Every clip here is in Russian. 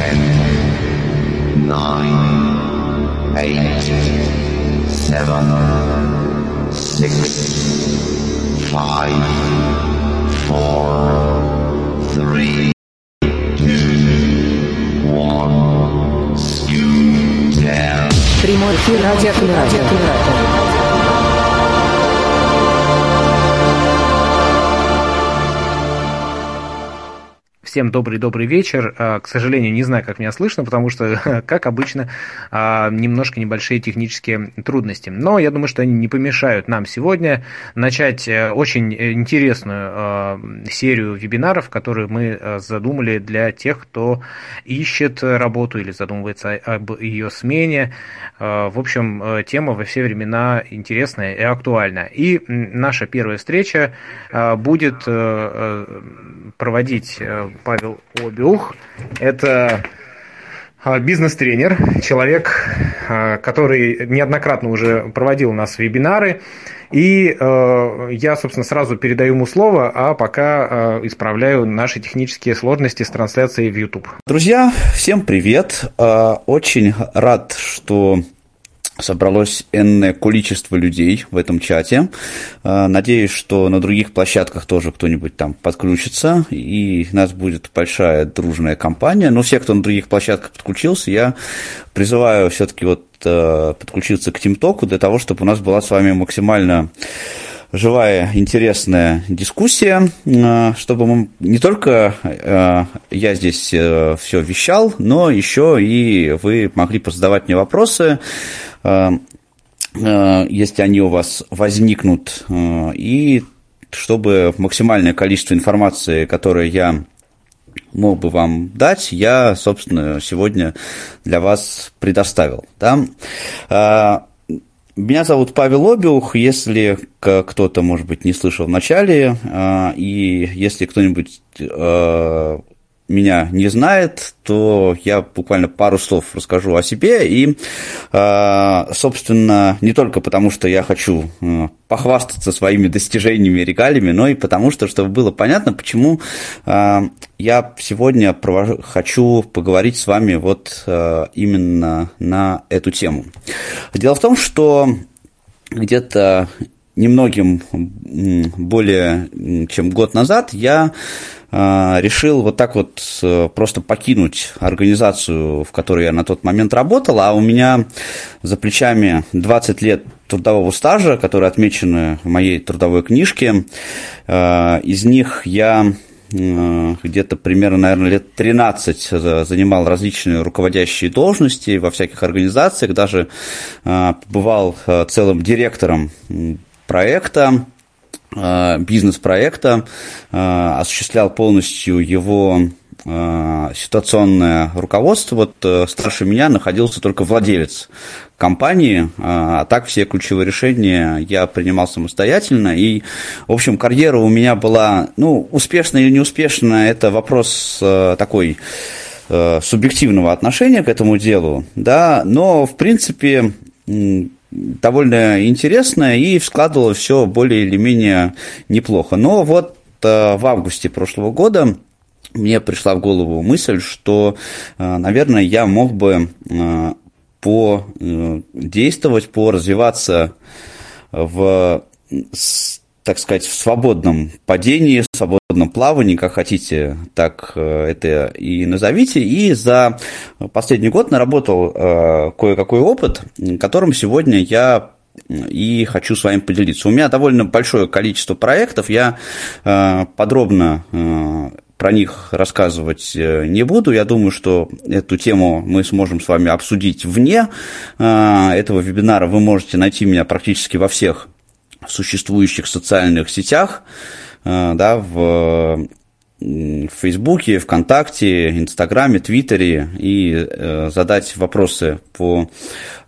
Ten, nine, eight, seven, six, five, four, three, two, one. Skew down. Прямой эфир радиокоммуникатор. Всем добрый-добрый вечер. А, К сожалению, не знаю, как меня слышно, потому что, как обычно, а, немножко небольшие технические трудности. Но я думаю, что они не помешают нам сегодня начать э, очень интересную а, серию вебинаров, которые мы а, задумали для тех, кто ищет работу или задумывается об ее смене. В общем, э, тема во все времена интересная и актуальна. И наша первая встреча будет э, э, проводить э, Павел Обиух. Это а, бизнес-тренер, человек, а, который неоднократно уже проводил у нас вебинары. И э, я, собственно, сразу передаю ему слово, а пока э, исправляю наши технические сложности с трансляцией в YouTube. Друзья, всем привет! Очень рад, что собралось энное количество людей в этом чате. А, Надеюсь, что на других площадках тоже кто-нибудь там подключится, и у нас будет большая дружная компания. Но все, кто на других площадках подключился, я призываю все-таки вот э, подключиться к TeamTalk для того, чтобы у нас была с вами максимально живая, интересная дискуссия, э, чтобы мы не только э, я здесь все вещал, но еще и вы могли позадавать мне вопросы, э, э, если они у вас возникнут, э, и чтобы максимальное количество информации, которое я мог бы вам дать, я, собственно, сегодня для вас предоставил. Да? Меня зовут Павел Обиух, если кто-то, может быть, не слышал в начале, а, и если кто-нибудь а, меня не знает, то я буквально пару слов расскажу о себе. И, а, собственно, не только потому, что я хочу а, похвастаться своими достижениями и регалиями, но и потому, что, чтобы было понятно, почему а, я сегодня провожу- хочу поговорить с вами вот а, именно на эту тему. Дело в том, что где-то немногим более чем год назад я решил вот так вот э, просто покинуть организацию, в которой я на тот момент работал, а у меня за плечами 20 лет трудового стажа, которые отмечены в моей трудовой книжке. А, Из них я э, где-то примерно, наверное, лет 13 за- занимал различные руководящие должности во всяких организациях, даже э, побывал э, целым директором проекта, бизнес-проекта, э, осуществлял полностью его э, ситуационное руководство. Вот э, старше меня находился только владелец компании, а так все ключевые решения я принимал самостоятельно. И, в общем, карьера у меня была, ну, успешная или неуспешная, это вопрос э, такой э, субъективного отношения к этому делу, да, но, в принципе, довольно интересно и складывалось все более или менее неплохо. Но вот э, в августе прошлого года мне пришла в голову мысль, что, э, наверное, я мог бы э, по действовать, по развиваться в, так сказать, в свободном падении, в плавании, как хотите, так э, это и назовите. И за последний год наработал э, кое-какой опыт, которым сегодня я и хочу с вами поделиться. У меня довольно большое количество проектов, я э, подробно про них рассказывать не буду. Я думаю, что эту тему мы сможем с вами обсудить вне этого вебинара. Вы можете найти меня практически во всех существующих социальных сетях, да, в в Фейсбуке, ВКонтакте, Инстаграме, Твиттере и э, задать вопросы по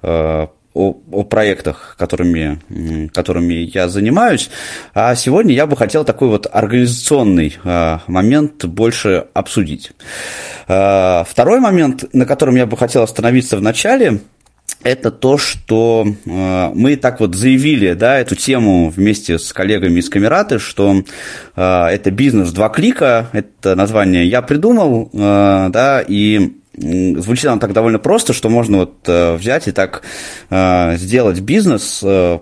э, о, о проектах, которыми, которыми я занимаюсь. А сегодня я бы хотел такой вот организационный э, момент больше обсудить. Э, Второй момент, на котором я бы хотел остановиться в начале, это то, что э, мы так вот заявили, да, эту тему вместе с коллегами из Камераты, что э, это бизнес два клика, это название я придумал, э, да, и звучит нам так довольно просто, что можно вот э, взять и так э, сделать бизнес, э,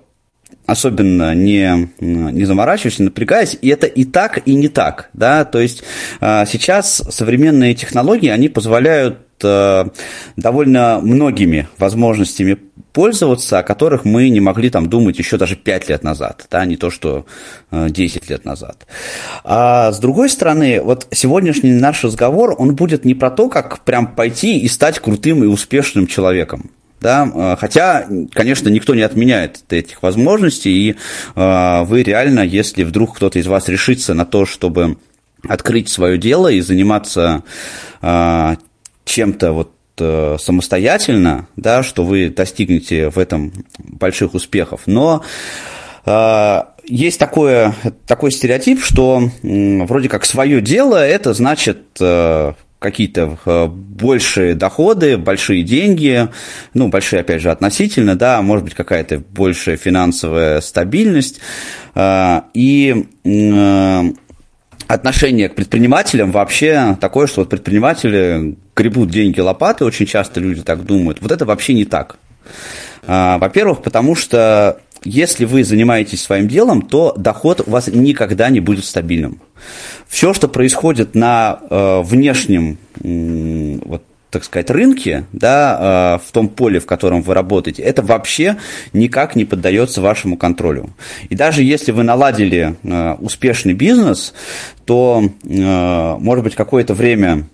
особенно не, не заморачиваясь, не напрягаясь, и это и так, и не так, да, то есть сейчас современные технологии, они позволяют довольно многими возможностями пользоваться, о которых мы не могли там думать еще даже 5 лет назад, да, не то что 10 лет назад. А с другой стороны, вот сегодняшний наш разговор, он будет не про то, как прям пойти и стать крутым и успешным человеком. Да, хотя, конечно, никто не отменяет этих возможностей, и вы реально, если вдруг кто-то из вас решится на то, чтобы открыть свое дело и заниматься чем-то вот Э, самостоятельно, да, что вы достигнете в этом больших успехов, но э, есть такое, такой стереотип, что э, вроде как свое дело это значит э, какие-то э, большие доходы, большие деньги, ну, большие, опять же, относительно, да, может быть, какая-то большая финансовая стабильность. Э, и отношение к предпринимателям вообще такое, что вот предприниматели гребут деньги лопаты, очень часто люди так думают. Вот это вообще не так. А, во-первых, потому что если вы занимаетесь своим делом, то доход у вас никогда не будет стабильным. Все, что происходит на э, внешнем вот, так сказать, рынке, да, э, в том поле, в котором вы работаете, это вообще никак не поддается вашему контролю. И даже если вы наладили э, успешный бизнес, то, э, может быть, какое-то время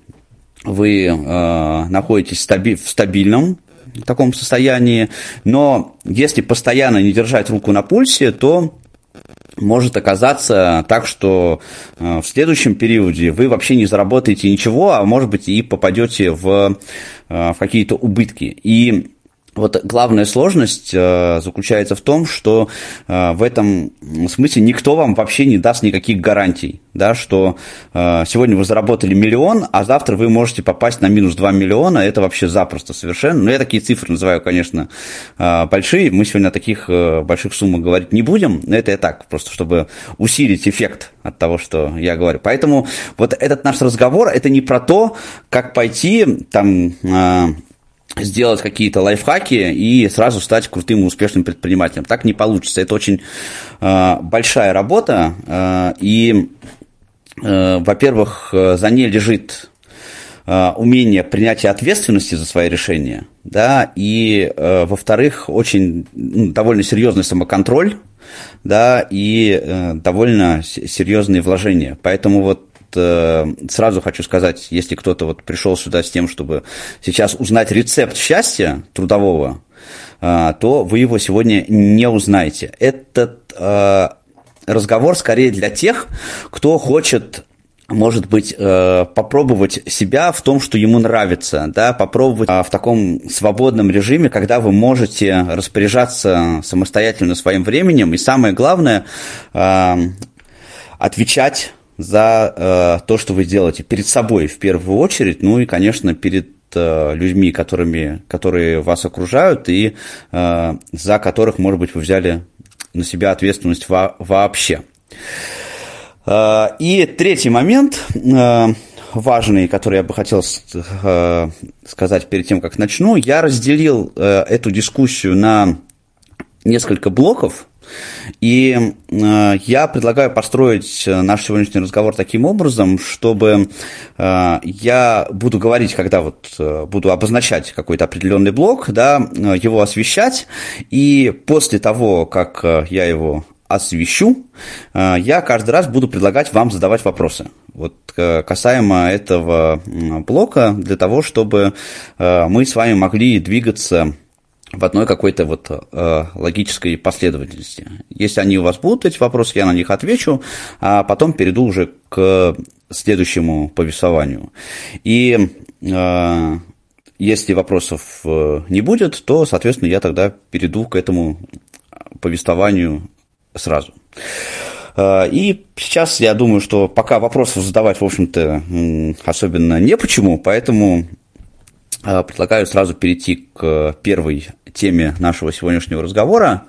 вы находитесь в стабильном таком состоянии, но если постоянно не держать руку на пульсе, то может оказаться так, что э, в следующем периоде вы вообще не заработаете ничего, а может быть и попадете в, э, в какие-то убытки. И вот главная сложность э, заключается в том, что э, в этом смысле никто вам вообще не даст никаких гарантий, да, что э, сегодня вы заработали миллион, а завтра вы можете попасть на минус 2 миллиона, это вообще запросто совершенно. Но я такие цифры называю, конечно, э, большие, мы сегодня о таких э, больших суммах говорить не будем, но это я так, просто чтобы усилить эффект от того, что я говорю. Поэтому вот этот наш разговор, это не про то, как пойти там... Э, сделать какие-то лайфхаки и сразу стать крутым и успешным предпринимателем. Так не получится. Это очень э, большая работа. Э, и, э, во-первых, за ней лежит э, умение принятия ответственности за свои решения. Да, и, э, во-вторых, очень ну, довольно серьезный самоконтроль да, и э, довольно серьезные вложения. Поэтому вот Э, сразу хочу сказать, если кто-то вот пришел сюда с тем, чтобы сейчас узнать рецепт счастья трудового, э, то вы его сегодня не узнаете. Этот э, разговор скорее для тех, кто хочет может быть, попробовать себя в том, что ему нравится, да, попробовать в таком свободном режиме, когда вы можете распоряжаться самостоятельно своим временем, и самое главное, отвечать за э, то, что вы делаете перед собой в первую очередь, ну и, конечно, перед э, людьми, которыми, которые вас окружают и э, за которых, может быть, вы взяли на себя ответственность во, вообще. Э, и третий момент, э, важный, который я бы хотел э, сказать перед тем, как начну, я разделил э, эту дискуссию на несколько блоков. И э, я предлагаю построить э, наш сегодняшний разговор таким образом, чтобы э, я буду говорить, когда вот буду обозначать какой-то определенный блок, да, его освещать, и после того, как я его освещу, я каждый раз буду предлагать вам задавать вопросы. Вот касаемо этого блока, для того, чтобы мы с вами могли двигаться в одной какой-то вот э, логической последовательности. Если они у вас будут, эти вопросы, я на них отвечу, а потом перейду уже к следующему повествованию. И э, если вопросов э, не будет, то, соответственно, я тогда перейду к этому повествованию сразу. Э, и сейчас я думаю, что пока вопросов задавать, в общем-то, особенно не почему, поэтому предлагаю сразу перейти к первой теме нашего сегодняшнего разговора.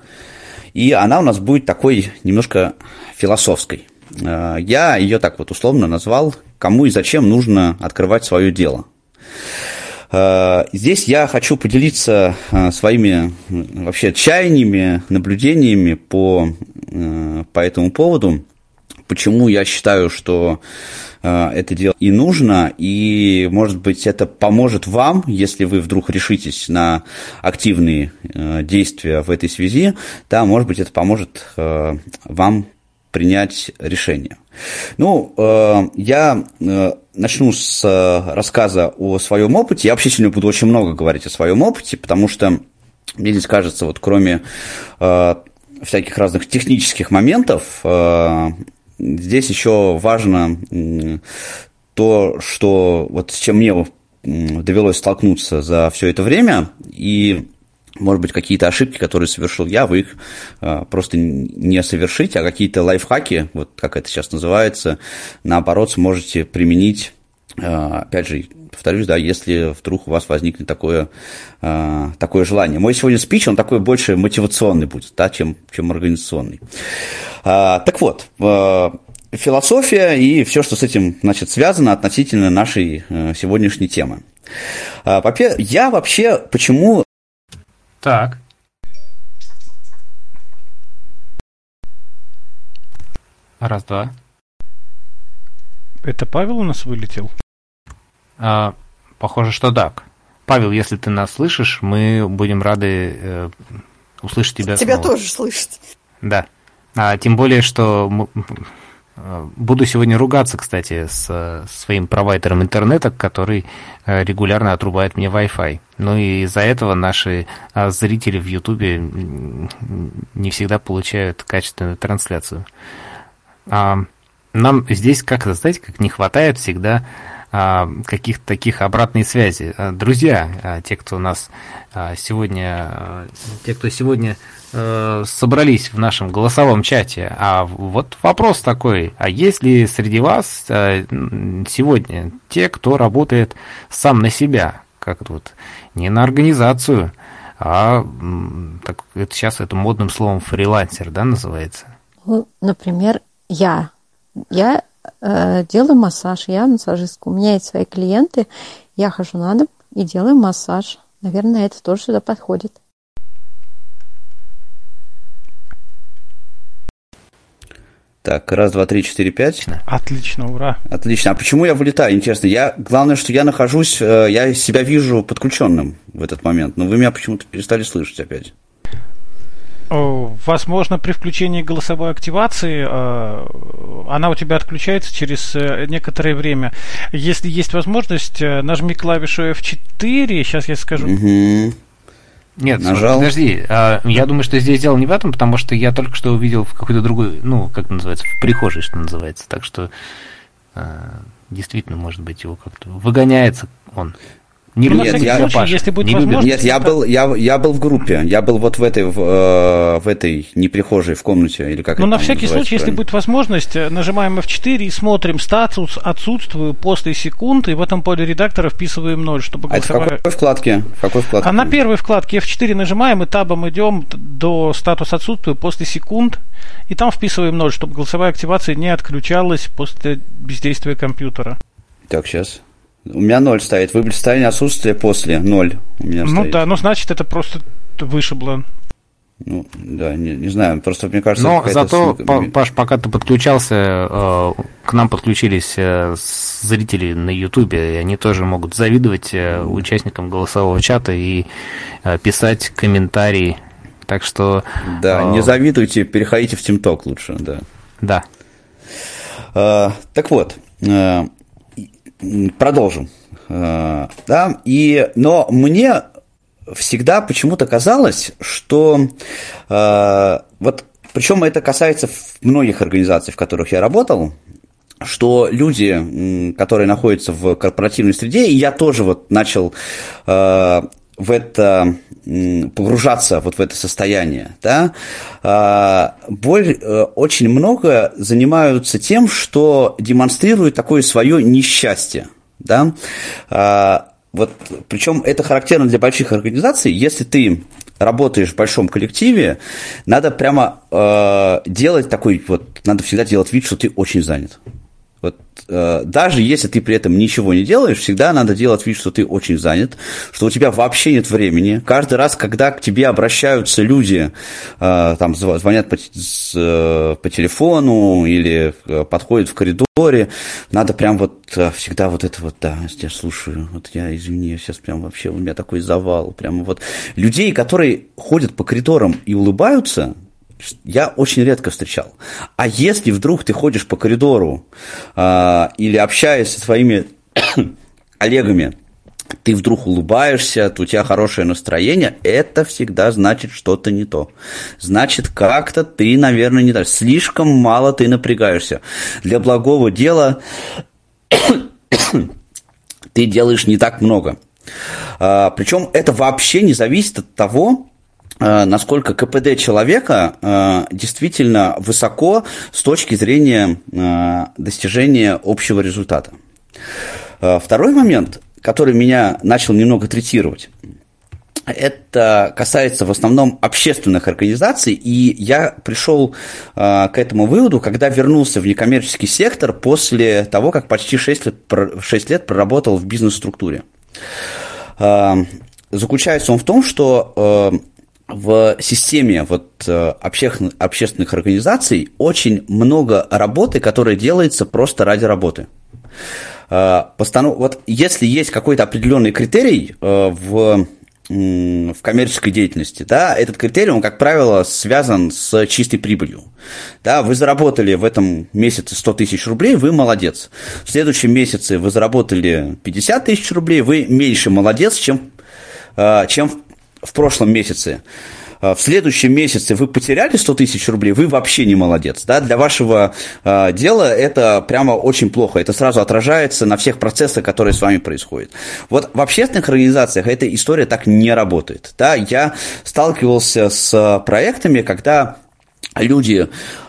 И она у нас будет такой немножко философской. Э, я ее так вот условно назвал «Кому и зачем нужно открывать свое дело?». Э, здесь я хочу поделиться э, своими вообще чаяниями, наблюдениями по, по этому поводу, почему я считаю, что это дело и нужно, и, может быть, это поможет вам, если вы вдруг решитесь на активные действия в этой связи, да, может быть, это поможет вам принять решение. Ну, э, я э, начну с э, рассказа о своем опыте. Я вообще сегодня буду очень много говорить о своем опыте, потому что мне здесь кажется, вот кроме всяких разных технических моментов, здесь еще важно то, что вот с чем мне довелось столкнуться за все это время, и может быть, какие-то ошибки, которые совершил я, вы их э, просто не совершите, а какие-то лайфхаки, вот как это сейчас называется, наоборот, сможете применить, опять же, повторюсь, да, если вдруг у вас возникнет такое, э, такое желание. Мой сегодня спич, он такой больше мотивационный будет, да, чем, чем организационный. Так вот, философия и все, что с этим значит, связано относительно нашей сегодняшней темы. Я вообще почему так. Раз, два. Это Павел у нас вылетел? А, похоже, что так. Павел, если ты нас слышишь, мы будем рады э, услышать тебя. Тебя снова. тоже слышать. Да. А, тем более, что мы, Э, буду сегодня ругаться, кстати, с своим провайдером интернета, который э, регулярно отрубает мне Wi-Fi. Ну и из-за этого наши э, зрители в Ютубе не всегда получают качественную трансляцию. А, нам здесь, как это, знаете, как не хватает всегда а, каких-то таких обратной связи. Друзья, те, кто у нас сегодня, те, кто сегодня Э, собрались в нашем голосовом чате. А вот вопрос такой, а есть ли среди вас э, сегодня те, кто работает сам на себя, как вот не на организацию, а так, это сейчас это модным словом фрилансер, да, называется? Ну, например, я. Я э, делаю массаж, я массажистка. У меня есть свои клиенты, я хожу на дом и делаю массаж. Наверное, это тоже сюда подходит. Так, раз, два, три, четыре, пять. Отлично, ура. Отлично. А почему я вылетаю? Интересно. Я, главное, что я нахожусь, э, я себя вижу подключенным в этот момент, но вы меня почему-то перестали слышать опять. Возможно, при включении голосовой активации э, она у тебя отключается через э, некоторое время. Если есть возможность, нажми клавишу F4, сейчас я скажу. Угу. Нет, Нажал. подожди. А, я думаю, что здесь дело не в этом, потому что я только что увидел в какой-то другой, ну, как называется, в прихожей, что называется. Так что а, действительно, может быть, его как-то выгоняется он. Не ну, нет, я, случае, если будет не возможность, нет, я был, я, я был в группе, я был вот в этой, в, э, в этой неприхожей в комнате, или как Ну, на всякий случай, если будет возможность, э, нажимаем F4 и смотрим статус отсутствую после секунд, и в этом поле редактора вписываем 0, чтобы голосовая... А это в какой вкладке? В какой вкладке? А на первой вкладке F4 нажимаем и табом идем до статус отсутствия после секунд, и там вписываем 0, чтобы голосовая активация не отключалась после бездействия компьютера. Так, сейчас. У меня ноль стоит. Выбрать состояние отсутствия после. Ноль у меня ну стоит. да, ну значит это просто вышибло. Ну, да, не, не знаю, просто мне кажется... Но зато, ссылка... Паш, пока ты подключался, э, к нам подключились э, зрители на Ютубе, и они тоже могут завидовать э, участникам голосового чата и писать комментарии. Так что... Да, не завидуйте, переходите в ТимТок лучше, да. Да. Так вот, продолжим. Э, да, и, но мне всегда почему-то казалось, что э, вот причем это касается многих организаций, в которых я работал, что люди, которые находятся в корпоративной среде, и я тоже вот начал э, в это погружаться вот в это состояние, да, а, боль э, очень много занимаются тем, что демонстрируют такое свое несчастье, да, а, вот, причем это характерно для больших организаций, если ты работаешь в большом коллективе, надо прямо э, делать такой вот, надо всегда делать вид, что ты очень занят. Вот, э, даже если ты при этом ничего не делаешь, всегда надо делать вид, что ты очень занят, что у тебя вообще нет времени. Каждый раз, когда к тебе обращаются люди, э, там звонят по, с, э, по телефону или э, подходят в коридоре, надо прям вот э, всегда вот это вот, да, я слушаю, вот я, извини, сейчас прям вообще у меня такой завал, прям вот. Людей, которые ходят по коридорам и улыбаются, я очень редко встречал. А если вдруг ты ходишь по коридору э, или общаешься со своими коллегами, ты вдруг улыбаешься, у тебя хорошее настроение, это всегда значит что-то не то. Значит, как-то ты, наверное, не так. Слишком мало ты напрягаешься. Для благого дела ты делаешь не так много. А, причем это вообще не зависит от того, насколько КПД человека э, действительно высоко с точки зрения э, достижения общего результата. Второй момент, который меня начал немного третировать, это касается в основном общественных организаций, и я пришел к этому выводу, когда вернулся в некоммерческий сектор после того, как почти 6 лет, 6 лет проработал в бизнес-структуре. заключается он в том, что в системе вот э, общественных, общественных организаций очень много работы, которая делается просто ради работы. Э, постанов... Вот если есть какой-то определенный критерий э, в в коммерческой деятельности, да, этот критерий, он, как правило, связан с чистой прибылью. Да, вы заработали в этом месяце 100 тысяч рублей, вы молодец. В следующем месяце вы заработали 50 тысяч рублей, вы меньше молодец, чем, чем в прошлом месяце, а, в следующем месяце вы потеряли 100 тысяч рублей, вы вообще не молодец. Да? Для вашего э, дела это прямо очень плохо. Это сразу отражается на всех процессах, которые с вами происходят. Вот в общественных организациях эта история так не работает. Да? Я сталкивался с проектами, когда люди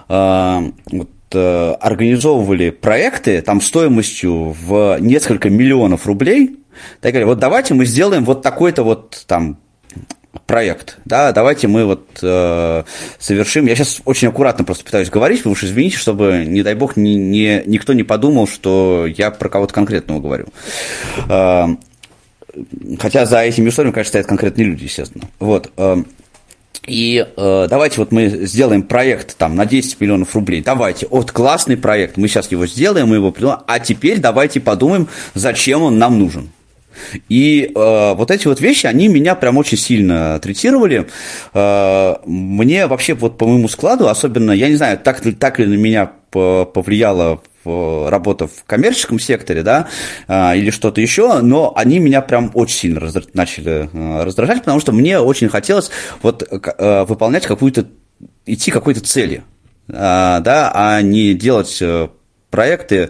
э, вот, организовывали проекты там стоимостью в несколько миллионов рублей, так говорили, вот давайте мы сделаем вот такой-то вот там проект, да, давайте мы вот э, совершим, я сейчас очень аккуратно просто пытаюсь говорить, вы уж извините, чтобы, не дай бог, ни, ни, никто не подумал, что я про кого-то конкретного говорю. Э, хотя за этими историями, конечно, стоят конкретные люди, естественно. Вот. Э, и э, давайте вот мы сделаем проект там на 10 миллионов рублей. Давайте, вот классный проект, мы сейчас его сделаем, мы его придумаем, а теперь давайте подумаем, зачем он нам нужен. И э, вот эти вот вещи, они меня прям очень сильно третировали. Э, мне вообще вот по моему складу, особенно, я не знаю, так, так ли на меня повлияло работа в коммерческом секторе, да, э, или что-то еще, но они меня прям очень сильно раздра- начали э, раздражать, потому что мне очень хотелось вот э, выполнять какую-то, идти какой-то цели, да, а не делать проекты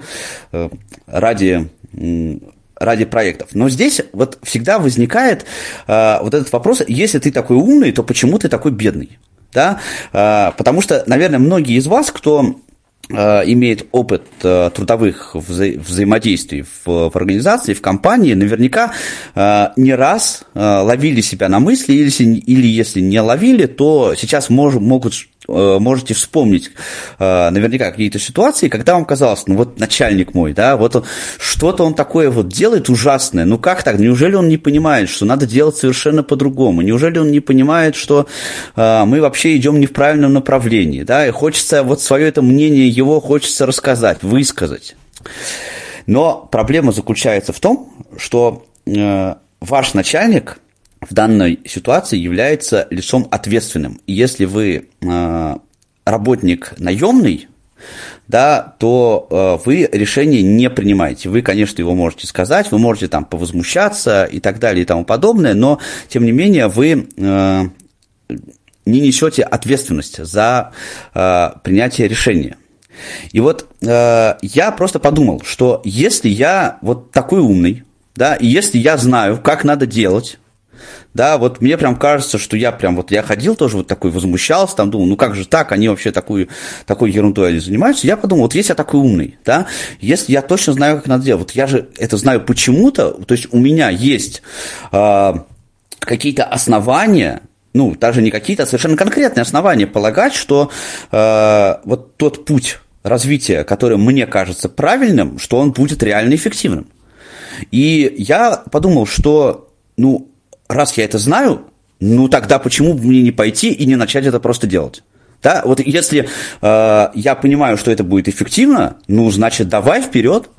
ради ради проектов. Но здесь вот всегда возникает э, вот этот вопрос, если ты такой умный, то почему ты такой бедный? Да? Э, потому что, наверное, многие из вас, кто э, имеет опыт э, трудовых вза взаимодействий в, в организации, в компании, наверняка э, не раз ловили себя на мысли, или, или если не ловили, то сейчас мож, могут Э, можете вспомнить э, наверняка какие-то ситуации, когда вам казалось, ну вот начальник мой, да, вот что-то он такое вот делает ужасное, ну как так, неужели он не понимает, что надо делать совершенно по-другому, неужели он не понимает, что э, мы вообще идем не в правильном направлении, да, и хочется вот свое это мнение его хочется рассказать, высказать. Но проблема заключается в том, что ваш начальник – в данной ситуации является лицом ответственным. И если вы э, работник наемный, да, то э, вы решение не принимаете. Вы, конечно, его можете сказать, вы можете там повозмущаться и так далее и тому подобное, но, тем не менее, вы э, не несете ответственность за э, принятие решения. И вот э, я просто подумал, что если я вот такой умный, да, и если я знаю, как надо делать, да, вот мне прям кажется, что я прям вот, я ходил тоже вот такой, возмущался, там думал, ну как же так, они вообще такую, такой ерундой они занимаются. Я подумал, вот если я такой умный, да, если я точно знаю, как надо делать, вот я же это знаю почему-то, то есть у меня есть э, какие-то основания, ну, даже не какие-то, а совершенно конкретные основания полагать, что э, вот тот путь, развития, которое мне кажется правильным, что он будет реально эффективным. И я подумал, что, ну, раз я это знаю, ну тогда почему бы мне не пойти и не начать это просто делать? Да, вот если э, я понимаю, что это будет эффективно, ну, значит, давай вперед.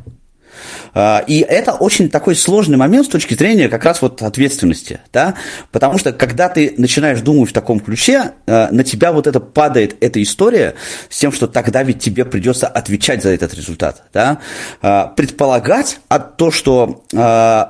Э, и это очень такой сложный момент с точки зрения как раз вот ответственности, да, потому что когда ты начинаешь думать в таком ключе, э, на тебя вот это падает эта история с тем, что тогда ведь тебе придется отвечать за этот результат, да, э, предполагать от то, что э,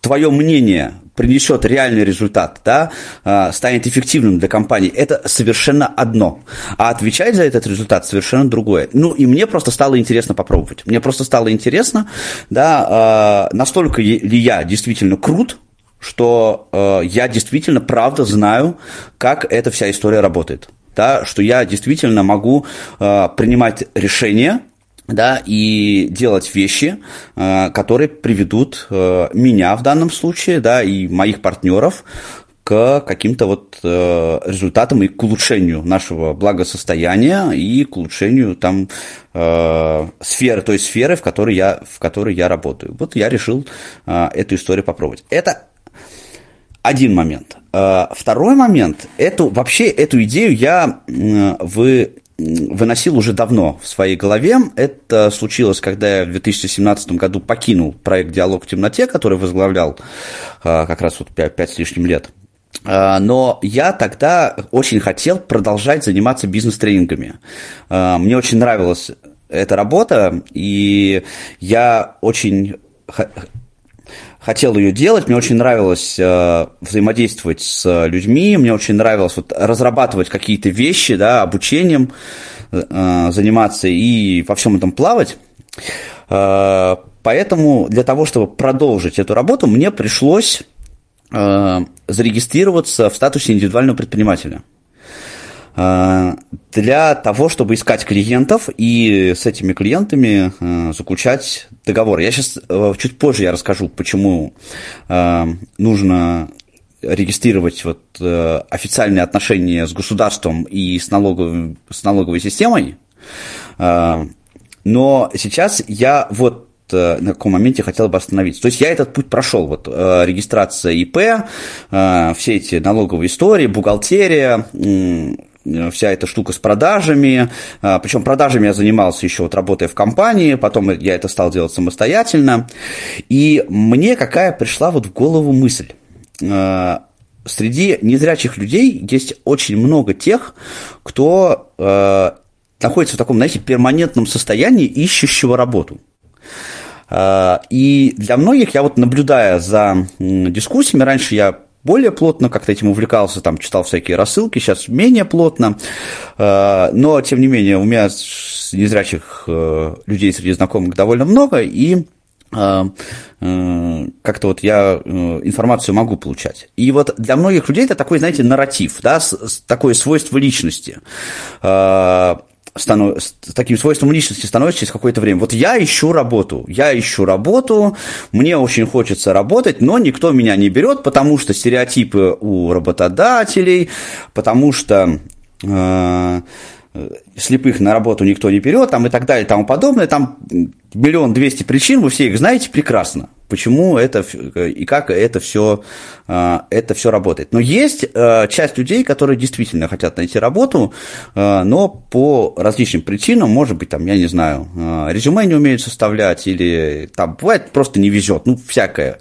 твое мнение принесет реальный результат, да, а, станет эффективным для компании, это совершенно одно. А отвечать за этот результат совершенно другое. Ну, и мне просто стало интересно попробовать. Мне просто стало интересно, да, а, настолько ли я действительно крут, что а, я действительно правда знаю, как эта вся история работает. Да, что я действительно могу принимать решения, да, и делать вещи, э, которые приведут э, меня в данном случае, да, и моих партнеров к каким-то вот э, результатам и к улучшению нашего благосостояния и к улучшению там сферы, той сферы, в которой я, в которой я работаю. Вот я решил эту историю попробовать. Это один момент. Второй момент, эту, вообще эту идею я в выносил уже давно в своей голове. Это случилось, когда я в 2017 году покинул проект «Диалог в темноте», который возглавлял а, как раз вот 5, 5 с лишним лет. А, но я тогда очень хотел продолжать заниматься бизнес-тренингами. А, мне очень нравилась эта работа, и я очень хотел ее делать, мне очень нравилось э, взаимодействовать с людьми, мне очень нравилось вот, разрабатывать какие-то вещи, да, обучением э, заниматься и во всем этом плавать. Э, поэтому для того, чтобы продолжить эту работу, мне пришлось э, зарегистрироваться в статусе индивидуального предпринимателя – для того, чтобы искать клиентов и с этими клиентами э, заключать договор. Я сейчас э, чуть позже я расскажу, почему нужно регистрировать вот официальные отношения с государством и с, налоговой, с налоговой системой. Но сейчас я вот Э, на каком моменте хотел бы остановиться. То есть я этот путь прошел, вот э, регистрация ИП, э, все эти налоговые истории, бухгалтерия, вся эта штука с продажами, причем продажами я занимался еще вот работая в компании, потом я это стал делать самостоятельно, и мне какая пришла вот в голову мысль. Среди незрячих людей есть очень много тех, кто находится в таком, знаете, перманентном состоянии ищущего работу. А, и для многих, я вот наблюдая за дискуссиями, раньше я более плотно как-то этим увлекался, там читал всякие рассылки, сейчас менее плотно, а, но тем не менее у меня незрячих э, людей среди знакомых довольно много, и э, как-то вот я э, информацию могу получать. И вот для многих людей это такой, знаете, нарратив, да, такое свойство личности станов... с таким свойством личности становится через какое-то время. Вот я ищу работу, я ищу работу, мне очень хочется работать, но никто меня не берет, потому что стереотипы у работодателей, потому что э, слепых на работу никто не берет, там и так далее, и тому подобное, там миллион двести причин, вы все их знаете прекрасно почему это и как это все, а, это все работает. Но есть а, часть людей, которые действительно хотят найти работу, а, но по различным причинам, может быть, там, я не знаю, резюме не умеют составлять, или там бывает просто не везет, ну, всякое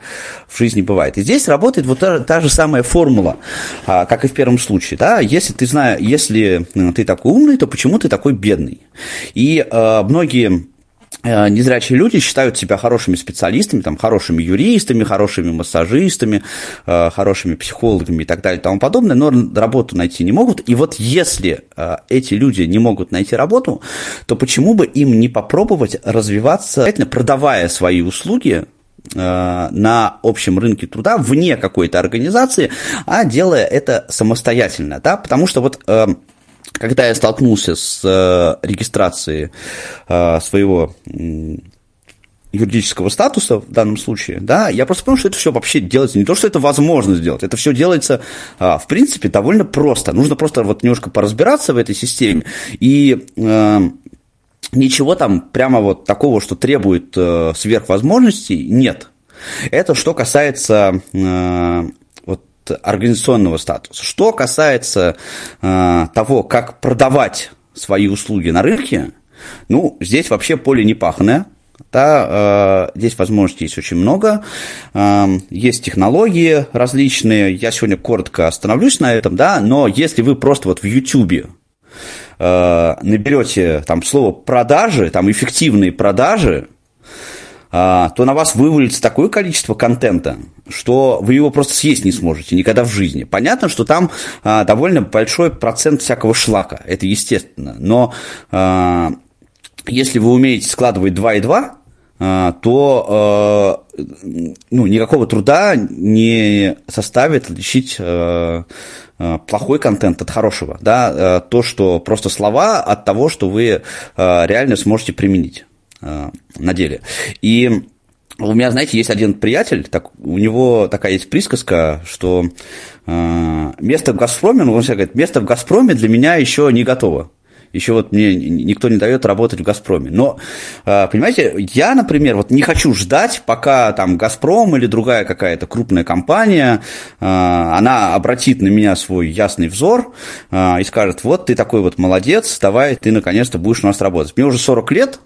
в жизни бывает. И здесь работает вот та, та же самая формула, как и в первом случае, да, если ты знаешь, если ты такой умный, то почему ты такой бедный? И многие незрячие люди считают себя хорошими специалистами, там, хорошими юристами, хорошими массажистами, э, хорошими психологами и так далее и тому подобное, но работу найти не могут. И вот если э, эти люди не могут найти работу, то почему бы им не попробовать развиваться, продавая свои услуги на общем рынке труда вне какой-то организации, а делая это самостоятельно, да, потому что вот когда я столкнулся с э, регистрацией э, своего юридического статуса в данном случае, да, я просто понял, что это все вообще делается, не то, что это возможно сделать, это все делается, а, в принципе, довольно просто. Нужно просто вот немножко поразбираться в этой системе и ничего там прямо вот такого, что требует э, сверхвозможностей, нет. Это что касается э, организационного статуса. Что касается э, того, как продавать свои услуги на рынке, ну, здесь вообще поле непаханное. Да, э, здесь возможностей есть очень много. Э, есть технологии различные. Я сегодня коротко остановлюсь на этом, да, но если вы просто вот в YouTube э, наберете там слово продажи, там эффективные продажи, то на вас вывалится такое количество контента, что вы его просто съесть не сможете никогда в жизни. Понятно, что там довольно большой процент всякого шлака, это естественно, но если вы умеете складывать 2 и 2, а, то ну, никакого труда не составит отличить плохой контент от хорошего. Да? То, что просто слова от того, что вы реально сможете применить на деле. И у меня, знаете, есть один приятель, так, у него такая есть присказка, что место в «Газпроме», ну, он всегда говорит, место в «Газпроме» для меня еще не готово еще вот мне никто не дает работать в «Газпроме». Но, а, понимаете, я, например, вот не хочу ждать, пока там «Газпром» или другая какая-то крупная компания, а, она обратит на меня свой ясный взор а, и скажет, вот ты такой вот молодец, давай ты наконец-то будешь у нас работать. Мне уже 40 лет,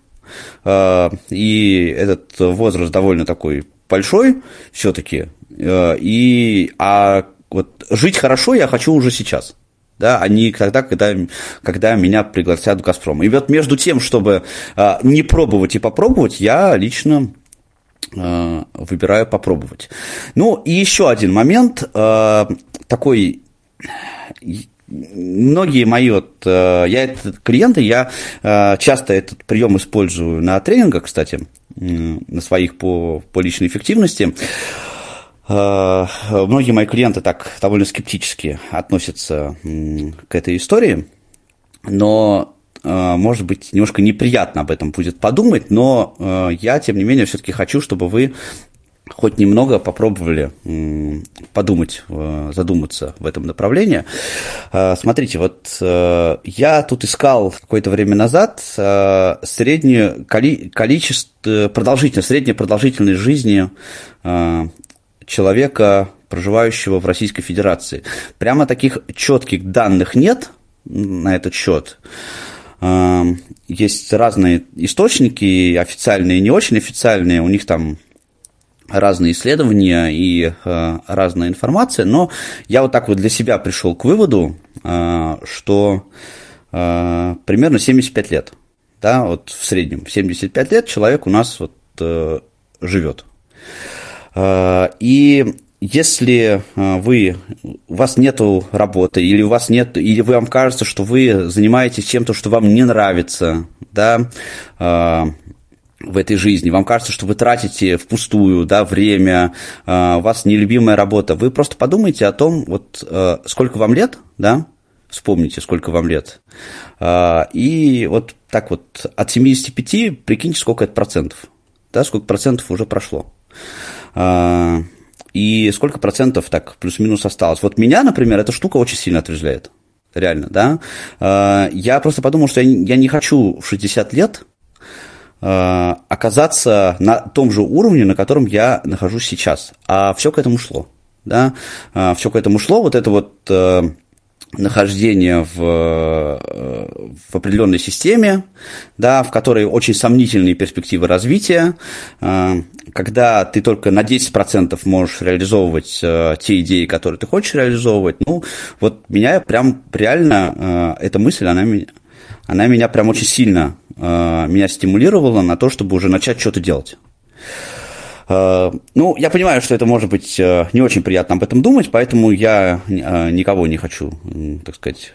и этот возраст довольно такой большой все-таки, и, а вот жить хорошо я хочу уже сейчас да, а не тогда, когда, когда меня пригласят в «Газпром». И вот между тем, чтобы э, не пробовать и попробовать, я лично выбираю попробовать. Ну, и еще один момент, такой многие мои вот, я это, клиенты, я часто этот прием использую на тренингах, кстати, на своих по, по личной эффективности. Э, многие мои клиенты так довольно скептически относятся к этой истории, но э, может быть, немножко неприятно об этом будет подумать, но э, я, тем не менее, все-таки хочу, чтобы вы хоть немного попробовали подумать, задуматься в этом направлении. Смотрите, вот я тут искал какое-то время назад среднее количество, продолжительность, средняя продолжительность жизни человека, проживающего в Российской Федерации. Прямо таких четких данных нет на этот счет. Есть разные источники, официальные и не очень официальные, у них там разные исследования и э, разная информация, но я вот так вот для себя пришел к выводу, э, что э, примерно 75 лет, да, вот в среднем 75 лет человек у нас вот э, живет. А, и если а, вы, у вас нет работы, или у вас нет, или вам кажется, что вы занимаетесь чем-то, что вам не нравится, да, а, в этой жизни, вам кажется, что вы тратите впустую да, время, у вас нелюбимая работа, вы просто подумайте о том, вот сколько вам лет, да, вспомните, сколько вам лет, и вот так вот от 75 прикиньте, сколько это процентов, да, сколько процентов уже прошло. А, и сколько процентов так плюс-минус осталось. Вот меня, например, эта штука очень сильно отрезвляет. Реально, да. А, я просто подумал, что я не хочу в 60 лет а, оказаться на том же уровне, на котором я нахожусь сейчас. А все к этому шло. Да? Все к этому шло. Вот это вот э, нахождение в, э, в определенной системе, да, в которой очень сомнительные перспективы развития, э, когда ты только на 10% можешь реализовывать э, те идеи, которые ты хочешь реализовывать. Ну, вот меня прям реально, эта мысль, она она меня прям очень сильно меня стимулировала на то, чтобы уже начать что-то делать. Э, ну, я понимаю, что это может быть э, не очень приятно об этом думать, поэтому я э, никого не хочу, так сказать,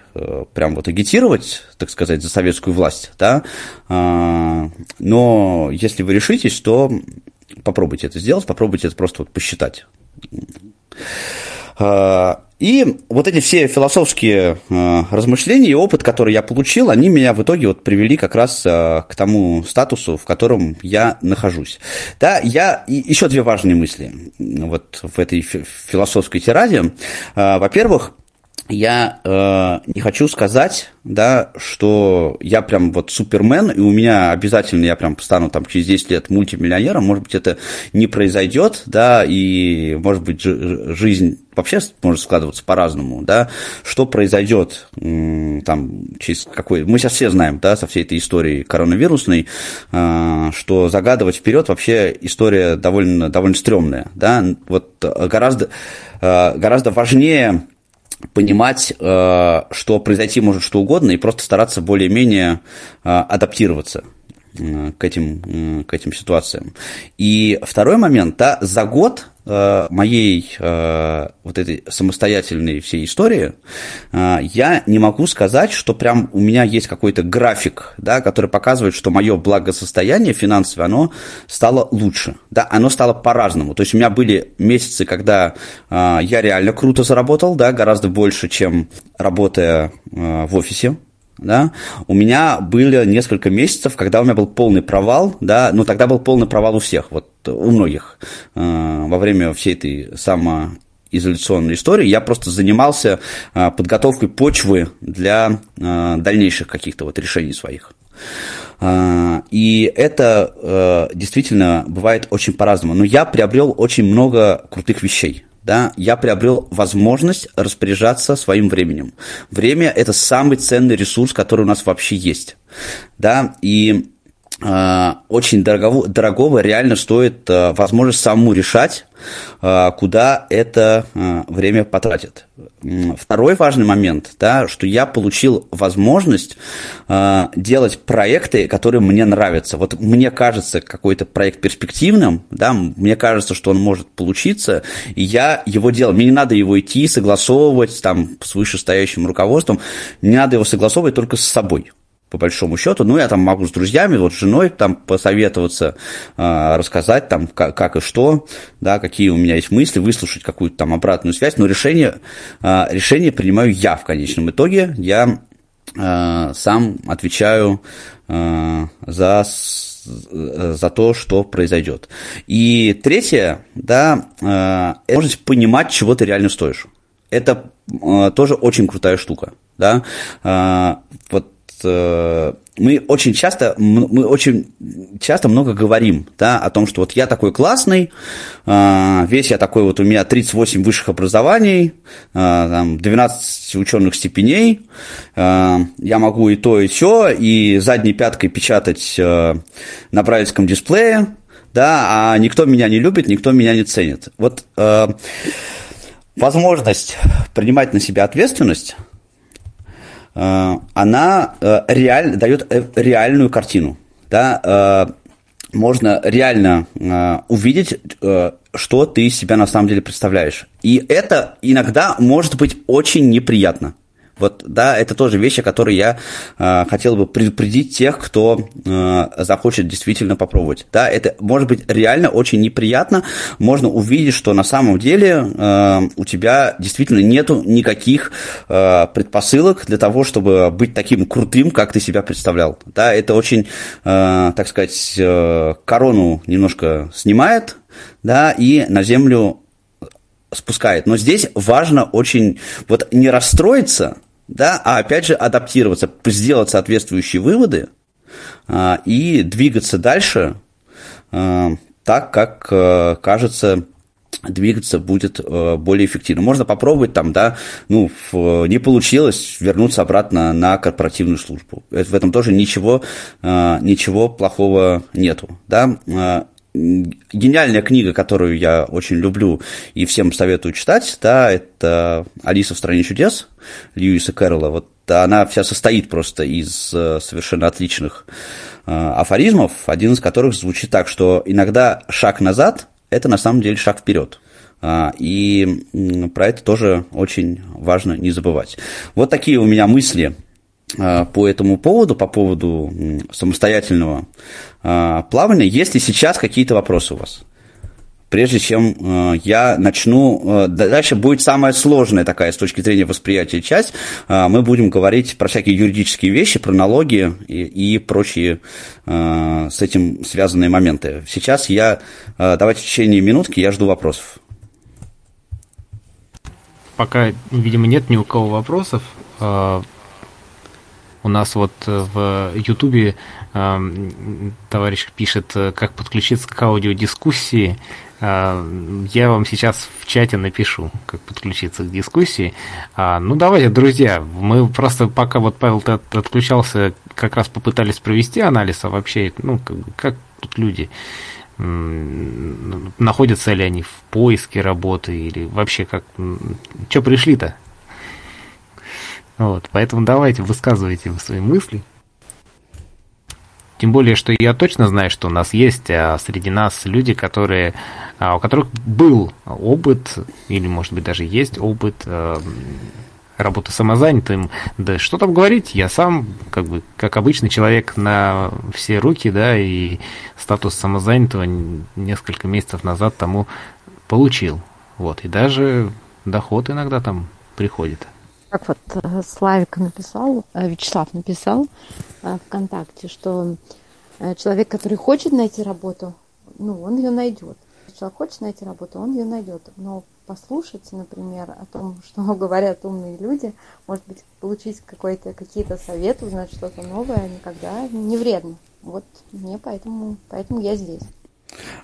прям вот агитировать, так сказать, за советскую власть, да, но если вы решитесь, то попробуйте это сделать, попробуйте это просто вот посчитать. И вот эти все философские э, размышления и опыт, который я получил, они меня в итоге вот привели как раз э, к тому статусу, в котором я нахожусь. Да, я еще две важные мысли вот в этой философской тираде. Э, во-первых, я э, не хочу сказать, да, что я прям вот супермен, и у меня обязательно я прям стану там через 10 лет мультимиллионером, может быть, это не произойдет, да, и, может быть, жизнь вообще может складываться по-разному, да, что произойдет там через какой... Мы сейчас все знаем, да, со всей этой историей коронавирусной, э, что загадывать вперед вообще история довольно, довольно стрёмная, да, вот гораздо, э, гораздо важнее понимать, э, что произойти может что угодно, и просто стараться более-менее э, адаптироваться э, к этим, к этим ситуациям. И второй момент, да, за год моей э, вот этой самостоятельной всей истории, э, я не могу сказать, что прям у меня есть какой-то график, да, который показывает, что мое благосостояние финансовое, оно стало лучше, да, оно стало по-разному. То есть у меня были месяцы, когда я реально круто заработал, да, гораздо больше, чем работая в офисе, да, у меня были несколько месяцев, когда у меня был полный провал, да, но тогда был полный провал у всех, вот у многих э, во время всей этой самоизоляционной истории я просто занимался э, подготовкой почвы для э, дальнейших каких-то вот решений своих. Э, и это э, действительно бывает очень по-разному. Но я приобрел очень много крутых вещей да, я приобрел возможность распоряжаться своим временем. Время – это самый ценный ресурс, который у нас вообще есть, да, и очень дорогого, дорогого реально стоит э, возможность самому решать, э, куда это время потратит. Второй важный момент, да, что я получил возможность делать проекты, которые мне нравятся. Вот мне кажется какой-то проект перспективным, да, мне кажется, что он может получиться, и я его делаю. Мне не надо его идти, согласовывать там с вышестоящим руководством, мне надо его согласовывать только с собой по большому счету. Ну, я там могу с друзьями, вот с женой там посоветоваться, э, рассказать там, как, как и что, да, какие у меня есть мысли, выслушать какую-то там обратную связь, но решение, э, решение принимаю я в конечном итоге. Я э, сам отвечаю э, за за то, что произойдет. И третье, да, э, возможность понимать, чего ты реально стоишь. Это э, тоже очень крутая штука, да. Э, вот Э, мы очень часто, мы очень часто много говорим да, о том, что вот я такой классный, э, весь я такой вот, у меня 38 высших образований, э, там, 12 ученых степеней, я могу и то, и все, и задней пяткой печатать на брайлевском дисплее, да, а никто меня не любит, никто меня не ценит. Вот возможность принимать на себя ответственность – Э, она э, реаль, дает э, реальную картину. Да? Можно реально увидеть, что ты себя на самом деле представляешь. И это иногда может быть очень неприятно. Вот, да, это тоже вещи, которые я э, хотел бы предупредить тех, кто э, захочет действительно попробовать. Да, это может быть реально очень неприятно. Можно увидеть, что на самом деле э, у тебя действительно нету никаких э, предпосылок для того, чтобы быть таким крутым, как ты себя представлял. Да, это очень, э, так сказать, э, корону немножко снимает, да, и на землю спускает. Но здесь важно очень вот не расстроиться, да, а опять же адаптироваться, сделать соответствующие выводы а, и двигаться дальше а, так, как а, кажется двигаться будет э, более эффективно. Можно попробовать там, да, ну, не получилось вернуться обратно на корпоративную службу. В этом тоже ничего, э, ничего плохого нету, да гениальная книга, которую я очень люблю и всем советую читать, да, это «Алиса в стране чудес» Льюиса Кэрролла. Вот она вся состоит просто из э, совершенно отличных э, афоризмов, один из которых звучит так, что иногда шаг назад – это на самом деле шаг вперед. А, и про это тоже очень важно не забывать. Вот такие у меня мысли а, по этому поводу, по поводу самостоятельного плавания, есть ли сейчас какие-то вопросы у вас? Прежде чем а, я начну, дальше будет самая сложная такая с точки зрения восприятия часть. Мы будем говорить про всякие юридические вещи, про налоги и, и прочие с этим связанные моменты. Сейчас я, давайте в течение минутки, я жду вопросов. пока, видимо, нет ни у кого вопросов. У нас вот в Ютубе товарищ пишет, как подключиться к аудиодискуссии. А, я вам сейчас в чате напишу, как подключиться к дискуссии. А, ну, давайте, друзья, мы просто пока вот Павел отключался, как раз попытались провести анализ, а вообще, ну, как, как тут люди находятся ли они в поиске работы или вообще как... Что пришли-то? Вот, поэтому давайте высказывайте свои мысли. Тем более, что я точно знаю, что у нас есть а, среди нас люди, которые, а, у которых был опыт, или, может быть, даже есть опыт а, работы самозанятым. Да что там говорить, я сам, как бы, как обычный человек на все руки, да, и статус самозанятого несколько месяцев назад тому получил. Вот, и даже доход иногда там приходит. Как вот э, Славик написал, э, Вячеслав написал э, ВКонтакте, что человек, который хочет найти работу, ну, он ее найдет. Человек хочет найти работу, он ее найдет. Но послушать, например, о том, что говорят умные люди, может быть, получить какой-то, какие-то советы, узнать что-то новое, никогда не вредно. Вот мне поэтому, поэтому я здесь.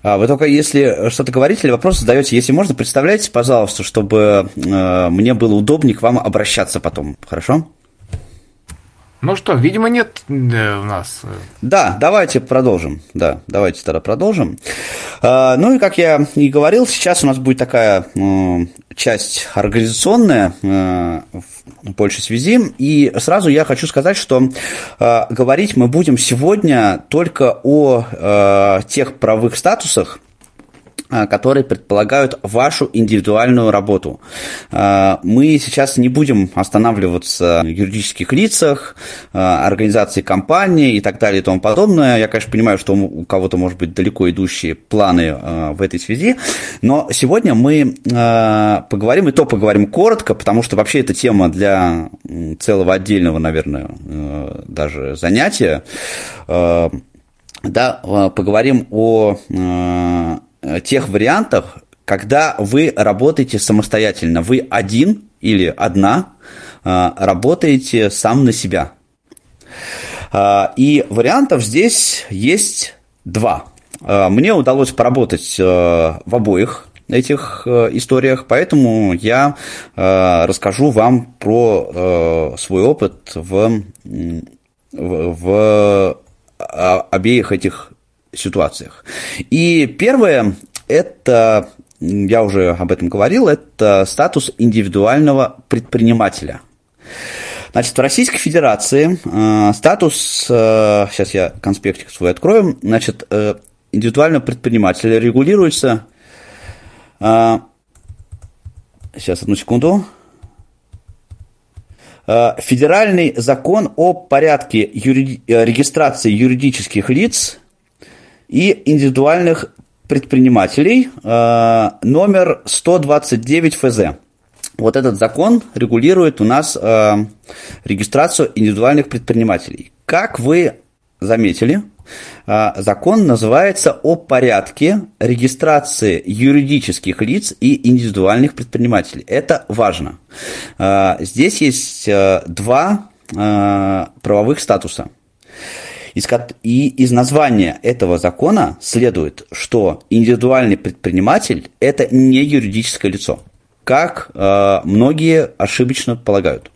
А вы только если что-то говорите или вопрос задаете, если можно, представляйте, пожалуйста, чтобы э, мне было удобнее к вам обращаться потом, хорошо? Ну что, видимо, нет у нас. Э, да, давайте продолжим. Да, давайте тогда продолжим. А, ну и как я и говорил, сейчас у нас будет такая часть организационная э, в большей связи. И сразу я хочу сказать, что э, говорить мы будем сегодня только о тех правовых статусах, а, которые предполагают вашу индивидуальную работу. А, мы сейчас не будем останавливаться в юридических лицах, а, организации компании и так далее и тому подобное. Я, конечно, понимаю, что у кого-то, может быть, далеко идущие планы в этой связи, но сегодня мы поговорим, и то поговорим коротко, потому что вообще эта тема для целого отдельного, наверное, даже занятия. Да, поговорим о тех вариантах, когда вы работаете самостоятельно. Вы один или одна э, работаете сам на себя. Э, и вариантов здесь есть два. Мне удалось поработать в обоих этих историях, поэтому я расскажу вам про свой опыт в, в, в обеих этих ситуациях. И первое – это, я уже об этом говорил, это статус индивидуального предпринимателя. Значит, в Российской Федерации э, статус, э, сейчас я конспектик свой открою, значит, э, индивидуального предпринимателя регулируется, э, сейчас, одну секунду, э, Федеральный закон о порядке юриди- э, регистрации юридических лиц и индивидуальных предпринимателей э, номер 129 ФЗ. Вот этот закон регулирует у нас э, регистрацию индивидуальных предпринимателей. Как вы заметили, э, закон называется о порядке регистрации юридических лиц и индивидуальных предпринимателей. Это важно. Здесь есть два правовых статуса. И из названия этого закона следует, что индивидуальный предприниматель – это не юридическое лицо, как э, многие ошибочно полагают.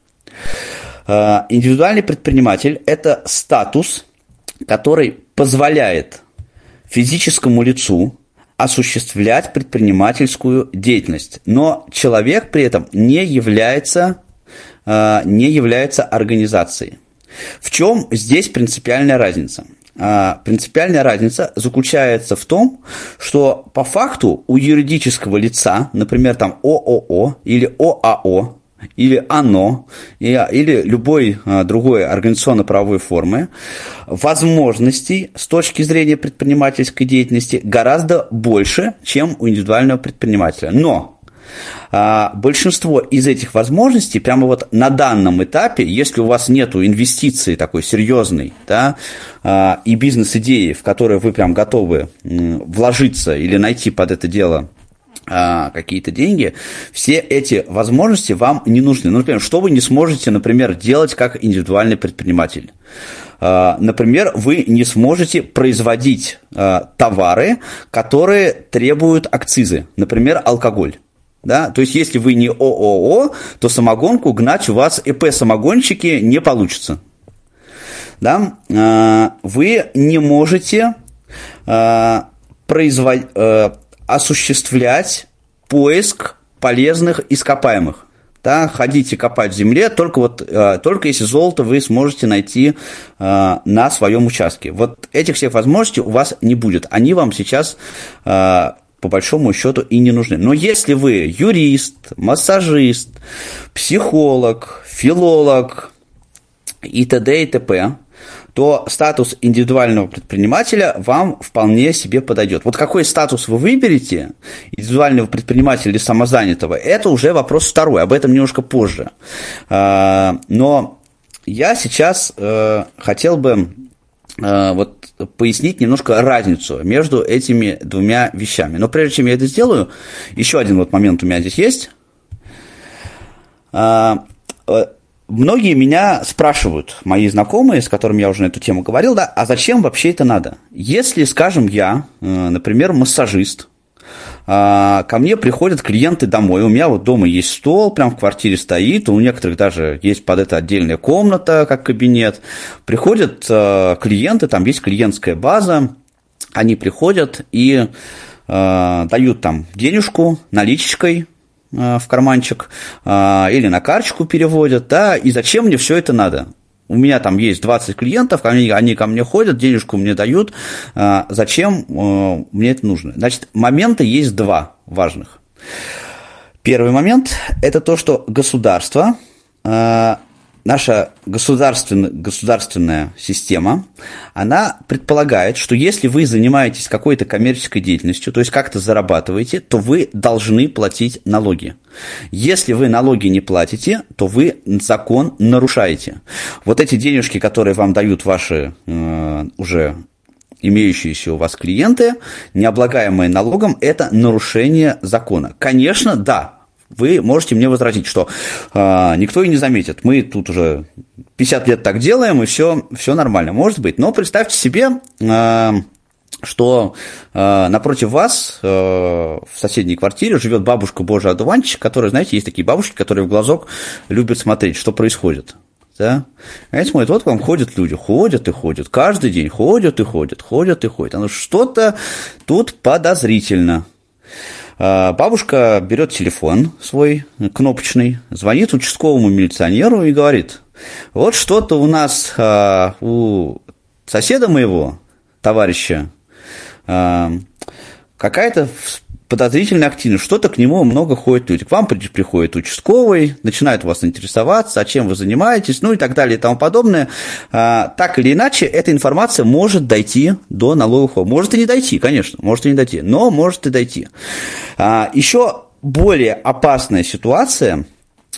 Э, индивидуальный предприниматель – это статус, который позволяет физическому лицу осуществлять предпринимательскую деятельность, но человек при этом не является, э, не является организацией. В чем здесь принципиальная разница? А, принципиальная разница заключается в том, что по факту у юридического лица, например, там ООО или ОАО, или ОНО, или любой а, другой организационно-правовой формы, возможностей с точки зрения предпринимательской деятельности гораздо больше, чем у индивидуального предпринимателя. Но большинство из этих возможностей прямо вот на данном этапе, если у вас нет инвестиции такой серьезной, да, а, и бизнес-идеи, в которые вы прям готовы вложиться или найти под это дело а, какие-то деньги, все эти возможности вам не нужны. Ну, например, что вы не сможете, например, делать как индивидуальный предприниматель? А, например, вы не сможете производить а, товары, которые требуют акцизы, например, алкоголь. Да? То есть, если вы не ООО, то самогонку гнать у вас ИП-самогонщики не получится. Да? А, вы не можете производить осуществлять поиск полезных ископаемых. Да, ходите копать в земле, только, вот, э, только если золото вы сможете найти э, на своем участке. Вот этих всех возможностей у вас не будет. Они вам сейчас э, по большому счету и не нужны. Но если вы юрист, массажист, психолог, филолог и т.д. и т.п., то статус индивидуального предпринимателя вам вполне себе подойдет. Вот какой статус вы выберете, индивидуального предпринимателя или самозанятого, это уже вопрос второй, об этом немножко позже. А, но я сейчас э, хотел бы вот пояснить немножко разницу между этими двумя вещами. Но прежде чем я это сделаю, еще один вот момент у меня здесь есть. А, э, Многие меня спрашивают, мои знакомые, с которыми я уже на эту тему говорил, да, а зачем вообще это надо? Если, скажем, я, э, например, массажист, а, ко мне приходят клиенты домой. У меня вот дома есть стол, прям в квартире стоит, у некоторых даже есть под это отдельная комната, как кабинет. Приходят э, клиенты, там есть клиентская база, они приходят и э, дают там денежку наличкой, в карманчик или на карточку переводят, да, и зачем мне все это надо? У меня там есть 20 клиентов, они, они ко мне ходят, денежку мне дают. Э, зачем мне это нужно? Значит, моменты есть два важных. Первый момент – это то, что государство наша государственная, государственная система, она предполагает, что если вы занимаетесь какой-то коммерческой деятельностью, то есть как-то зарабатываете, то вы должны платить налоги. Если вы налоги не платите, то вы закон нарушаете. Вот эти денежки, которые вам дают ваши э, уже имеющиеся у вас клиенты, не облагаемые налогом, это нарушение закона. Конечно, да, вы можете мне возразить, что э, никто и не заметит. Мы тут уже 50 лет так делаем, и все, все нормально. Может быть. Но представьте себе, э, что э, напротив вас э, в соседней квартире живет бабушка Божий одуванчик, которая, знаете, есть такие бабушки, которые в глазок любят смотреть, что происходит. Да? Они смотрят, вот к вам ходят люди, ходят и ходят, каждый день ходят и ходят, ходят и ходят. Оно что-то тут подозрительно. А, бабушка берет телефон свой кнопочный, звонит участковому милиционеру и говорит, вот что-то у нас а, у соседа моего, товарища, а, какая-то подозрительная активность, что-то к нему много ходит люди. К вам приходит участковый, начинает вас интересоваться, а чем вы занимаетесь, ну и так далее и тому подобное. А, так или иначе, эта информация может дойти до налоговых Может и не дойти, конечно, может и не дойти, но может и дойти. А, еще более опасная ситуация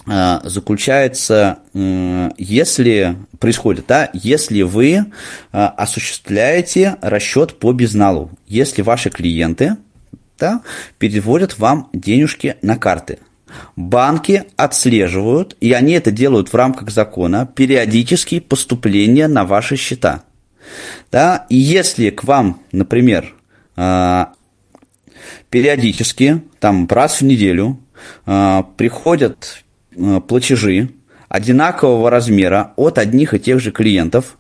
а, заключается, если происходит, да, если вы осуществляете расчет по безналу, если ваши клиенты да, переводят вам денежки на карты. Банки отслеживают, и они это делают в рамках закона, периодические поступления на ваши счета. Да, и если к вам, например, а, периодически, там раз в неделю, а, приходят а, платежи одинакового размера от одних и тех же клиентов,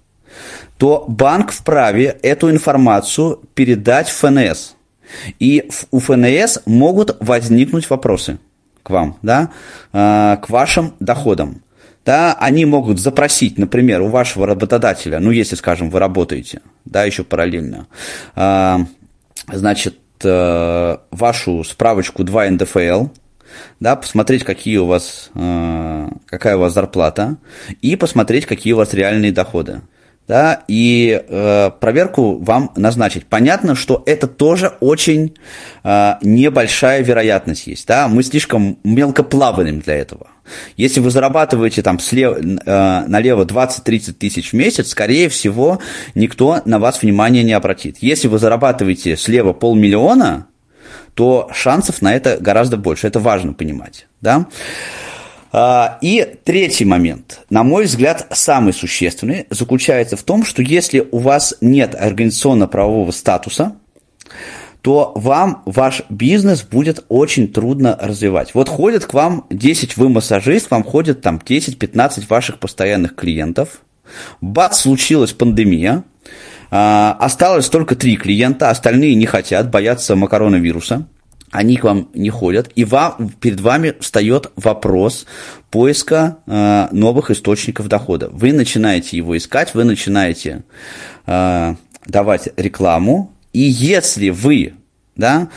то банк вправе эту информацию передать ФНС – и у ФНС могут возникнуть вопросы к вам, да, а, к вашим доходам. Да, они могут запросить, например, у вашего работодателя, ну, если, скажем, вы работаете, да, еще параллельно, а, значит, э, вашу справочку 2 НДФЛ, да, посмотреть, какие у вас, э, какая у вас зарплата, и посмотреть, какие у вас реальные доходы да, и э, проверку вам назначить. Понятно, что это тоже очень э, небольшая вероятность есть, да, мы слишком мелко плаваем для этого. Если вы зарабатываете там слева, э, налево 20-30 тысяч в месяц, скорее всего, никто на вас внимания не обратит. Если вы зарабатываете слева полмиллиона, то шансов на это гораздо больше. Это важно понимать. Да? А, и третий момент, на мой взгляд, самый существенный, заключается в том, что если у вас нет организационно-правового статуса, то вам ваш бизнес будет очень трудно развивать. Вот ходят к вам 10 вы массажист, вам ходят там 10-15 ваших постоянных клиентов. Бац, случилась пандемия, а, осталось только три клиента, остальные не хотят, боятся макаронавируса они к вам не ходят, и вам, перед вами встает вопрос поиска э, новых источников дохода. Вы начинаете его искать, вы начинаете э, давать рекламу, и если вы да,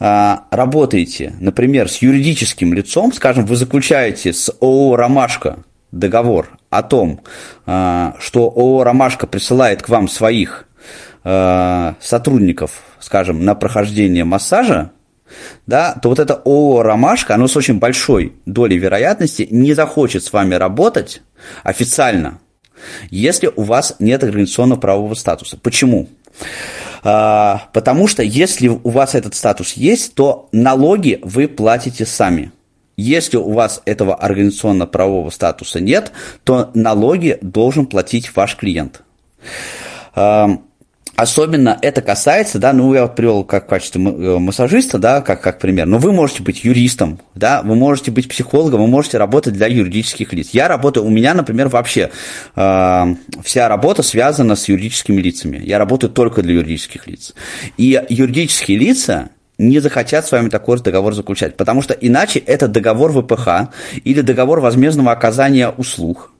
э, работаете, например, с юридическим лицом, скажем, вы заключаете с ООО «Ромашка» договор о том, э, что ООО «Ромашка» присылает к вам своих э, сотрудников, скажем, на прохождение массажа, да, то вот это ООО «Ромашка», оно с очень большой долей вероятности не захочет с вами работать официально, если у вас нет организационного правового статуса. Почему? А, потому что если у вас этот статус есть, то налоги вы платите сами. Если у вас этого организационно-правового статуса нет, то налоги должен платить ваш клиент. А, Особенно это касается, да, ну, я вот привел как в качестве э, массажиста, да, как, как пример, но вы можете быть юристом, да, вы можете быть психологом, вы можете работать для юридических лиц. Я работаю, у меня, например, вообще э, вся работа связана с юридическими лицами. Я работаю только для юридических лиц. И юридические лица не захотят с вами такой договор заключать, потому что иначе это договор ВПХ или договор возмездного оказания услуг.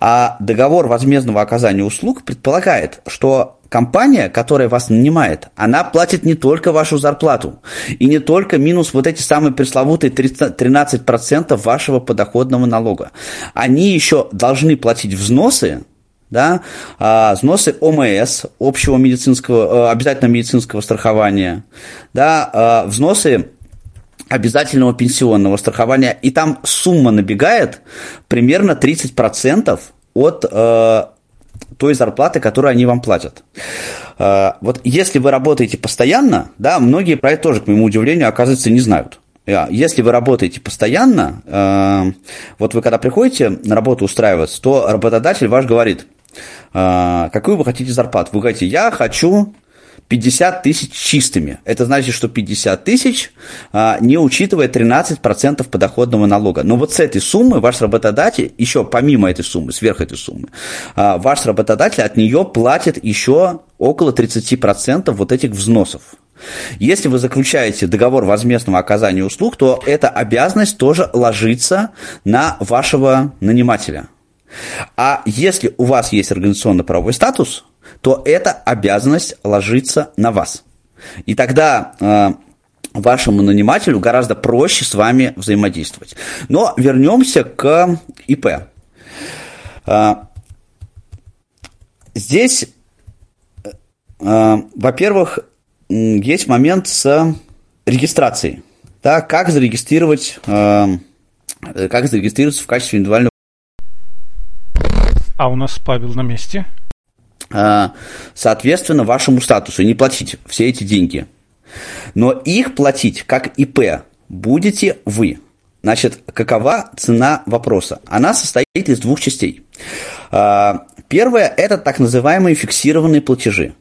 А договор возмездного оказания услуг предполагает, что компания, которая вас нанимает, она платит не только вашу зарплату и не только минус вот эти самые пресловутые 13% вашего подоходного налога. Они еще должны платить взносы, да, а, взносы ОМС, общего медицинского, э, обязательного медицинского страхования, да, а, взносы обязательного пенсионного страхования, и там сумма набегает примерно 30% от э, той зарплаты, которую они вам платят. А, вот если вы работаете постоянно, да, многие про это тоже, к моему удивлению, оказывается, не знают. А, если вы работаете постоянно, а, вот вы когда приходите на работу устраиваться, то работодатель ваш говорит, какую вы хотите зарплату. Вы говорите, я хочу 50 тысяч чистыми. Это значит, что 50 тысяч, а, не учитывая 13% подоходного налога. Но вот с этой суммы ваш работодатель, еще помимо этой суммы, сверх этой суммы, а, ваш работодатель от нее платит еще около 30% вот этих взносов. Если вы заключаете договор возмездного оказания услуг, то эта обязанность тоже ложится на вашего нанимателя. А если у вас есть организационно-правовой статус – то эта обязанность ложится на вас. И тогда э, вашему нанимателю гораздо проще с вами взаимодействовать. Но вернемся к ИП. Э, здесь, э, во-первых, есть момент с регистрацией. Да, как зарегистрировать, э, как зарегистрироваться в качестве индивидуального. А у нас Павел на месте. А, соответственно, вашему статусу не платить все эти деньги. Но их платить как ИП будете вы. Значит, какова цена вопроса? Она состоит из двух частей. А, первое – это так называемые фиксированные платежи.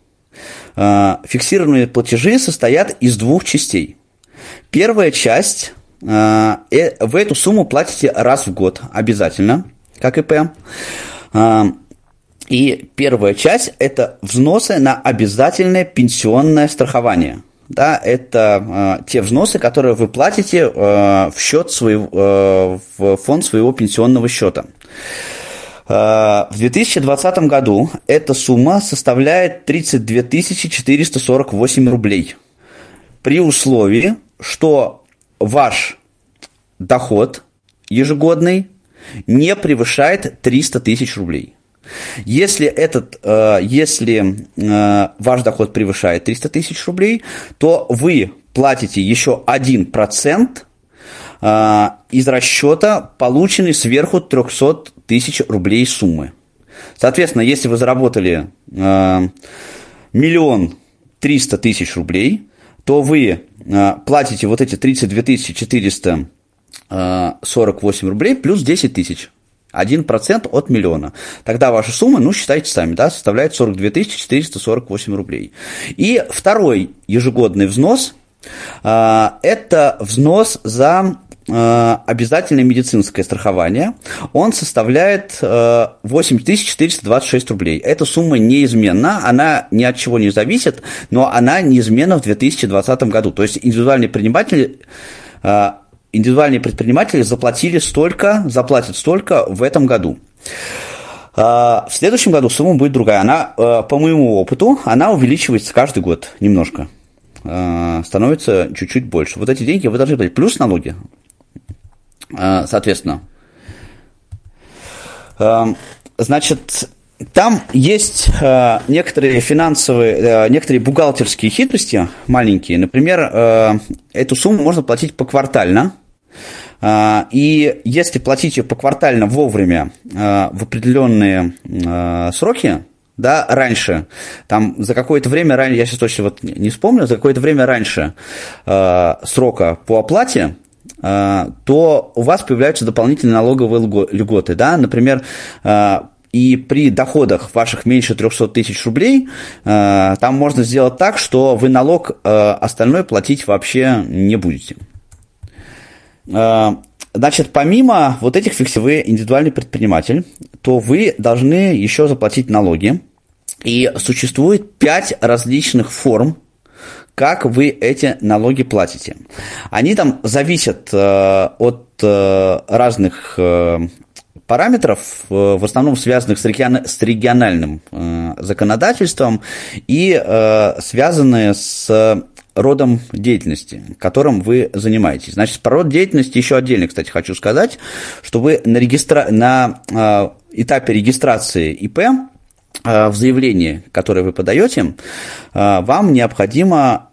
А, фиксированные платежи состоят из двух частей. Первая часть э, – вы эту сумму платите раз в год обязательно, как ИП. И первая часть – это взносы на обязательное пенсионное страхование. Да, это э, те взносы, которые вы платите э, в счет своего, э, в фонд своего пенсионного счета. Э, в 2020 году эта сумма составляет 32 448 рублей. При условии, что ваш доход ежегодный не превышает 300 тысяч рублей. Если, этот, э, если э, ваш доход превышает 300 тысяч рублей, то вы платите еще 1% э, из расчета, полученный сверху 300 тысяч рублей суммы. Соответственно, если вы заработали миллион триста тысяч рублей, то вы платите вот эти 32 448 рублей плюс 10 тысяч. 1% от миллиона. Тогда ваша сумма, ну, считайте сами, да, составляет 42 448 рублей. И второй ежегодный взнос – это взнос за Э, обязательное медицинское страхование, он составляет 8426 э, рублей. Эта сумма неизменна, она ни от чего не зависит, но она неизменна в 2020 году. То есть индивидуальные предприниматели э, индивидуальные предприниматели заплатили столько, заплатят столько в этом году. В следующем году сумма будет другая. Она, по моему опыту, она увеличивается каждый год немножко становится чуть-чуть больше. Вот эти деньги вы должны платить. Плюс налоги. А, соответственно. А, значит, там есть э, некоторые финансовые, э, некоторые бухгалтерские хитрости маленькие. Например, э, эту сумму можно платить поквартально. Э, и если платить ее поквартально вовремя э, в определенные э, сроки, да, раньше, там за какое-то время раньше, я сейчас точно вот не вспомню, за какое-то время раньше э, срока по оплате, а, то у вас появляются дополнительные налоговые льготы. Да? Например, а, и при доходах ваших меньше 300 тысяч рублей, а, там можно сделать так, что вы налог остальной платить вообще не будете. Значит, помимо вот этих фиксивых индивидуальный предприниматель, то вы должны еще заплатить налоги. И существует пять различных форм как вы эти налоги платите. Они там зависят э, от э, разных э, параметров, э, в основном связанных с, регион, с региональным э, законодательством и э, связанные с родом деятельности, которым вы занимаетесь. Значит, про род деятельности еще отдельно, кстати, хочу сказать, что вы на, регистра... на этапе регистрации ИП в заявлении, которое вы подаете, вам необходимо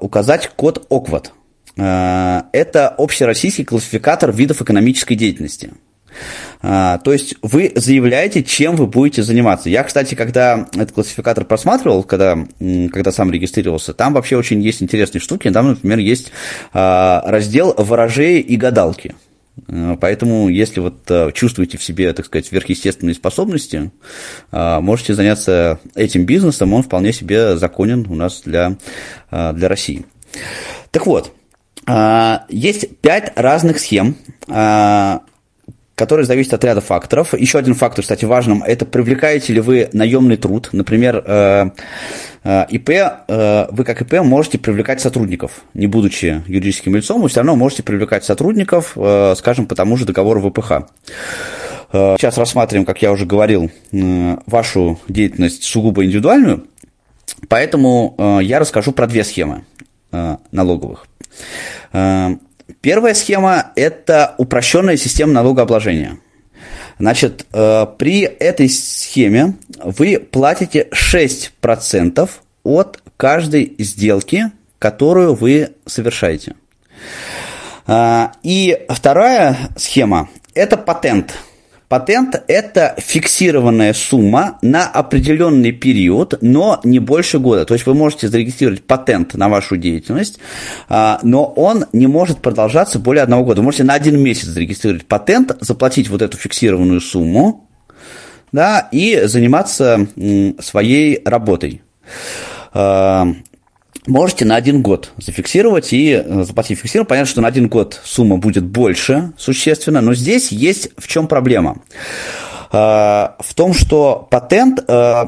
указать код ОКВАД. Это общероссийский классификатор видов экономической деятельности. То есть вы заявляете, чем вы будете заниматься. Я, кстати, когда этот классификатор просматривал, когда, когда сам регистрировался, там вообще очень есть интересные штуки. Там, например, есть раздел ворожеи и гадалки. Э, поэтому, если вот э, чувствуете в себе, так сказать, сверхъестественные способности, можете заняться этим бизнесом, он вполне себе законен у нас для, для России. Так вот, есть пять разных схем, которые зависят от ряда факторов. Еще один фактор, кстати, важным, это привлекаете ли вы наемный труд. Например, Э, ИП, э, вы как ИП можете привлекать сотрудников, не будучи юридическим лицом, вы все равно можете привлекать сотрудников, э, скажем, по тому же договору ВПХ. Сейчас рассматриваем, как я уже говорил, вашу деятельность сугубо индивидуальную, поэтому я расскажу про две схемы налоговых. Первая схема – это упрощенная система налогообложения. Значит, э, при этой схеме вы платите 6% от каждой сделки, которую вы совершаете. Э, и вторая схема – это патент – Патент – это фиксированная сумма на определенный период, но не больше года. То есть вы можете зарегистрировать патент на вашу деятельность, а, но он не может продолжаться более одного года. Вы можете на один месяц зарегистрировать патент, заплатить вот эту фиксированную сумму да, и заниматься своей работой. Можете на один год зафиксировать и э, заплатить фиксировать. Понятно, что на один год сумма будет больше существенно, но здесь есть в чем проблема. Э, в том, что патент э,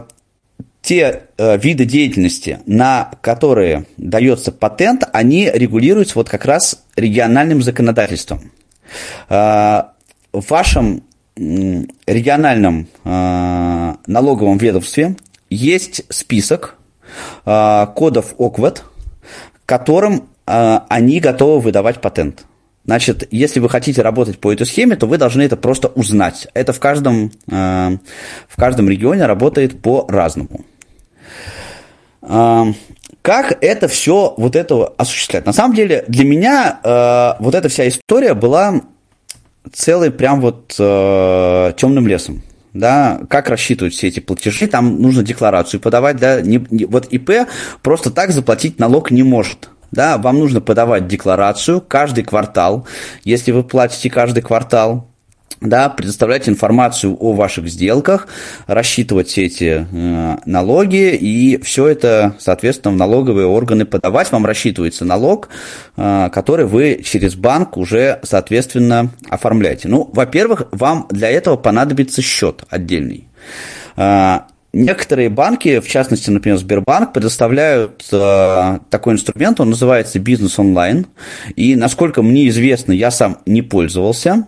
те виды деятельности, на которые дается патент, они регулируются вот как раз региональным законодательством. В вашем региональном налоговом ведомстве есть список кодов ОКВЭД, которым э, они готовы выдавать патент. Значит, если вы хотите работать по этой схеме, то вы должны это просто узнать. Это в каждом, э, в каждом регионе работает по-разному. Как это все вот это осуществлять? На самом деле, для меня вот эта вся история была целый прям вот темным лесом да, как рассчитывать все эти платежи, там нужно декларацию подавать, да, не, не, вот ИП просто так заплатить налог не может. да, вам нужно подавать декларацию каждый квартал. Если вы платите каждый квартал, да, предоставлять информацию о ваших сделках, рассчитывать все эти э, налоги, и все это, соответственно, в налоговые органы подавать. Вам рассчитывается налог, э, который вы через банк уже, соответственно, оформляете. Ну, во-первых, вам для этого понадобится счет отдельный. Э, Некоторые банки, в частности, например, Сбербанк, предоставляют э, такой инструмент, он называется бизнес онлайн. И насколько мне известно, я сам не пользовался,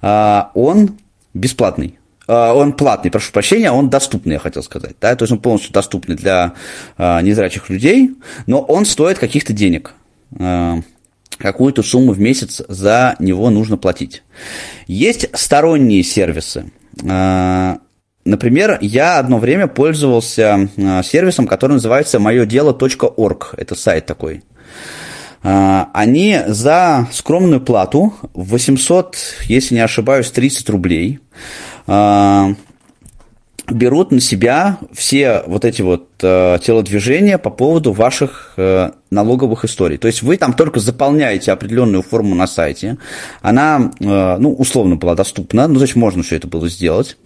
он бесплатный. Э, он платный, прошу прощения, он доступный, я хотел сказать. Да? То есть он полностью доступный для незрячих людей, но он стоит каких-то денег. Какую-то сумму в месяц за него нужно платить. Есть сторонние сервисы. Например, я одно время пользовался а, сервисом, который называется моедело.орг. Это сайт такой. А, они за скромную плату, 800, если не ошибаюсь, 30 рублей, а, берут на себя все вот эти вот э, телодвижения по поводу ваших э, налоговых историй. То есть вы там только заполняете определенную форму на сайте. Она, э, ну, условно была доступна, ну, есть можно все это было сделать.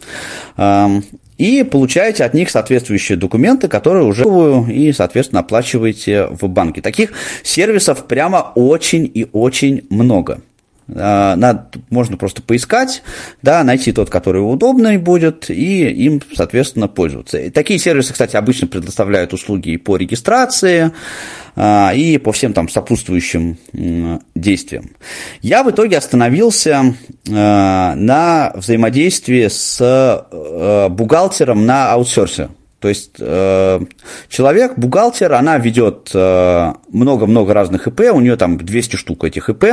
Э, и получаете от них соответствующие документы, которые уже и, соответственно, оплачиваете в банке. Таких сервисов прямо очень и очень много. А, надо, можно просто поискать, да, найти тот, который удобный будет, и им, соответственно, пользоваться. И такие сервисы, кстати, обычно предоставляют услуги и по регистрации, а, и по всем там сопутствующим действиям. Я в итоге остановился а, на взаимодействии с э, бухгалтером на аутсорсе. То есть э, человек, бухгалтер, она ведет э, много-много разных ИП, у нее там 200 штук этих ИП,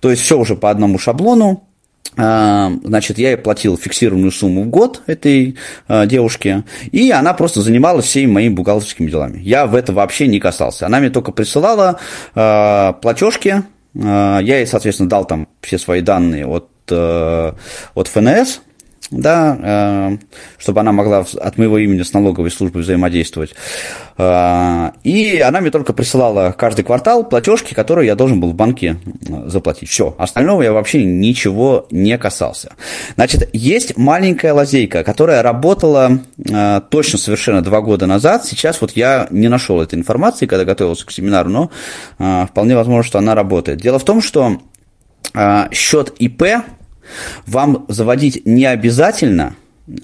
то есть все уже по одному шаблону. Э, значит, я ей платил фиксированную сумму в год этой девушке, и она просто занималась всеми моими бухгалтерскими делами. Я в это вообще не касался. Она мне только присылала платежки, я ей, соответственно, дал там все свои данные от, от ФНС, да, э, чтобы она могла от моего имени с налоговой службой взаимодействовать. Э, и она мне только присылала каждый квартал платежки, которые я должен был в банке э, заплатить. Все, остального я вообще ничего не касался. Значит, есть маленькая лазейка, которая работала точно совершенно два года назад. Сейчас вот я не нашел этой информации, когда готовился к семинару, но вполне возможно, что она работает. Дело в том, что счет ИП вам заводить не обязательно,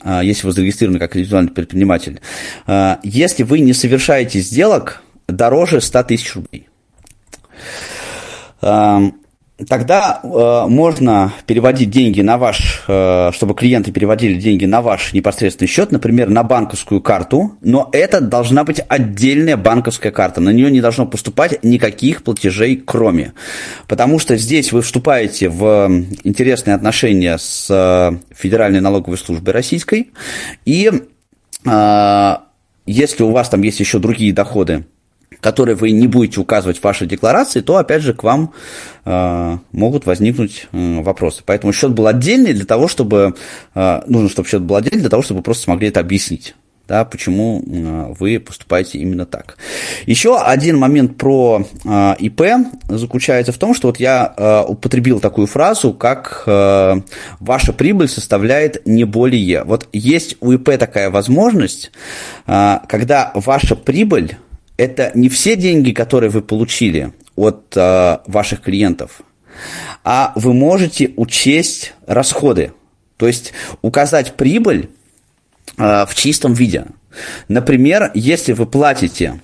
а, если вы зарегистрированы как индивидуальный предприниматель, а, если вы не совершаете сделок дороже 100 тысяч рублей тогда э, можно переводить деньги на ваш, э, чтобы клиенты переводили деньги на ваш непосредственный счет, например, на банковскую карту, но это должна быть отдельная банковская карта, на нее не должно поступать никаких платежей кроме, потому что здесь вы вступаете в интересные отношения с э, Федеральной налоговой службой российской, и э, если у вас там есть еще другие доходы, которые вы не будете указывать в вашей декларации, то опять же к вам э, могут возникнуть э, вопросы. Поэтому счет был отдельный для того, чтобы э, нужно, чтобы счет был отдельный для того, чтобы вы просто смогли это объяснить. Да, почему э, вы поступаете именно так. Еще один момент про э, ИП заключается в том, что вот я э, употребил такую фразу, как э, ваша прибыль составляет не более. Вот есть у ИП такая возможность, э, когда ваша прибыль это не все деньги, которые вы получили от э, ваших клиентов, а вы можете учесть расходы, то есть указать прибыль э, в чистом виде. Например, если вы платите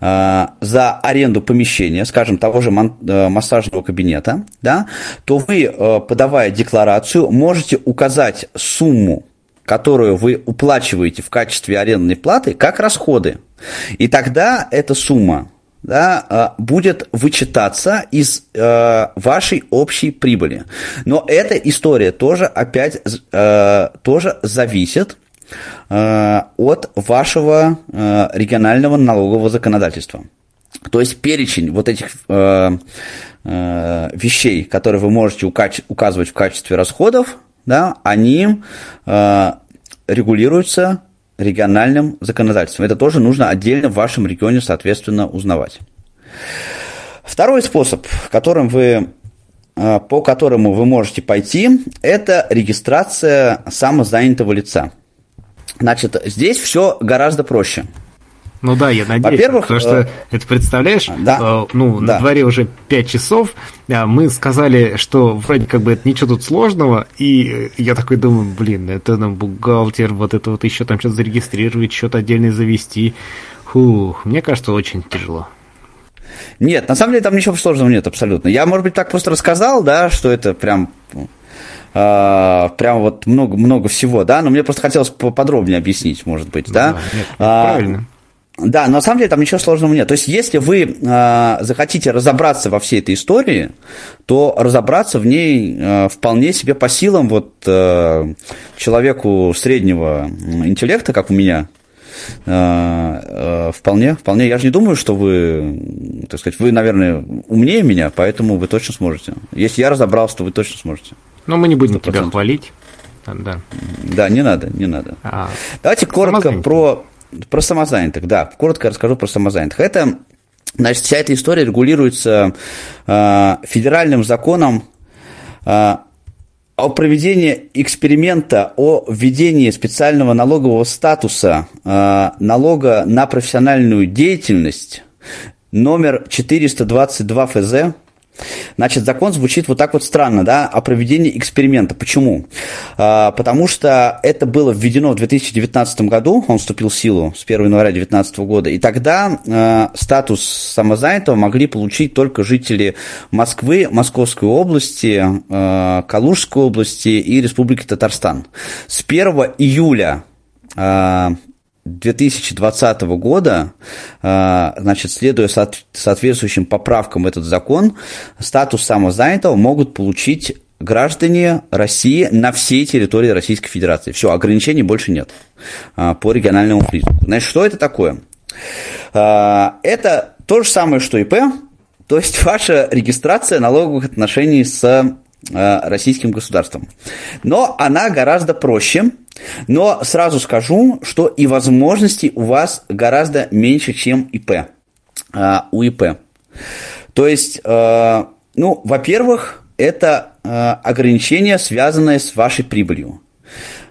э, за аренду помещения, скажем, того же мон, э, массажного кабинета, да, то вы, э, подавая декларацию, можете указать сумму, которую вы уплачиваете в качестве арендной платы, как расходы. И тогда эта сумма да, а, будет вычитаться из э, вашей общей прибыли. Но эта история тоже опять э, тоже зависит э, от вашего регионального налогового законодательства. То есть перечень вот этих вещей, которые вы можете указывать в качестве расходов, да, они регулируются региональным законодательством. Это тоже нужно отдельно в вашем регионе, соответственно, узнавать. Второй способ, которым вы, э, по которому вы можете пойти, это регистрация самозанятого лица. Значит, здесь все гораздо проще. Ну да, я надеюсь. Во-первых, потому что э, это представляешь, да, э, ну, да. на дворе уже 5 часов, а мы сказали, что вроде как бы это ничего тут сложного, и я такой думаю, блин, это нам бухгалтер, вот это вот еще там что-то зарегистрировать, что-то отдельно завести. Фух, мне кажется, очень тяжело. Нет, на самом деле там ничего сложного нет абсолютно. Я, может быть, так просто рассказал, да, что это прям э, прям вот много, много всего, да, но мне просто хотелось поподробнее объяснить, может быть, да. Да, нет, А, правильно. Да, но на самом деле там ничего сложного нет. То есть, если вы э, захотите разобраться во всей этой истории, то разобраться в ней э, вполне себе по силам вот э, человеку среднего интеллекта, как у меня. Вполне, вполне. Я же не думаю, что вы, так сказать, вы, наверное, умнее меня, поэтому вы точно сможете. Если я разобрался, то вы точно сможете. Но мы не будем Сто тебя процентов. хвалить. Да. Да, не надо, не надо. А, Давайте коротко про, про самозанятых. Да, коротко расскажу про самозанятых. Это, значит, вся эта история регулируется э, федеральным законом э, о проведении эксперимента о введении специального налогового статуса э, налога на профессиональную деятельность номер 422 ФЗ Значит, закон звучит вот так вот странно, да, о проведении эксперимента. Почему? А, потому что это было введено в 2019 году, он вступил в силу с 1 января 2019 года, и тогда а, статус самозанятого могли получить только жители Москвы, Московской области, а, Калужской области и Республики Татарстан. С 1 июля 2020 года, а, значит, следуя соот- соответствующим поправкам в этот закон, статус самозанятого могут получить граждане России на всей территории Российской Федерации. Все, ограничений больше нет а, по региональному признаку. Значит, что это такое? А, Это то же самое, что ИП, то есть ваша регистрация налоговых отношений с российским государством. Но она гораздо проще. Но сразу скажу, что и возможностей у вас гораздо меньше, чем ИП. а, у ИП. То есть, э, ну, во-первых, это э, ограничение, связанное с вашей прибылью.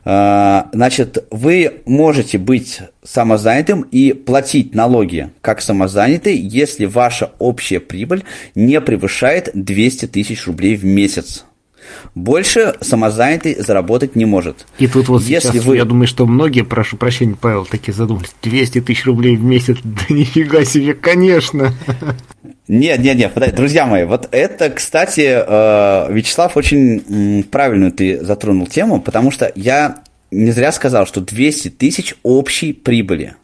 Э, Значит, вы можете быть самозанятым и платить налоги как самозанятый, если ваша общая прибыль не превышает 200 тысяч рублей в месяц. Больше самозанятый заработать не может. И тут вот Если сейчас, вы- я думаю, что многие, прошу прощения, Павел, такие задумались. 200 тысяч рублей в месяц, да нифига себе, конечно. Нет, нет, нет, подожди, друзья мои, вот это, кстати, э, Вячеслав, очень м, правильную ты затронул тему, потому что я не зря сказал, что 200 тысяч общей прибыли.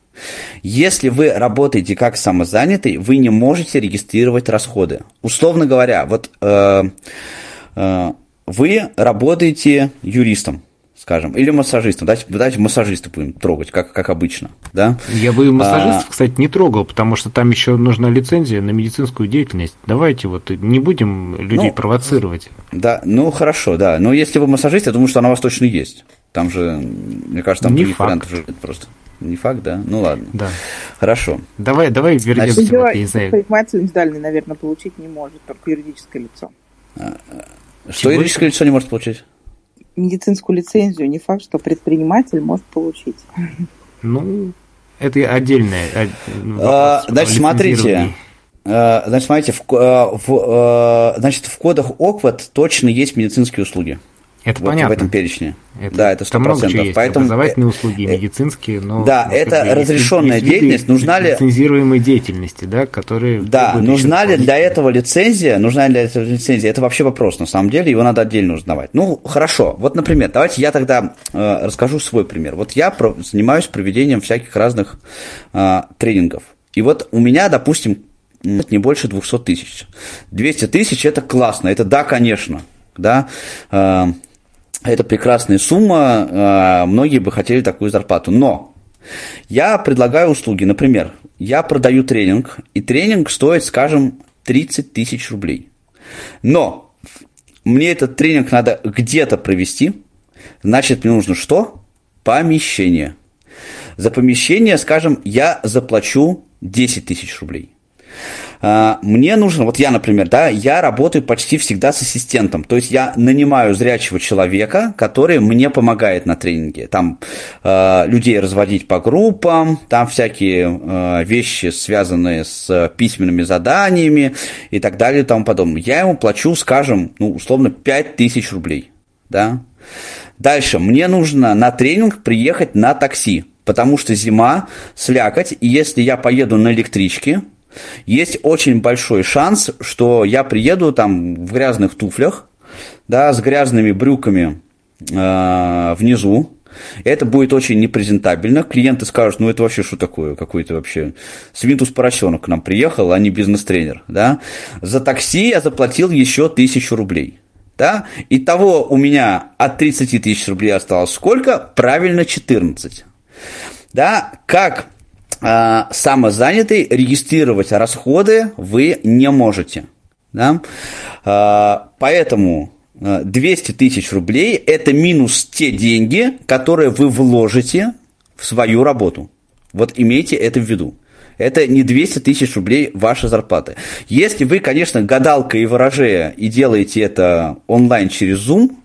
Если вы работаете как самозанятый, вы не можете регистрировать расходы. Условно говоря, вот э, э, вы работаете юристом, скажем, или массажистом. Давайте, давайте массажиста будем трогать, как, как обычно. Да? Я бы массажистов, А. кстати, не трогал, потому что там еще нужна лицензия на медицинскую деятельность. Давайте вот не будем людей Ну, провоцировать. Да, ну хорошо, да. Но если вы массажист, я думаю, что она у вас точно есть. Там же, мне кажется, там Не других факт. просто. Не факт, да? Ну ладно. Да. Хорошо. Давай, давай вернемся, Значит, вот, я не знаю, предприниматель индивидуальный, наверное, получить не может, только юридическое лицо. Что юридическое лицо не может получить? Медицинскую лицензию не факт, что предприниматель может получить. ну, это отдельное. а, ну, А, вопрос Значит, смотрите. Э, Значит, смотрите, в, э, в, э, значит, в кодах ОКВАД точно есть медицинские услуги. Это Вот понятно. в этом перечне. Это, да, это там много чего 100%. есть. Поэтому, Образовательные услуги, э, медицинские, но... да, это разрешенная есть деятельность. Нужна ли- Лицензируемой деятельности, да, которые... Да, нужна ли для этого лицензия? Нужна ли для этого лицензия? Это вообще вопрос, на самом деле, его надо отдельно узнавать. Ну, хорошо. Вот, например, давайте я тогда э, расскажу свой пример. Вот я про- занимаюсь проведением всяких разных э, тренингов. И вот у меня, допустим, не больше 200 тысяч. 200 тысяч – это классно, это да, конечно, да, э, это прекрасная сумма, э, многие бы хотели такую зарплату, но я предлагаю услуги, например, я продаю тренинг, и тренинг стоит, скажем, 30 тысяч рублей. Но мне этот тренинг надо где-то провести, значит, мне нужно что? Помещение. За помещение, скажем, я заплачу 10 тысяч рублей. А, мне нужно, вот я, например, да, я работаю почти всегда с ассистентом, то есть я нанимаю зрячего человека, который мне помогает на тренинге, там э, людей разводить по группам, там всякие э, вещи, связанные с письменными заданиями и так далее и тому подобное. Я ему плачу, скажем, ну, условно, 5000 рублей, да. Дальше, мне нужно на тренинг приехать на такси, потому что зима, слякоть, и если я поеду на электричке, есть очень большой шанс, что я приеду там в грязных туфлях, да, с грязными брюками э, внизу. Это будет очень непрезентабельно. Клиенты скажут, ну это вообще что такое? Какой-то вообще свинтус поросенок к нам приехал, а не бизнес-тренер. Да? За такси я заплатил еще тысячу рублей. Да? Итого у меня от 30 тысяч рублей осталось сколько? Правильно, 14. Да? Как самозанятый регистрировать расходы вы не можете. Да? Э, поэтому 200 тысяч рублей – это минус те деньги, которые вы вложите в свою работу. Вот имейте это в виду. Это не 200 тысяч рублей вашей зарплаты. Если вы, конечно, гадалка и ворожея и делаете это онлайн через Zoom,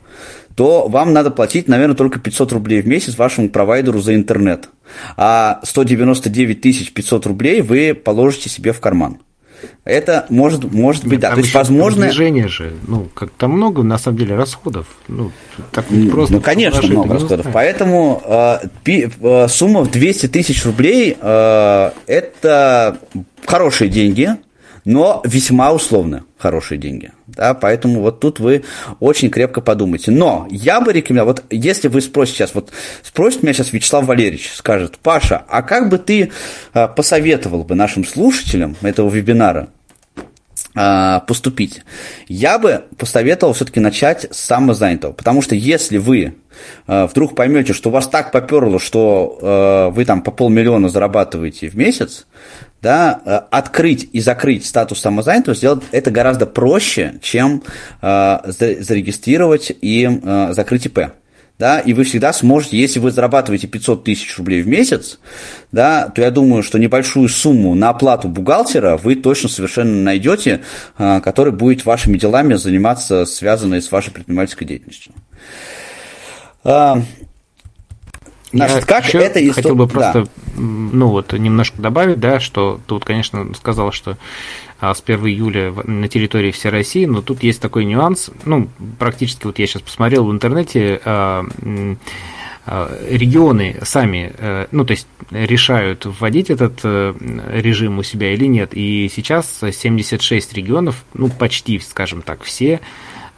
то вам надо платить, наверное, только 500 рублей в месяц вашему провайдеру за интернет. А 199 500 рублей вы положите себе в карман. Это может, может быть, Нет, да. То есть, возможно... Движение же, ну, как-то много, на самом деле, расходов. Ну, так не просто. Ну, конечно, много расходов. Поэтому э, пи, э, сумма в 200 тысяч рублей э, – это хорошие деньги, но весьма условно хорошие деньги. Да, поэтому вот тут вы очень крепко подумайте. Но я бы рекомендовал, вот если вы спросите сейчас, вот спросит меня сейчас Вячеслав Валерьевич, скажет, Паша, а как бы ты а, посоветовал бы нашим слушателям этого вебинара а, поступить? Я бы посоветовал все-таки начать с самозанятого, потому что если вы а, вдруг поймете, что вас так поперло, что вы там по полмиллиона зарабатываете в месяц, да, э, открыть и закрыть статус самозанятого, сделать это гораздо проще, чем э, зарегистрировать и э, закрыть ИП. Да, и вы всегда сможете, если вы зарабатываете 500 тысяч рублей в месяц, да, то я думаю, что небольшую сумму на оплату бухгалтера вы точно совершенно найдете, который будет вашими делами заниматься, связанные с вашей предпринимательской деятельностью. Значит, Я как это история? Хотел бы просто, да. ну вот, немножко добавить, да, что тут, конечно, сказал, что а, с 1 июля на территории всей России, но тут есть такой нюанс, ну, практически вот я сейчас посмотрел в интернете, а, а, регионы сами, э, ну, то есть решают, вводить этот э, режим у себя или нет. И сейчас 76 регионов, ну, почти, скажем так, все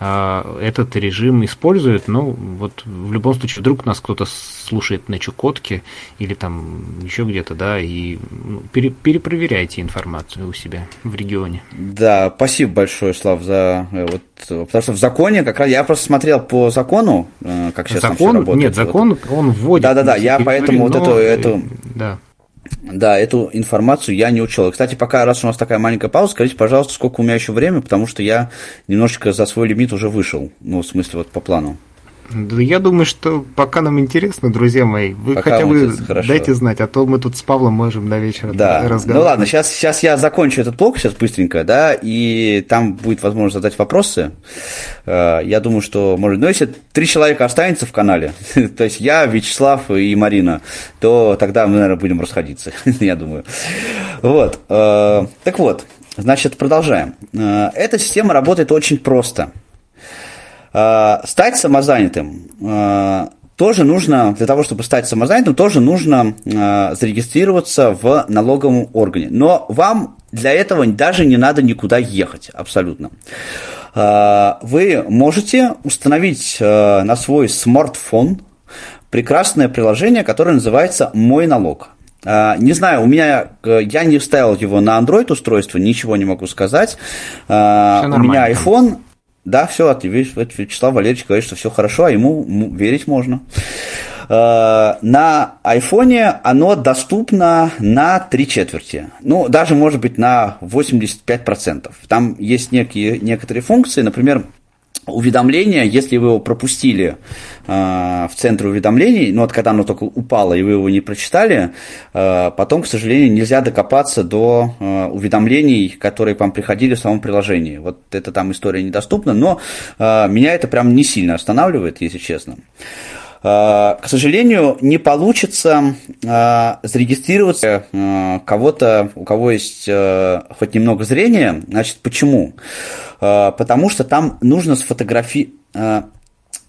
этот режим используют, ну, вот в любом случае, вдруг нас кто-то слушает на Чукотке или там еще где-то, да, и ну, пере, перепроверяйте информацию у себя в регионе. Да, спасибо большое, Слав, за э, вот, потому что в законе, как раз я просто смотрел по закону, э, как сейчас закон, работает. Нет, закон, вот. он вводит. Да-да-да, я поэтому вот эту, эту, да. Да, эту информацию я не учел. Кстати, пока, раз у нас такая маленькая пауза, скажите, пожалуйста, сколько у меня еще времени, потому что я немножечко за свой лимит уже вышел. Ну, в смысле, вот по плану. Да я думаю, что пока нам интересно, друзья мои, вы пока хотя бы дайте знать, а то мы тут с Павлом можем до вечера да. разговаривать. Ну ладно, сейчас, сейчас я закончу этот блок сейчас быстренько, да, и там будет возможность задать вопросы. Э, я думаю, что, может, ну, если три человека останется в канале, то есть я, Вячеслав и Марина, то тогда мы, наверное, будем расходиться, я думаю. Вот. Э, так вот, значит, продолжаем. Э, эта система работает очень просто – стать самозанятым э, тоже нужно, для того, чтобы стать самозанятым, тоже нужно э, зарегистрироваться в налоговом органе. Но вам для этого даже не надо никуда ехать, абсолютно. Вы можете установить на свой смартфон прекрасное приложение, которое называется «Мой налог». Не знаю, у меня, я не вставил его на Android устройство, ничего не могу сказать. у меня iPhone, да, все, Вячеслав Валерьевич говорит, что все хорошо, а ему верить можно. Э, на айфоне оно доступно на три четверти. Ну, даже, может быть, на 85%. Там есть некие, некоторые функции, например, уведомление, если вы его пропустили э, в центре уведомлений, ну вот когда оно только упало и вы его не прочитали, э, потом, к сожалению, нельзя докопаться до э, уведомлений, которые к вам приходили в самом приложении. Вот это там история недоступна, но э, меня это прям не сильно останавливает, если честно. Э, к сожалению, не получится э, зарегистрировать э, кого-то, у кого есть хоть немного зрения. Значит, почему? Потому что там нужно сфотографи...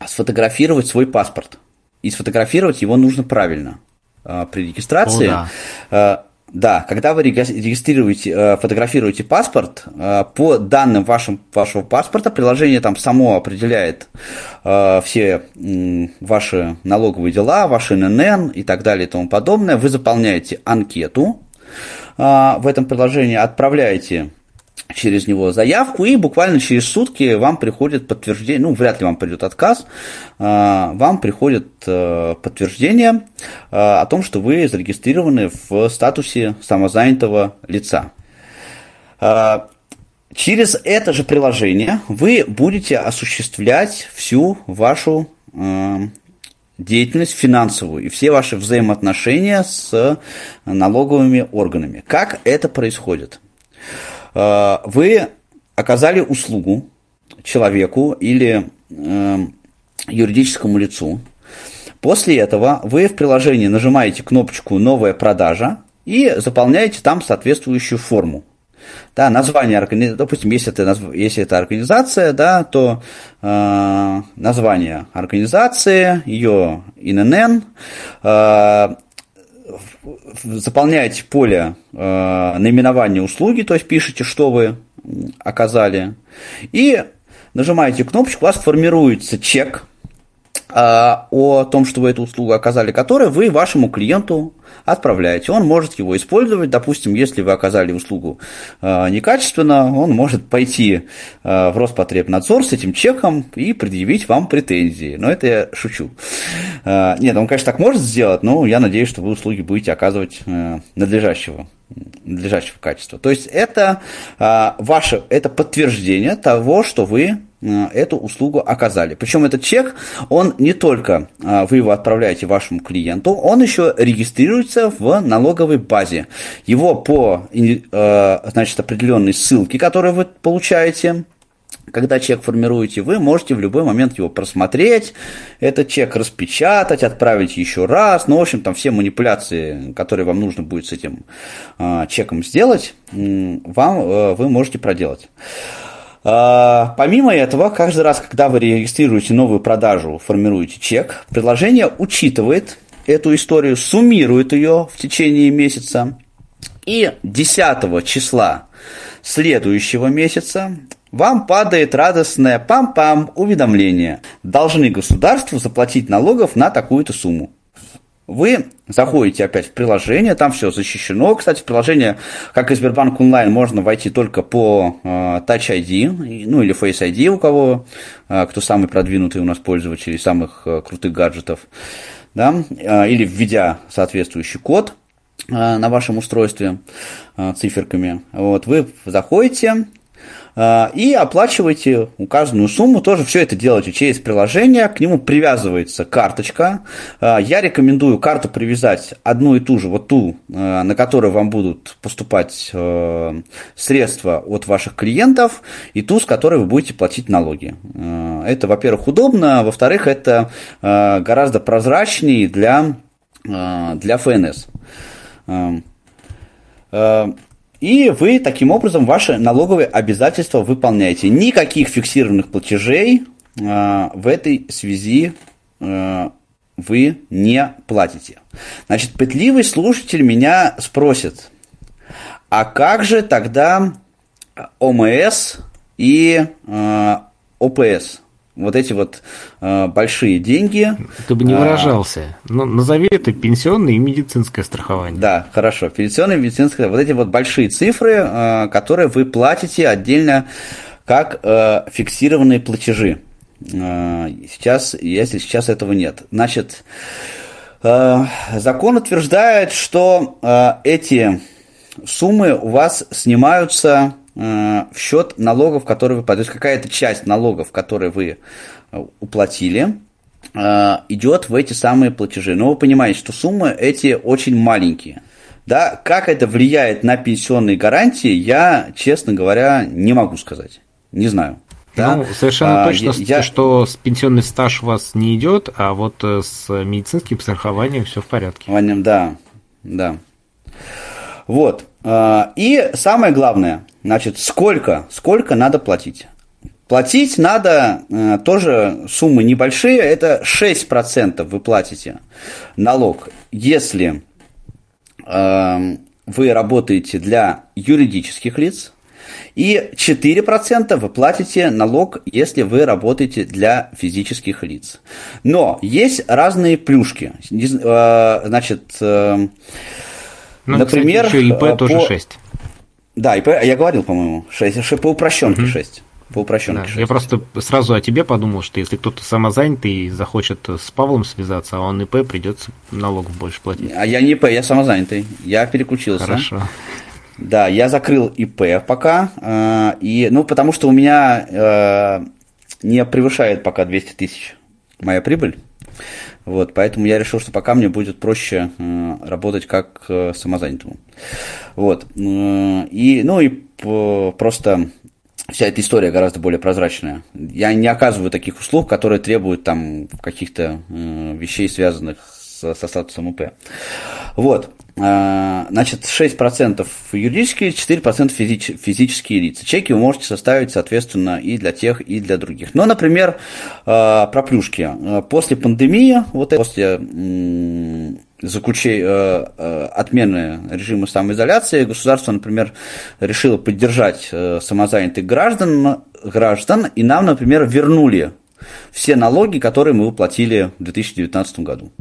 сфотографировать свой паспорт. И сфотографировать его нужно правильно при регистрации. О, да. Да, когда вы регистрируете, э, фотографируете паспорт, э, по данным вашим, вашего паспорта приложение там само определяет э, все ваши налоговые дела, ваши ННН и так далее и тому подобное. Вы заполняете анкету в этом приложении, отправляете через него заявку, и буквально через сутки вам приходит подтверждение, ну, вряд ли вам придет отказ, а, вам приходит э, подтверждение э, о том, что вы зарегистрированы в статусе самозанятого лица. А, через это же приложение вы будете осуществлять всю вашу э, деятельность финансовую и все ваши взаимоотношения с налоговыми органами. Как это происходит? Вы оказали услугу человеку или э, юридическому лицу. После этого вы в приложении нажимаете кнопочку «Новая продажа» и заполняете там соответствующую форму. Да, название организации, допустим, если это, если это организация, да, то э, название организации, ее ИНН, э, заполняете поле э, наименования услуги, то есть пишете, что вы оказали, и нажимаете кнопочку, у вас формируется чек о том, что вы эту услугу оказали, который вы вашему клиенту отправляете. Он может его использовать, допустим, если вы оказали услугу э, некачественно, он может пойти э, в Роспотребнадзор с этим чеком и предъявить вам претензии. Но это я шучу. Э, нет, он, конечно, так может сделать, но я надеюсь, что вы услуги будете оказывать э, надлежащего надлежащего качества. То есть это ваше, это подтверждение того, что вы эту услугу оказали. Причем этот чек, он не только а, вы его отправляете вашему клиенту, он еще регистрируется в налоговой базе. Его по а, значит, определенной ссылке, которую вы получаете, когда чек формируете, вы можете в любой момент его просмотреть, этот чек распечатать, отправить еще раз. Ну, в общем, там все манипуляции, которые вам нужно будет с этим э, чеком сделать, вам, э, вы можете проделать. Э, помимо этого, каждый раз, когда вы регистрируете новую продажу, формируете чек, приложение учитывает эту историю, суммирует ее в течение месяца. И 10 числа следующего месяца вам падает радостное пам-пам уведомление. Должны государству заплатить налогов на такую-то сумму. Вы заходите опять в приложение, там все защищено. Кстати, в приложение, как и Сбербанк онлайн, можно войти только по э, Touch ID, ну или Face ID у кого, э, кто самый продвинутый у нас пользователь самых э, крутых гаджетов, да, или введя соответствующий код на вашем устройстве циферками. Вот, вы заходите, и оплачиваете указанную сумму, тоже все это делаете через приложение, к нему привязывается карточка. А, я рекомендую карту привязать одну и ту же, вот ту, а, на которую вам будут поступать средства от ваших клиентов, и ту, с которой вы будете платить налоги. Это, во-первых, удобно, во-вторых, это гораздо прозрачнее для, для ФНС. И вы таким образом ваши налоговые обязательства выполняете. Никаких фиксированных платежей э, в этой связи э, вы не платите. Значит, пытливый слушатель меня спросит, а как же тогда ОМС и э, ОПС? Вот эти вот э, большие деньги. Ты бы не а, выражался. Но ну, назови это пенсионное и медицинское страхование. Да, хорошо. Пенсионное и медицинское. Вот эти вот большие цифры, э, которые вы платите отдельно как э, фиксированные платежи. Э, сейчас, если сейчас этого нет. Значит, э, закон утверждает, что э, эти суммы у вас снимаются э, в счет налогов, которые вы, то есть какая-то часть налогов, которые вы э, уплатили, э, идет в эти самые платежи. Но вы понимаете, что суммы эти очень маленькие. Да, как это влияет на пенсионные гарантии, я, честно говоря, не могу сказать. Не знаю. Да? Ну, совершенно А, точно, я- что с пенсионный стаж у вас не идет, а вот э, с медицинским страхованием все в порядке. Да, да. Вот. а, И самое главное, значит, сколько, сколько надо платить? Платить надо э, тоже суммы небольшие, это 6% вы платите налог, если э, вы работаете для юридических лиц, и 4% вы платите налог, если вы работаете для физических лиц. Но есть разные плюшки. Э, Значит, Ну, Например, кстати, еще ИП э, тоже по- 6. да, и по- я говорил, по-моему, 6, по упрощенке 6. По Да, упрощенке 6. я просто сразу о тебе подумал, что если кто-то самозанятый и захочет с Павлом связаться, а он ИП, придется налогов больше платить. А я не ИП, я самозанятый. Я переключился. Хорошо. Да, я закрыл ИП пока. э, и, ну, потому что у меня э, не превышает пока 200 тысяч моя прибыль. Вот, поэтому я решил, что пока мне будет проще э, работать как э, самозанятому. Вот. э, и, ну и п- просто вся эта история гораздо более прозрачная. Я не оказываю таких услуг, которые требуют там каких-то э, вещей, связанных с- со статусом ИП. Вот. А, Значит, 6% юридические, 4% физич- физические лица. Чеки вы можете составить, соответственно, и для тех, и для других. Но, например, а, про плюшки. А, После пандемии, вот после э, отмены режима самоизоляции, государство, например, решило поддержать самозанятых граждан, граждан, и нам, например, вернули все налоги, которые мы уплатили в 2019 году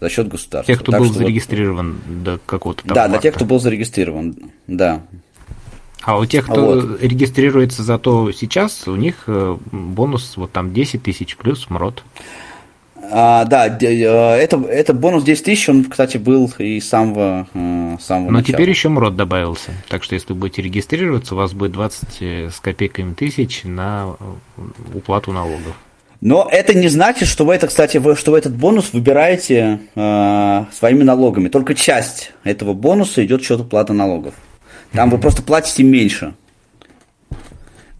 за счет государства. Тех, кто Так был что вот- зарегистрирован до какого-то там да, для марта. тех, кто был зарегистрирован, да. А у тех, кто Вот. регистрируется зато сейчас, у них э, бонус вот там 10 тысяч плюс МРОД. А, да, э, это, это бонус 10 тысяч, он, кстати, был и с самого, э, с самого Но начала. теперь еще МРОД добавился. Так что если вы будете регистрироваться, у вас будет 20 с копейками тысяч на уплату налогов. Но это не значит, что вы это, кстати, вы, что вы этот бонус выбираете э, своими налогами. Только часть этого бонуса идет в счет уплаты налогов. Там вы просто платите меньше.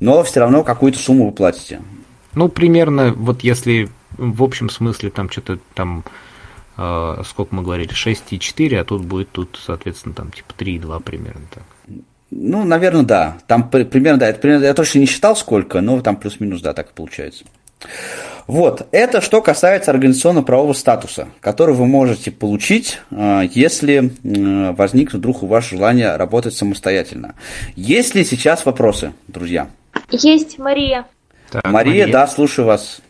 Но все равно какую-то сумму вы платите. Ну, примерно, вот если в общем смысле там что-то там, э, сколько мы говорили, 6,4, а тут будет тут, соответственно, там типа 3,2 примерно так. Ну, наверное, да. Там при- примерно, да, это примерно, я точно не считал сколько, но там плюс-минус, да, так и получается. Вот, это что касается организационно-правового статуса, который вы можете получить, э, если возникнет вдруг у вас желание работать самостоятельно. Есть ли сейчас вопросы, друзья? Есть, Мария. Так, Мария, да, слушаю вас.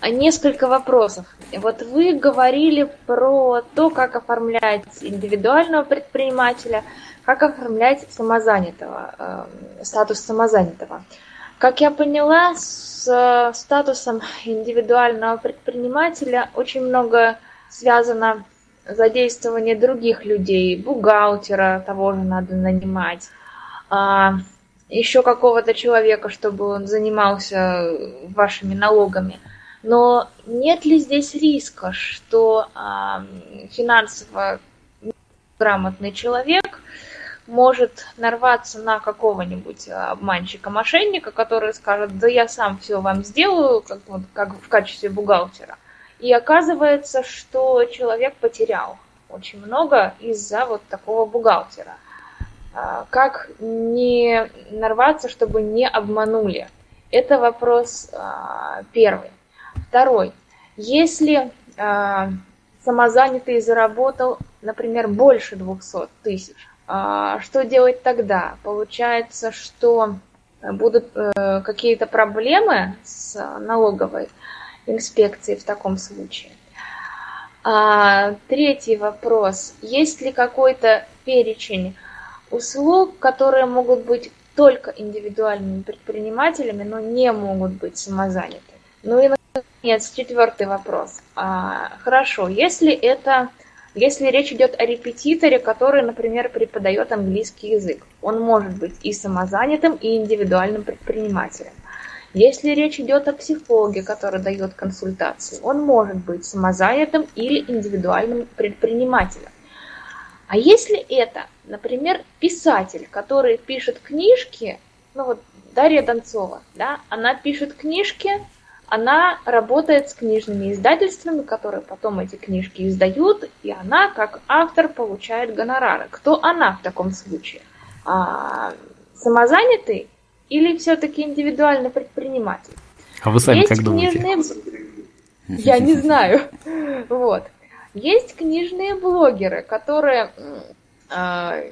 А, Несколько вопросов. Вот вы говорили про то, как оформлять индивидуального предпринимателя, как оформлять самозанятого, э, статус самозанятого. Как я поняла, с э, статусом индивидуального предпринимателя очень много связано задействование других людей, бухгалтера того же надо нанимать, а, еще какого-то человека, чтобы он занимался вашими налогами. Но нет ли здесь риска, что а, финансово грамотный человек может нарваться на какого-нибудь обманщика-мошенника, который скажет, да я сам все вам сделаю, как, вот, как в качестве бухгалтера. И оказывается, что человек потерял очень много из-за вот такого бухгалтера. А, Как не нарваться, чтобы не обманули? Это вопрос а, первый. Второй. Если а, самозанятый заработал, например, больше 200 тысяч, а, что делать тогда? Получается, что будут э, какие-то проблемы с налоговой инспекцией в таком случае. А, третий вопрос. Есть ли какой-то перечень услуг, которые могут быть только индивидуальными предпринимателями, но не могут быть самозаняты? Ну и, наконец, четвертый вопрос. А, хорошо, если это Если речь идет о репетиторе, который, например, преподает английский язык, он может быть и самозанятым, и индивидуальным предпринимателем. Если речь идет о психологе, который дает консультации, он может быть самозанятым или индивидуальным предпринимателем. А если это, например, писатель, который пишет книжки, ну вот Дарья Донцова, да, она пишет книжки, она работает с книжными издательствами, которые потом эти книжки издают, и она, как автор, получает гонорары. Кто она в таком случае? А, самозанятый или все-таки индивидуальный предприниматель? А вы сами Есть как думаете? книжные... Я не знаю. Вот. Есть книжные блогеры, которые, а,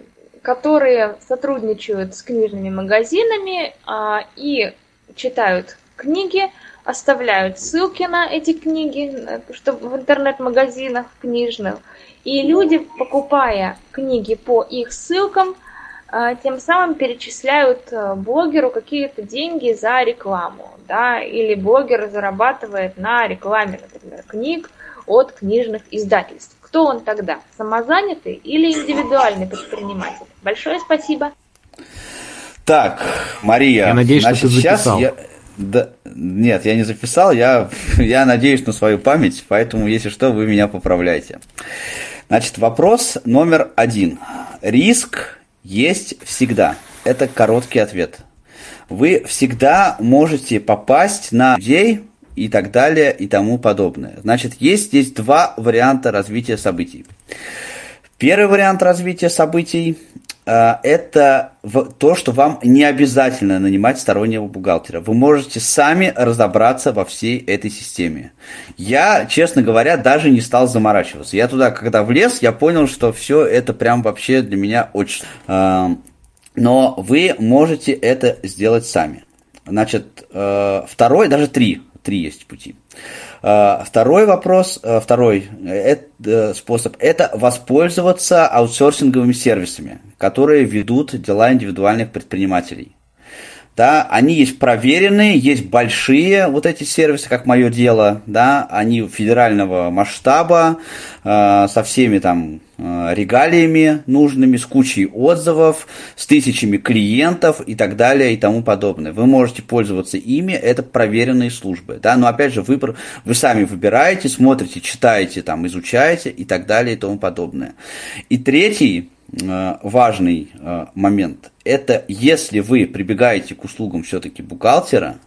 которые сотрудничают с книжными магазинами а, и читают книги, оставляют ссылки на эти книги чтобы в интернет-магазинах книжных. И люди, покупая книги по их ссылкам, а, тем самым перечисляют а, блогеру какие-то деньги за рекламу. Да? Или блогер зарабатывает на рекламе, например, книг от книжных издательств. Кто он тогда? Самозанятый или индивидуальный предприниматель? Большое спасибо. Так, Мария, Я надеюсь, что значит, ты сейчас записал. я... Да, нет, я не записал, я, я надеюсь на свою память, поэтому, если что, вы меня поправляете. Значит, вопрос номер один. Риск есть всегда. Это короткий ответ. Вы всегда можете попасть на людей и так далее и тому подобное. Значит, есть здесь два варианта развития событий. Первый вариант развития событий это в- то, что вам не обязательно нанимать стороннего бухгалтера. Вы можете сами разобраться во всей этой системе. Я, честно говоря, даже не стал заморачиваться. Я туда, когда влез, я понял, что все это прям вообще для меня очень... э, но вы можете это сделать сами. Значит, э, второй, даже три, три есть пути. Э, Второй вопрос, э, второй э, э, способ – это воспользоваться аутсорсинговыми сервисами, которые ведут дела индивидуальных предпринимателей. Да, они есть проверенные, есть большие вот эти сервисы, как мое дело, да, они федерального масштаба, э, со всеми там э, регалиями нужными, с кучей отзывов, с тысячами клиентов и так далее и тому подобное. Вы можете пользоваться ими, это проверенные службы, да, но опять же вы, пр- вы сами выбираете, смотрите, читаете, там, изучаете и так далее и тому подобное. И третий э, важный э, момент – это если вы прибегаете к услугам все-таки бухгалтера,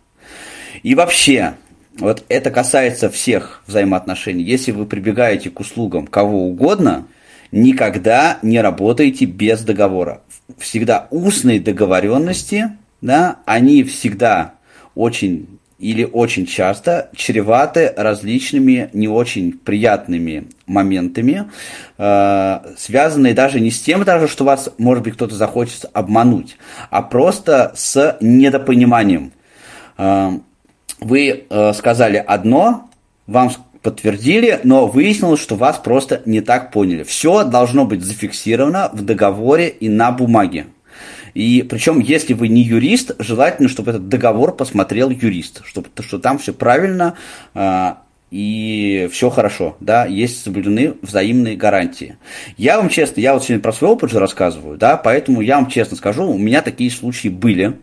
и вообще, вот это касается всех взаимоотношений, если вы прибегаете к услугам кого угодно, никогда не работайте без договора. Всегда устные договоренности, да, они всегда очень или очень часто чреваты различными не очень приятными моментами, э, связанные даже не с тем, даже, что вас, может быть, кто-то захочет обмануть, а просто с недопониманием. Э, вы э, сказали одно, вам подтвердили, но выяснилось, что вас просто не так поняли. Все должно быть зафиксировано в договоре и на бумаге. И причем, если вы не юрист, желательно, чтобы этот договор посмотрел юрист, чтобы что там все правильно э, и все хорошо, да, есть соблюдены взаимные гарантии. Я вам честно, я вот сегодня про свой опыт же рассказываю, да, поэтому я вам честно скажу, у меня такие случаи были,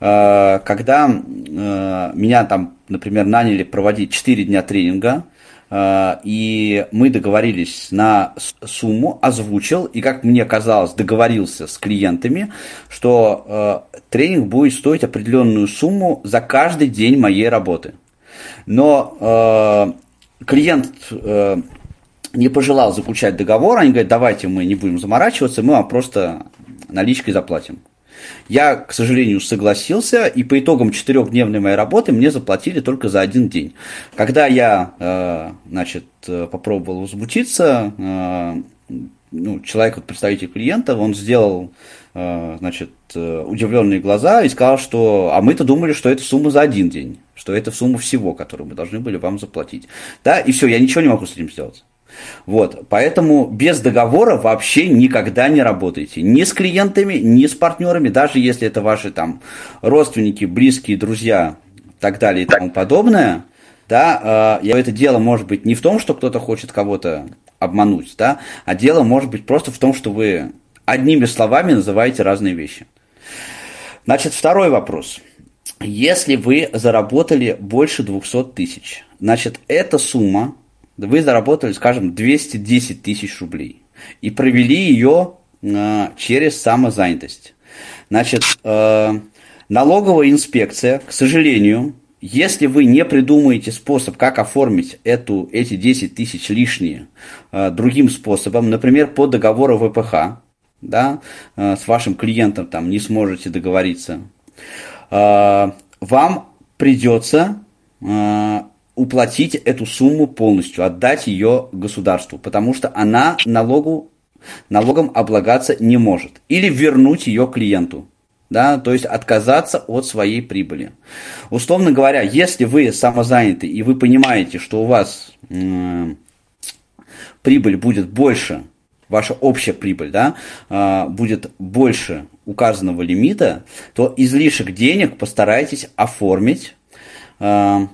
Э, когда э, меня там, например, наняли проводить 4 дня тренинга, и мы договорились на сумму, озвучил, и, как мне казалось, договорился с клиентами, что э, тренинг будет стоить определенную сумму за каждый день моей работы. Но э, клиент э, не пожелал заключать договор, они говорят, давайте мы не будем заморачиваться, мы вам просто наличкой заплатим. Я, к сожалению, согласился, и по итогам четырехдневной моей работы мне заплатили только за один день. Когда я, э, значит, э, попробовал возмутиться, э, ну, человек, вот, представитель клиента, он сделал, значит, удивленные глаза и сказал, что, а мы-то думали, что это сумма за один день, что это сумма всего, которую мы должны были вам заплатить. Да, и все, я ничего не могу с этим сделать. Вот, поэтому без договора вообще никогда не работайте. Ни с клиентами, ни с партнерами, даже если это ваши там родственники, близкие, друзья, так далее и тому подобное. Да, э, это дело может быть не в том, что кто-то хочет кого-то обмануть, да, а дело может быть просто в том, что вы одними словами называете разные вещи. Значит, второй вопрос. Если вы заработали больше 200 тысяч, значит, эта сумма, вы заработали, скажем, 210 тысяч рублей и провели ее э, через самозанятость. Значит, э, налоговая инспекция, к сожалению, если вы не придумаете способ, как оформить эту, эти 10 тысяч лишние э, другим способом, например, по договору ВПХ, да, э, с вашим клиентом там не сможете договориться, э, вам придется э, уплатить эту сумму полностью, отдать ее государству, потому что она налогу, налогом облагаться не может. Или вернуть ее клиенту да, то есть отказаться от своей прибыли. Условно говоря, если вы самозаняты и вы понимаете, что у вас э, прибыль будет больше, ваша общая прибыль, да, э, будет больше указанного лимита, то излишек денег постарайтесь оформить э,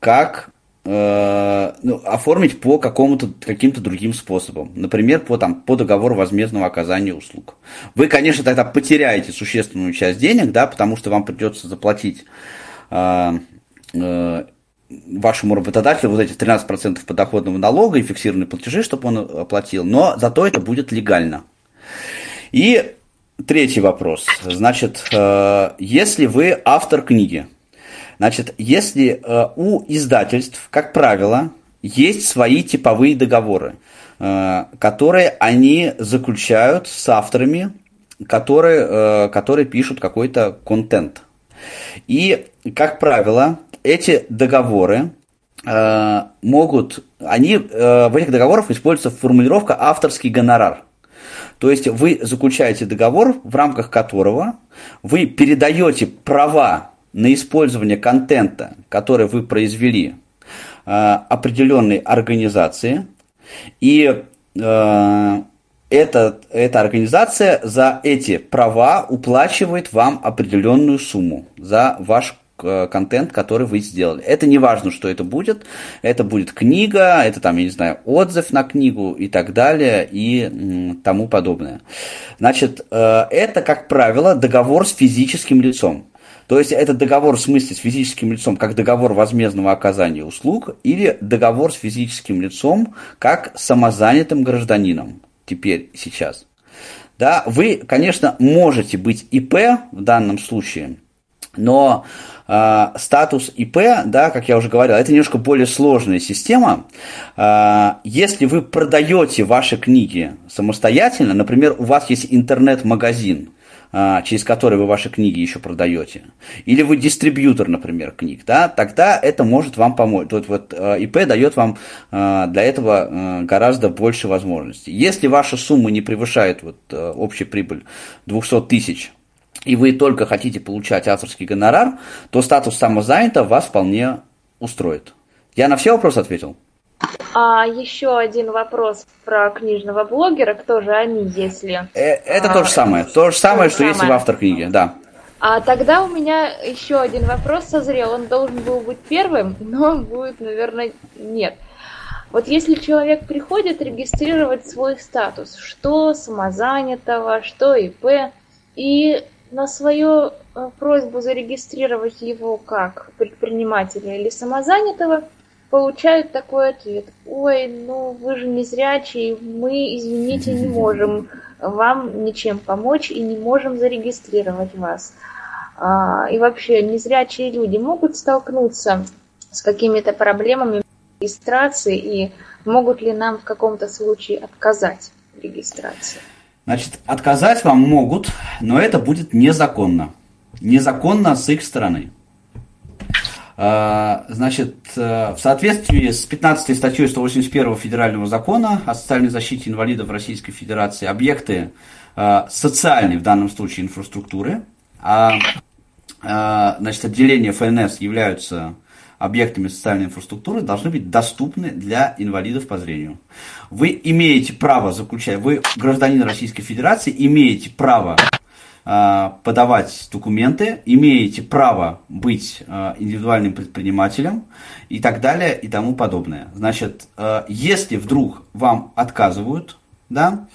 как Э, ну, оформить по какому-то каким-то другим способам. Например, по, там, по договору возмездного оказания услуг. Вы, конечно, тогда потеряете существенную часть денег, да, потому что вам придется заплатить э, э, вашему работодателю вот эти 13% подоходного налога и фиксированные платежи, чтобы он оплатил, но зато это будет легально. И третий вопрос. Значит, э, если вы автор книги, Значит, если э, у издательств, как правило, есть свои типовые договоры, э, которые они заключают с авторами, которые, э, которые пишут какой-то контент. И, как правило, эти договоры могут, они, в этих договорах используется формулировка авторский гонорар. То есть вы заключаете договор, в рамках которого вы передаете права на использование контента, который вы произвели э, определенной организации, и э, эта, эта организация за эти права уплачивает вам определенную сумму за ваш э, контент, который вы сделали. Это не важно, что это будет. Это будет книга, это там, я не знаю, отзыв на книгу и так далее и тому подобное. Значит, это, как правило, договор с физическим лицом. То есть это договор в смысле с физическим лицом, как договор возмездного оказания услуг, или договор с физическим лицом, как самозанятым гражданином теперь, сейчас. Да, вы, конечно, можете быть ИП в данном случае, но э, статус ИП, да, как я уже говорил, это немножко более сложная система. Э, если вы продаете ваши книги самостоятельно, например, у вас есть интернет-магазин, через который вы ваши книги еще продаете, или вы дистрибьютор, например, книг, да, тогда это может вам помочь. Вот, вот а, ИП дает вам а, для этого гораздо больше возможностей. Если ваша сумма не превышает вот, общей прибыль 200 тысяч, и вы только хотите получать авторский гонорар, то статус самозанятого вас вполне устроит. Я на все вопросы ответил? А еще один вопрос про книжного блогера. Кто же они, если... Э, это а, то же самое. То же самое, то что самое. есть в автор книги, да. А тогда у меня еще один вопрос созрел. Он должен был быть первым, но будет, наверное, нет. Вот если человек приходит регистрировать свой статус, что самозанятого, что ИП, и на свою э, просьбу зарегистрировать его как предпринимателя или самозанятого – получают такой ответ. Ой, ну вы же не зрячий, мы, извините, не можем вам ничем помочь и не можем зарегистрировать вас. А, и вообще, незрячие люди могут столкнуться с какими-то проблемами регистрации и могут ли нам в каком-то случае отказать в регистрации? Значит, отказать вам могут, но это будет незаконно. Незаконно с их стороны. А, значит, э, в соответствии с 15 статьей 181 Федерального закона о социальной защите инвалидов Российской Федерации объекты э, социальной, в данном случае, инфраструктуры, а э, значит, отделения ФНС являются объектами социальной инфраструктуры, должны быть доступны для инвалидов по зрению. Вы имеете право заключать, вы, гражданин Российской Федерации, имеете право подавать документы, имеете право быть а, индивидуальным предпринимателем и так далее и тому подобное. Значит, а, если вдруг вам отказывают, да,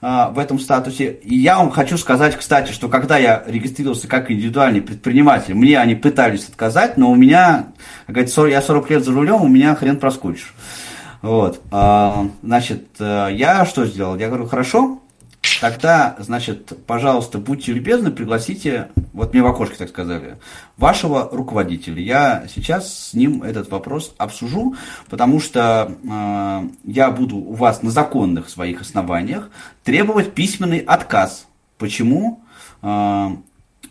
в этом статусе. И я вам хочу сказать, кстати, что когда я регистрировался как индивидуальный предприниматель, мне они пытались отказать, но у меня, как говорится, я 40 лет за рулем, у меня хрен проскочишь. Вот. Значит, э, я что сделал? Я говорю, хорошо, Тогда, значит, пожалуйста, будьте любезны, пригласите, вот мне в окошке так сказали, вашего руководителя. Я сейчас с ним этот вопрос обсужу, потому что э, я буду у вас на законных своих основаниях требовать письменный отказ. Почему э,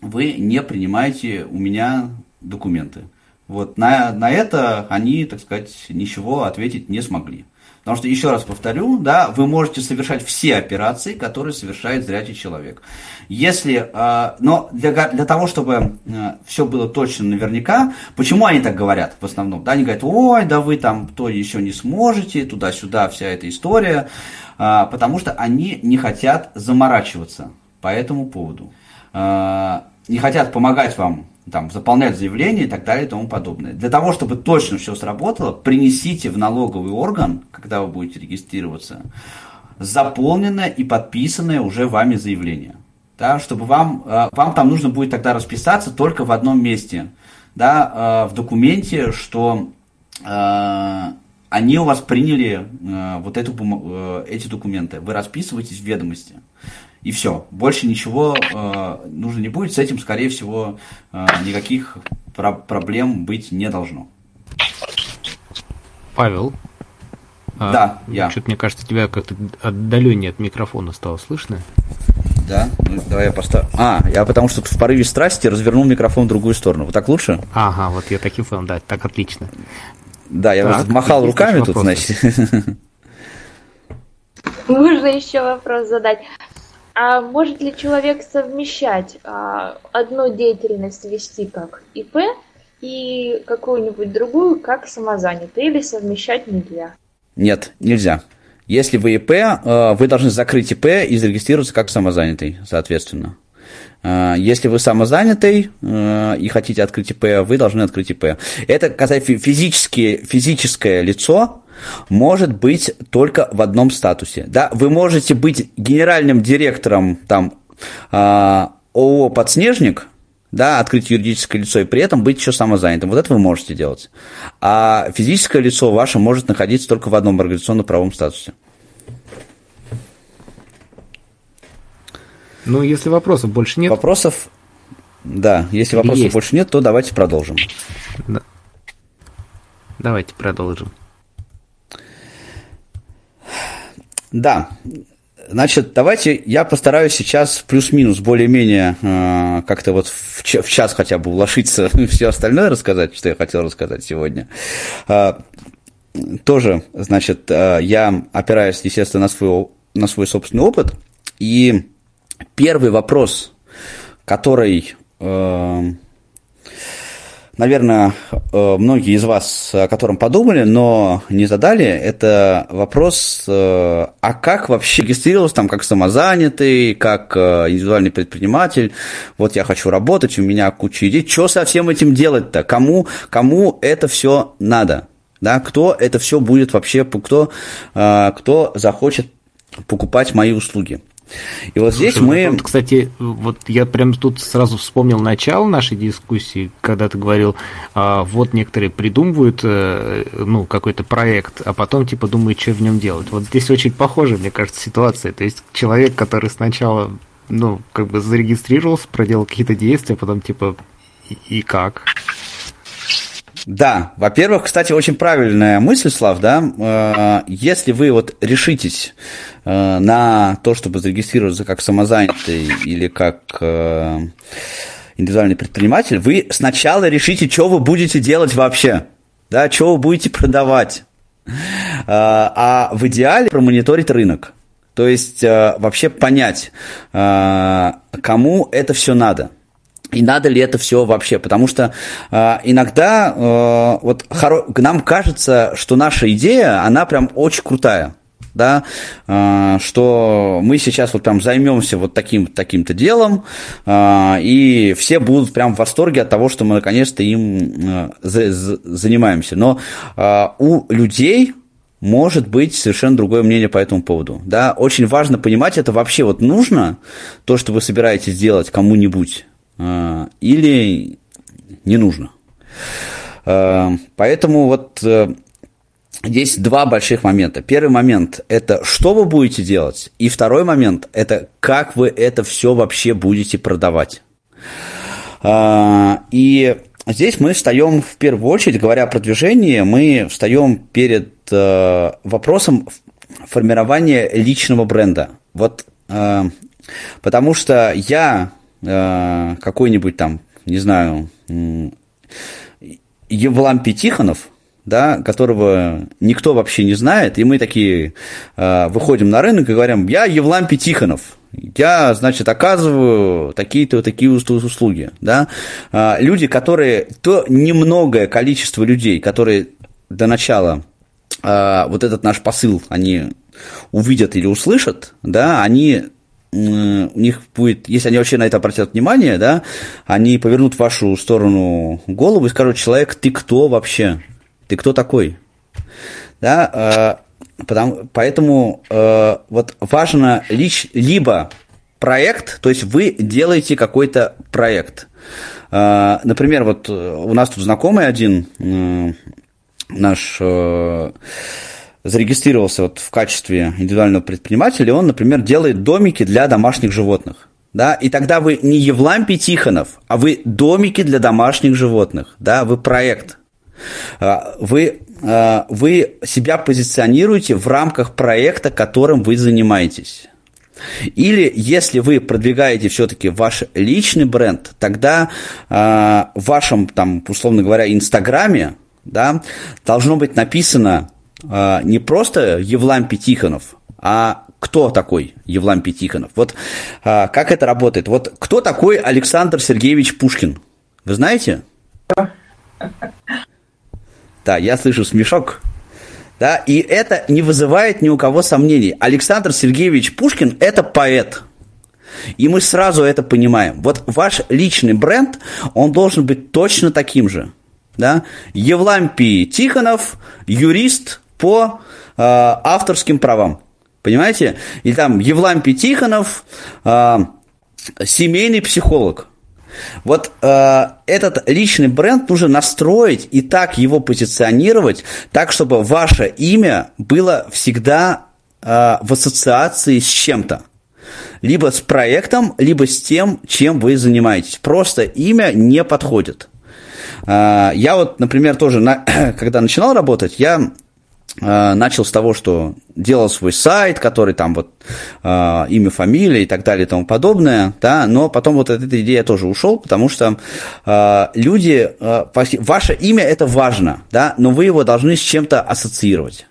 вы не принимаете у меня документы? Вот на, на это они, так сказать, ничего ответить не смогли. Потому что, еще раз повторю, да, вы можете совершать все операции, которые совершает зрячий человек. Если, э, но для, для того, чтобы э, все было точно наверняка, почему они так говорят в основном? Да, они говорят, ой, да вы там то еще не сможете, туда-сюда вся эта история, э, потому что они не хотят заморачиваться по этому поводу. Э, не хотят помогать вам там, заполнять заявление и так далее и тому подобное. Для того, чтобы точно все сработало, принесите в налоговый орган, когда вы будете регистрироваться, заполненное и подписанное уже вами заявление. Да, чтобы вам, э, вам там нужно будет тогда расписаться только в одном месте, да, э, в документе, что э, они у вас приняли вот эту, эти документы. Вы расписываетесь в ведомости и все. Больше ничего э, нужно не будет. С этим, скорее всего, э, никаких про- проблем быть не должно. Павел. А, да, я. Что-то мне кажется, тебя как-то отдаленнее от микрофона стало слышно. Да, ну, давай я поставлю. А, я потому что в порыве страсти развернул микрофон в другую сторону. Вот так лучше? Ага, вот я так и понял, да, так отлично. Да, я так, махал руками тут, значит. Можно еще вопрос задать. А может ли человек совмещать а, одну деятельность вести как ИП и какую-нибудь другую как самозанятый или совмещать нельзя? Нет, нельзя. Если вы ИП, э, вы должны закрыть ИП и зарегистрироваться как самозанятый, соответственно. Э, если вы самозанятый э, и хотите открыть ИП, вы должны открыть ИП. Это, касается физическое лицо, может быть только в одном статусе. Да? Вы можете быть генеральным директором там, э, ООО «Подснежник», да, открыть юридическое лицо и при этом быть еще самозанятым. Вот это вы можете делать. А физическое лицо ваше может находиться только в одном организационно-правом статусе. Ну, если вопросов больше нет. Вопросов, да, если вопросов Есть. больше нет, то давайте продолжим. Да. Давайте продолжим. Да, Значит, давайте я постараюсь сейчас плюс-минус более-менее э, как-то вот в, в час хотя бы уложиться все остальное рассказать, что я хотел рассказать сегодня. Э, тоже, значит, э, я опираюсь, естественно, на свой, на свой собственный опыт. И первый вопрос, который э, наверное, э, многие из вас о котором подумали, но не задали, это вопрос, э, а как вообще регистрировался там как самозанятый, как э, индивидуальный предприниматель, вот я хочу работать, у меня куча идей, что со всем этим делать-то, кому, кому это все надо, да, кто это все будет вообще, кто, кто захочет покупать мои услуги. И вот Слушай, здесь мы... Вот, кстати, вот я прям тут сразу вспомнил начало нашей дискуссии, когда ты говорил, а, вот некоторые придумывают э, ну, какой-то проект, а потом типа думают, что в нем делать. Вот здесь очень похожа, мне кажется, ситуация. То есть человек, который сначала ну, как бы зарегистрировался, проделал какие-то действия, потом типа и, и как? Да, во-первых, кстати, очень правильная мысль, Слав, да, э, если вы вот решитесь э, на то, чтобы зарегистрироваться как самозанятый или как э, индивидуальный предприниматель, вы сначала решите, что вы будете делать вообще, да, что вы будете продавать, а в идеале промониторить рынок, то есть вообще понять, кому это все надо – и надо ли это все вообще? Потому что э, иногда э, вот хоро... нам кажется, что наша идея, она прям очень крутая. да, а, что мы сейчас вот прям займемся вот таким таким-то делом, а, и все будут прям в восторге от того, что мы наконец-то им а, занимаемся. Но у людей может быть совершенно другое мнение по этому поводу. Да? Очень важно понимать, это вообще вот нужно, то, что вы собираетесь делать кому-нибудь, или не нужно. Поэтому вот э, здесь два больших момента. Первый момент – это что вы будете делать, и второй момент – это как вы это все вообще будете продавать. А, и здесь мы встаем в первую очередь, говоря о продвижении, мы встаем перед э, вопросом формирования личного бренда. Вот э, потому что я э, какой-нибудь там, не знаю, Евлампий Тихонов – да, которого никто вообще не знает, и мы такие э, выходим на рынок и говорим, я Евлампий Тихонов, я, значит, оказываю такие-то такие услуги, да. Э, люди, которые, то немногое количество людей, которые до начала вот этот наш посыл, они увидят или услышат, да, они у них будет, если они вообще на это обратят внимание, да, они повернут в вашу сторону голову и скажут, человек, ты кто вообще? ты кто такой? Да, э, потому, поэтому э, вот важно лич, либо проект, то есть вы делаете какой-то проект. Э, например, вот у нас тут знакомый один наш зарегистрировался вот в качестве индивидуального предпринимателя, он, например, делает домики для домашних животных. Да, и тогда вы не Евлампий Тихонов, а вы домики для домашних животных, да, вы проект. А, вы, а, вы себя позиционируете в рамках проекта, которым вы занимаетесь. Или если вы продвигаете все-таки ваш личный бренд, тогда э, в вашем, там, условно говоря, Инстаграме да, должно быть написано э, не просто Евлампий Тихонов, а кто такой Евлампий Тихонов. Вот э, как это работает? Вот кто такой Александр Сергеевич Пушкин? Вы знаете? Да, я слышу смешок. Да, и это не вызывает ни у кого сомнений. Александр Сергеевич Пушкин – это поэт. И мы сразу это понимаем. Вот ваш личный бренд, он должен быть точно таким же. Да? Евлампий Тихонов, юрист по э, авторским правам. Понимаете? И там Евлампий Тихонов, э, семейный психолог. Вот э, этот личный бренд нужно настроить и так его позиционировать, так, чтобы ваше имя было всегда э, в ассоциации с чем-то. Либо с проектом, либо с тем, чем вы занимаетесь. Просто имя не подходит. Э, я вот, например, тоже, на, когда начинал работать, я начал с того, что делал свой сайт, который там вот э, имя, фамилия и так далее и тому подобное, да, но потом вот от этой идеи тоже ушел, потому что э, люди, э, ваше имя это важно, да, но вы его должны с чем-то ассоциировать.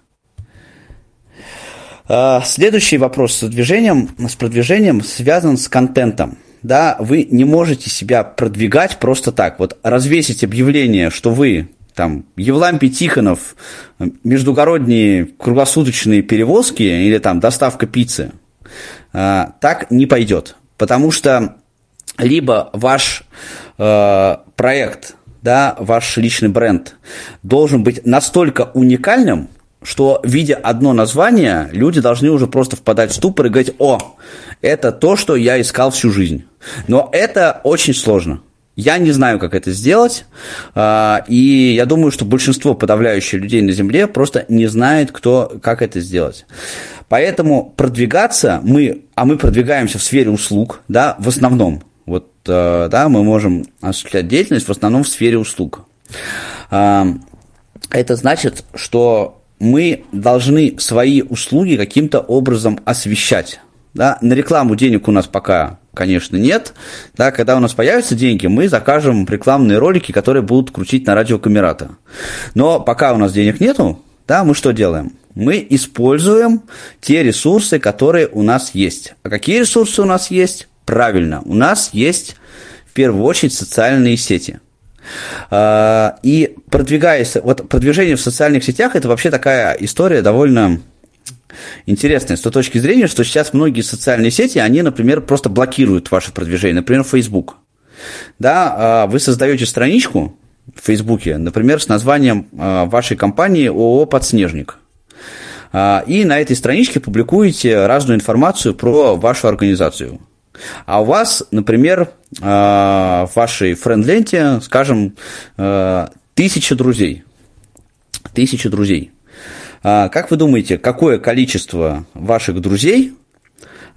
Э, следующий вопрос с продвижением, с продвижением связан с контентом. Да, вы не можете себя продвигать просто так. Вот развесить объявление, что вы там Евлампий Тихонов, междугородние круглосуточные перевозки или там доставка пиццы, а, так не пойдет. Потому что либо ваш э, проект, да, ваш личный бренд должен быть настолько уникальным, что, видя одно название, люди должны уже просто впадать в ступор и говорить, о, это то, что я искал всю жизнь. Но это очень сложно. Я не знаю, как это сделать, а, и я думаю, что большинство подавляющих людей на Земле просто не знает, кто, как это сделать. Поэтому продвигаться мы, а мы продвигаемся в сфере услуг, да, в основном. Вот, а, да, мы можем осуществлять деятельность в основном в сфере услуг. А, это значит, что мы должны свои услуги каким-то образом освещать. Да? На рекламу денег у нас пока конечно, нет. Да, когда у нас появятся деньги, мы закажем рекламные ролики, которые будут крутить на радио Камерата. Но пока у нас денег нету, да, мы что делаем? Мы используем те ресурсы, которые у нас есть. А какие ресурсы у нас есть? Правильно, у нас есть в первую очередь социальные сети. А, и продвигаясь, вот продвижение в социальных сетях, это вообще такая история довольно интересное с той точки зрения, что сейчас многие социальные сети, они, например, просто блокируют ваше продвижение. Например, Facebook. Да, а, вы создаете страничку в Фейсбуке, например, с названием а, вашей компании ООО «Подснежник». А, и на этой страничке публикуете разную информацию про вашу организацию. А у вас, например, в вашей френд-ленте, скажем, тысяча друзей. Тысяча друзей. Как вы думаете, какое количество ваших друзей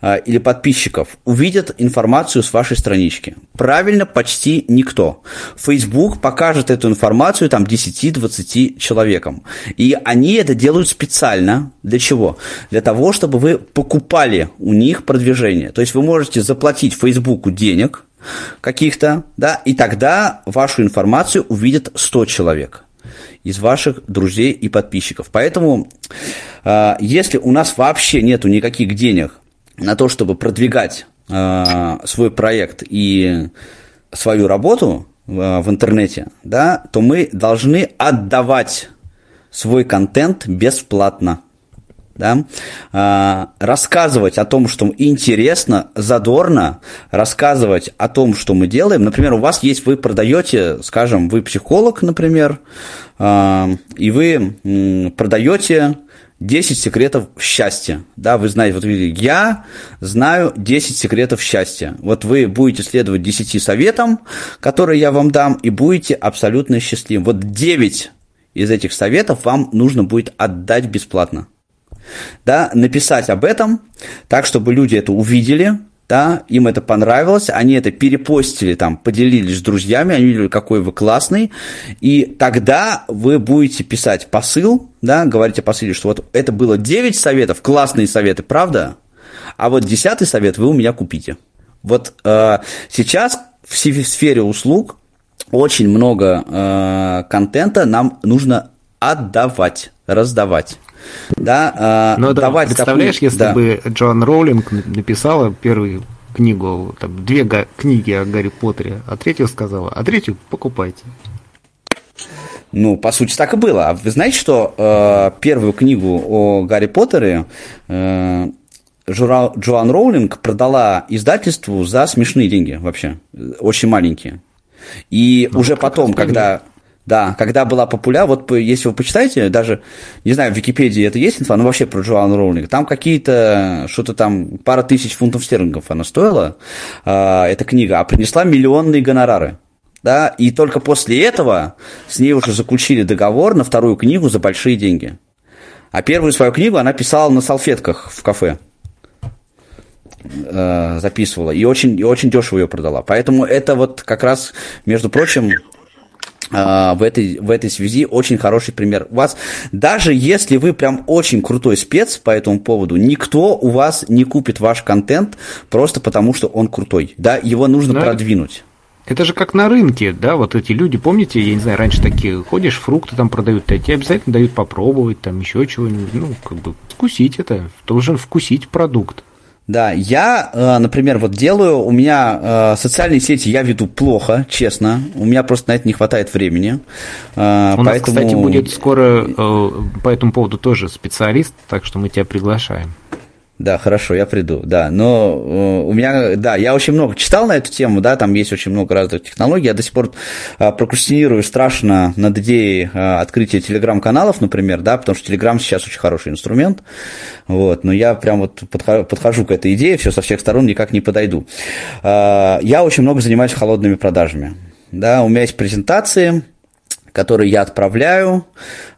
а, или подписчиков увидят информацию с вашей странички? Правильно, почти никто. Facebook покажет эту информацию там 10-20 человекам. И они это делают специально. Для чего? Для того, чтобы вы покупали у них продвижение. То есть вы можете заплатить Facebook денег каких-то, да, и тогда вашу информацию увидят 100 человек из ваших друзей и подписчиков. Поэтому, а, если у нас вообще нету никаких денег на то, чтобы продвигать э, свой проект и свою работу э, в интернете, да, то мы должны отдавать свой контент бесплатно. Да? А, рассказывать о том, что интересно, задорно, рассказывать о том, что мы делаем. Например, у вас есть, вы продаете, скажем, вы психолог, например, а, и вы продаете 10 секретов счастья. Да, вы знаете, вот видите, я знаю 10 секретов счастья. Вот вы будете следовать 10 советам, которые я вам дам, и будете абсолютно счастливым. Вот 9 из этих советов вам нужно будет отдать бесплатно. Да, написать об этом так, чтобы люди это увидели, да, им это понравилось, они это перепостили, там, поделились с друзьями, они видели, какой вы классный, и тогда вы будете писать посыл, да, говорите о посыле, что вот это было 9 советов, классные советы, правда? А вот 10 совет вы у меня купите. Вот э, сейчас в сфере услуг очень много э, контента нам нужно отдавать, раздавать. Да, э, Но давать да, представляешь, такую... если да. бы Джоан Роулинг написала первую книгу, там, две книги о Гарри Поттере, а третью сказала, а третью покупайте. Ну, по сути, так и было. А вы знаете, что э, первую книгу о Гарри Поттере э, Жура, Джоан Роулинг продала издательству за смешные деньги вообще, очень маленькие. И ну, уже потом, когда... Да, когда была популя, вот если вы почитаете, даже, не знаю, в Википедии это есть инфа, но вообще про Джоан Роулинг, там какие-то, что-то там, пара тысяч фунтов стерлингов она стоила, э, эта книга, а принесла миллионные гонорары. Да, и только после этого с ней уже заключили договор на вторую книгу за большие деньги. А первую свою книгу она писала на салфетках в кафе э, записывала и очень, и очень дешево ее продала. Поэтому это вот как раз, между прочим, в этой, в этой связи очень хороший пример. У вас, даже если вы прям очень крутой спец по этому поводу, никто у вас не купит ваш контент просто потому, что он крутой. Да, его нужно да. продвинуть. Это же как на рынке, да, вот эти люди, помните, я не знаю, раньше такие, ходишь, фрукты там продают, а тебе обязательно дают попробовать, там еще чего-нибудь, ну, как бы вкусить это, должен вкусить продукт. Да, я, э, например, вот делаю, у меня э, социальные сети я веду плохо, честно, у меня просто на это не хватает времени. Э, у поэтому... нас, кстати, будет скоро по этому поводу тоже специалист, так что мы тебя приглашаем. Да, хорошо, я приду, да. Но э, у меня, да, я очень много читал на эту тему, да, там есть очень много разных технологий. Я до сих пор э, прокрастинирую страшно над идеей э, открытия телеграм-каналов, например, да, потому что телеграм сейчас очень хороший инструмент. Вот, но я прям вот подхожу, к этой идее, все со всех сторон никак не подойду. Э, я очень много занимаюсь холодными продажами. Да, у меня есть презентации, которые я отправляю,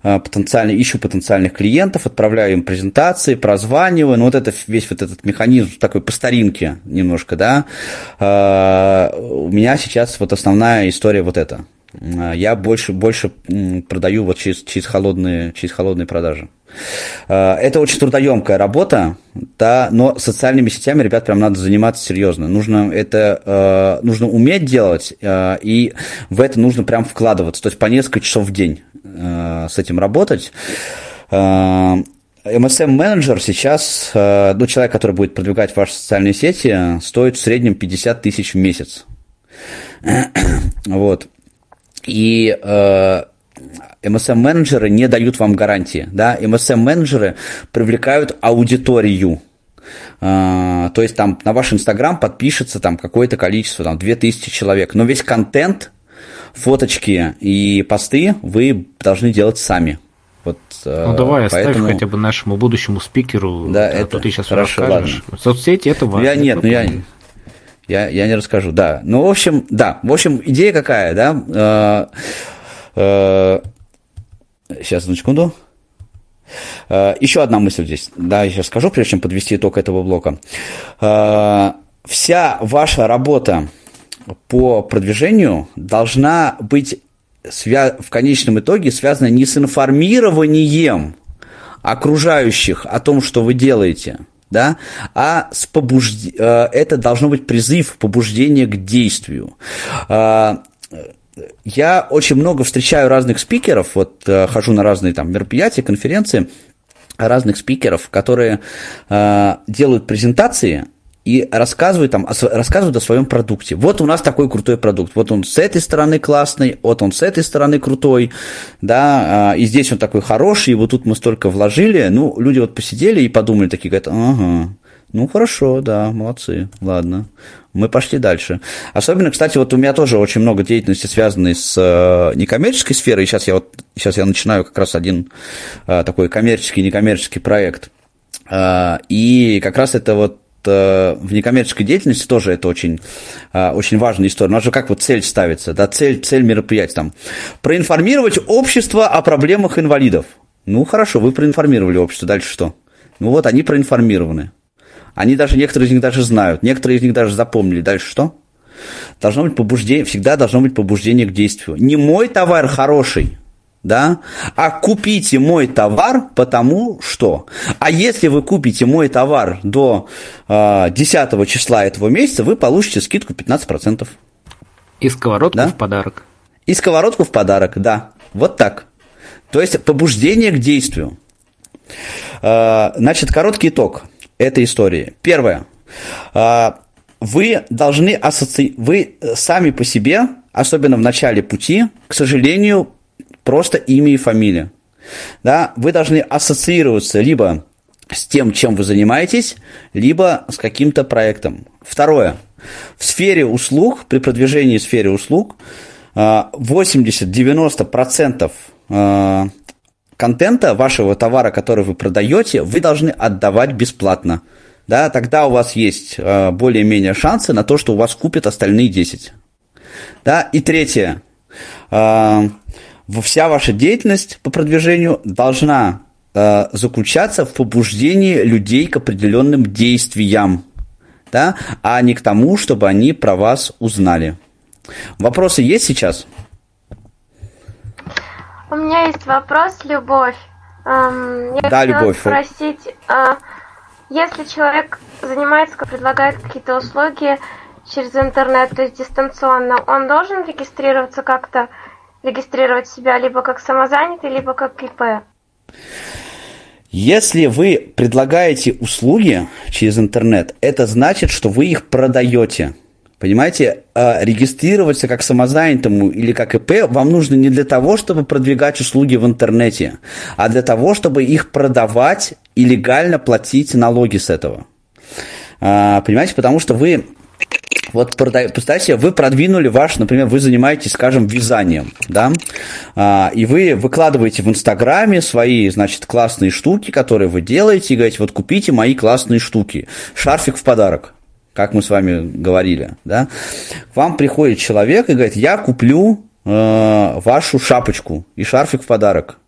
э, потенциально, ищу потенциальных клиентов, отправляю им презентации, прозваниваю, ну вот это весь вот этот механизм такой по старинке немножко, да, э, у меня сейчас вот основная история вот эта. Э, я больше, больше продаю вот через, через, холодные, через холодные продажи. Э, это очень трудоемкая работа, да, но социальными сетями, ребят, прям надо заниматься серьезно. Нужно это э, нужно уметь делать, и в это нужно прям вкладываться, то есть по несколько часов в день с этим работать. MSM-менеджер сейчас, ну, человек, который будет продвигать ваши социальные сети, стоит в среднем 50 тысяч в месяц. Вот. И MSM-менеджеры не дают вам гарантии. Да? MSM-менеджеры привлекают аудиторию. А, то есть там на ваш Инстаграм подпишется там какое-то количество, там 2000 человек. Но весь контент, фоточки и посты вы должны делать сами. Вот, ну давай поэтому... оставь хотя бы нашему будущему спикеру, да, а это... то ты сейчас Хорошо, расскажешь. ладно. Соцсети это важно. Я нет, ну я, я, я не расскажу, да. Ну, в общем, да, в общем, идея какая, да? Э, э, сейчас, одну секунду. Э, еще одна мысль здесь, да, я сейчас скажу, прежде чем подвести итог этого блока. Вся ваша работа по продвижению должна быть свя- в конечном итоге связана не с информированием окружающих о том, что вы делаете, да, а с побужд... э, это должно быть призыв, побуждение к действию. Э, Я очень много встречаю разных спикеров, вот э, хожу на разные там мероприятия, конференции, разных спикеров, которые э, делают презентации и рассказывают, там, о, рассказывают о своем продукте. Вот у нас такой крутой продукт. Вот он с этой стороны классный, вот он с этой стороны крутой, да, а, и здесь он такой хороший, и вот тут мы столько вложили. Ну, люди вот посидели и подумали, такие говорят, ага, ну хорошо, да, молодцы, ладно. Мы пошли дальше. Особенно, кстати, вот у меня тоже очень много деятельности, связанной с э, некоммерческой сферой. Сейчас я вот сейчас я начинаю как раз один э, такой коммерческий, некоммерческий проект. Э, и как раз это вот в некоммерческой деятельности тоже это очень, э, очень важная история. У нас же как вот цель ставится, да, цель, цель мероприятия там. Проинформировать общество о проблемах инвалидов. Ну, хорошо, вы проинформировали общество, дальше что? Ну вот, они проинформированы. Они даже, некоторые из них даже знают, некоторые из них даже запомнили. Дальше что? Должно быть побуждение, всегда должно быть побуждение к действию. Не мой товар хороший, да, а купите мой товар, потому что. А если вы купите мой товар до э, 10 числа этого месяца, вы получите скидку 15%. И сковородку Да? в подарок. И сковородку в подарок, да. Вот так. То есть побуждение к действию. Э, Значит, короткий итог этой истории. Первое. Э, Вы должны ассоци... Вы сами по себе, особенно в начале пути, к сожалению, просто имя и фамилия. Да? Вы должны ассоциироваться либо с тем, чем вы занимаетесь, либо с каким-то проектом. Второе. В сфере услуг, при продвижении в сфере услуг, э, 80-90% э, контента вашего товара, который вы продаете, вы должны отдавать бесплатно. Да, тогда у вас есть э, более-менее шансы на то, что у вас купят остальные 10. Да, и третье. Э, вся ваша деятельность по продвижению должна э, заключаться в побуждении людей к определенным действиям, да, а не к тому, чтобы они про вас узнали. Вопросы есть сейчас? У меня есть вопрос, Любовь. Эм, Я Да, Любовь. спросить, а, если человек занимается, предлагает какие-то услуги через интернет, то есть дистанционно, он должен регистрироваться как-то, регистрировать себя либо как самозанятый, либо как ИП? Если вы предлагаете услуги через интернет, это значит, что вы их продаете. Понимаете, А регистрироваться как самозанятому или как ИП вам нужно не для того, чтобы продвигать услуги в интернете, а для того, чтобы их продавать и легально платить налоги с этого. А, Понимаете, потому что вы вот представьте, себе, вы продвинули ваш, например, вы занимаетесь, скажем, вязанием, да, А, и вы выкладываете в Инстаграме свои, значит, классные штуки, которые вы делаете, и говорите, вот купите мои классные штуки, шарфик в подарок, как мы с вами говорили, да. К вам приходит человек и говорит, я куплю э, вашу шапочку и шарфик в подарок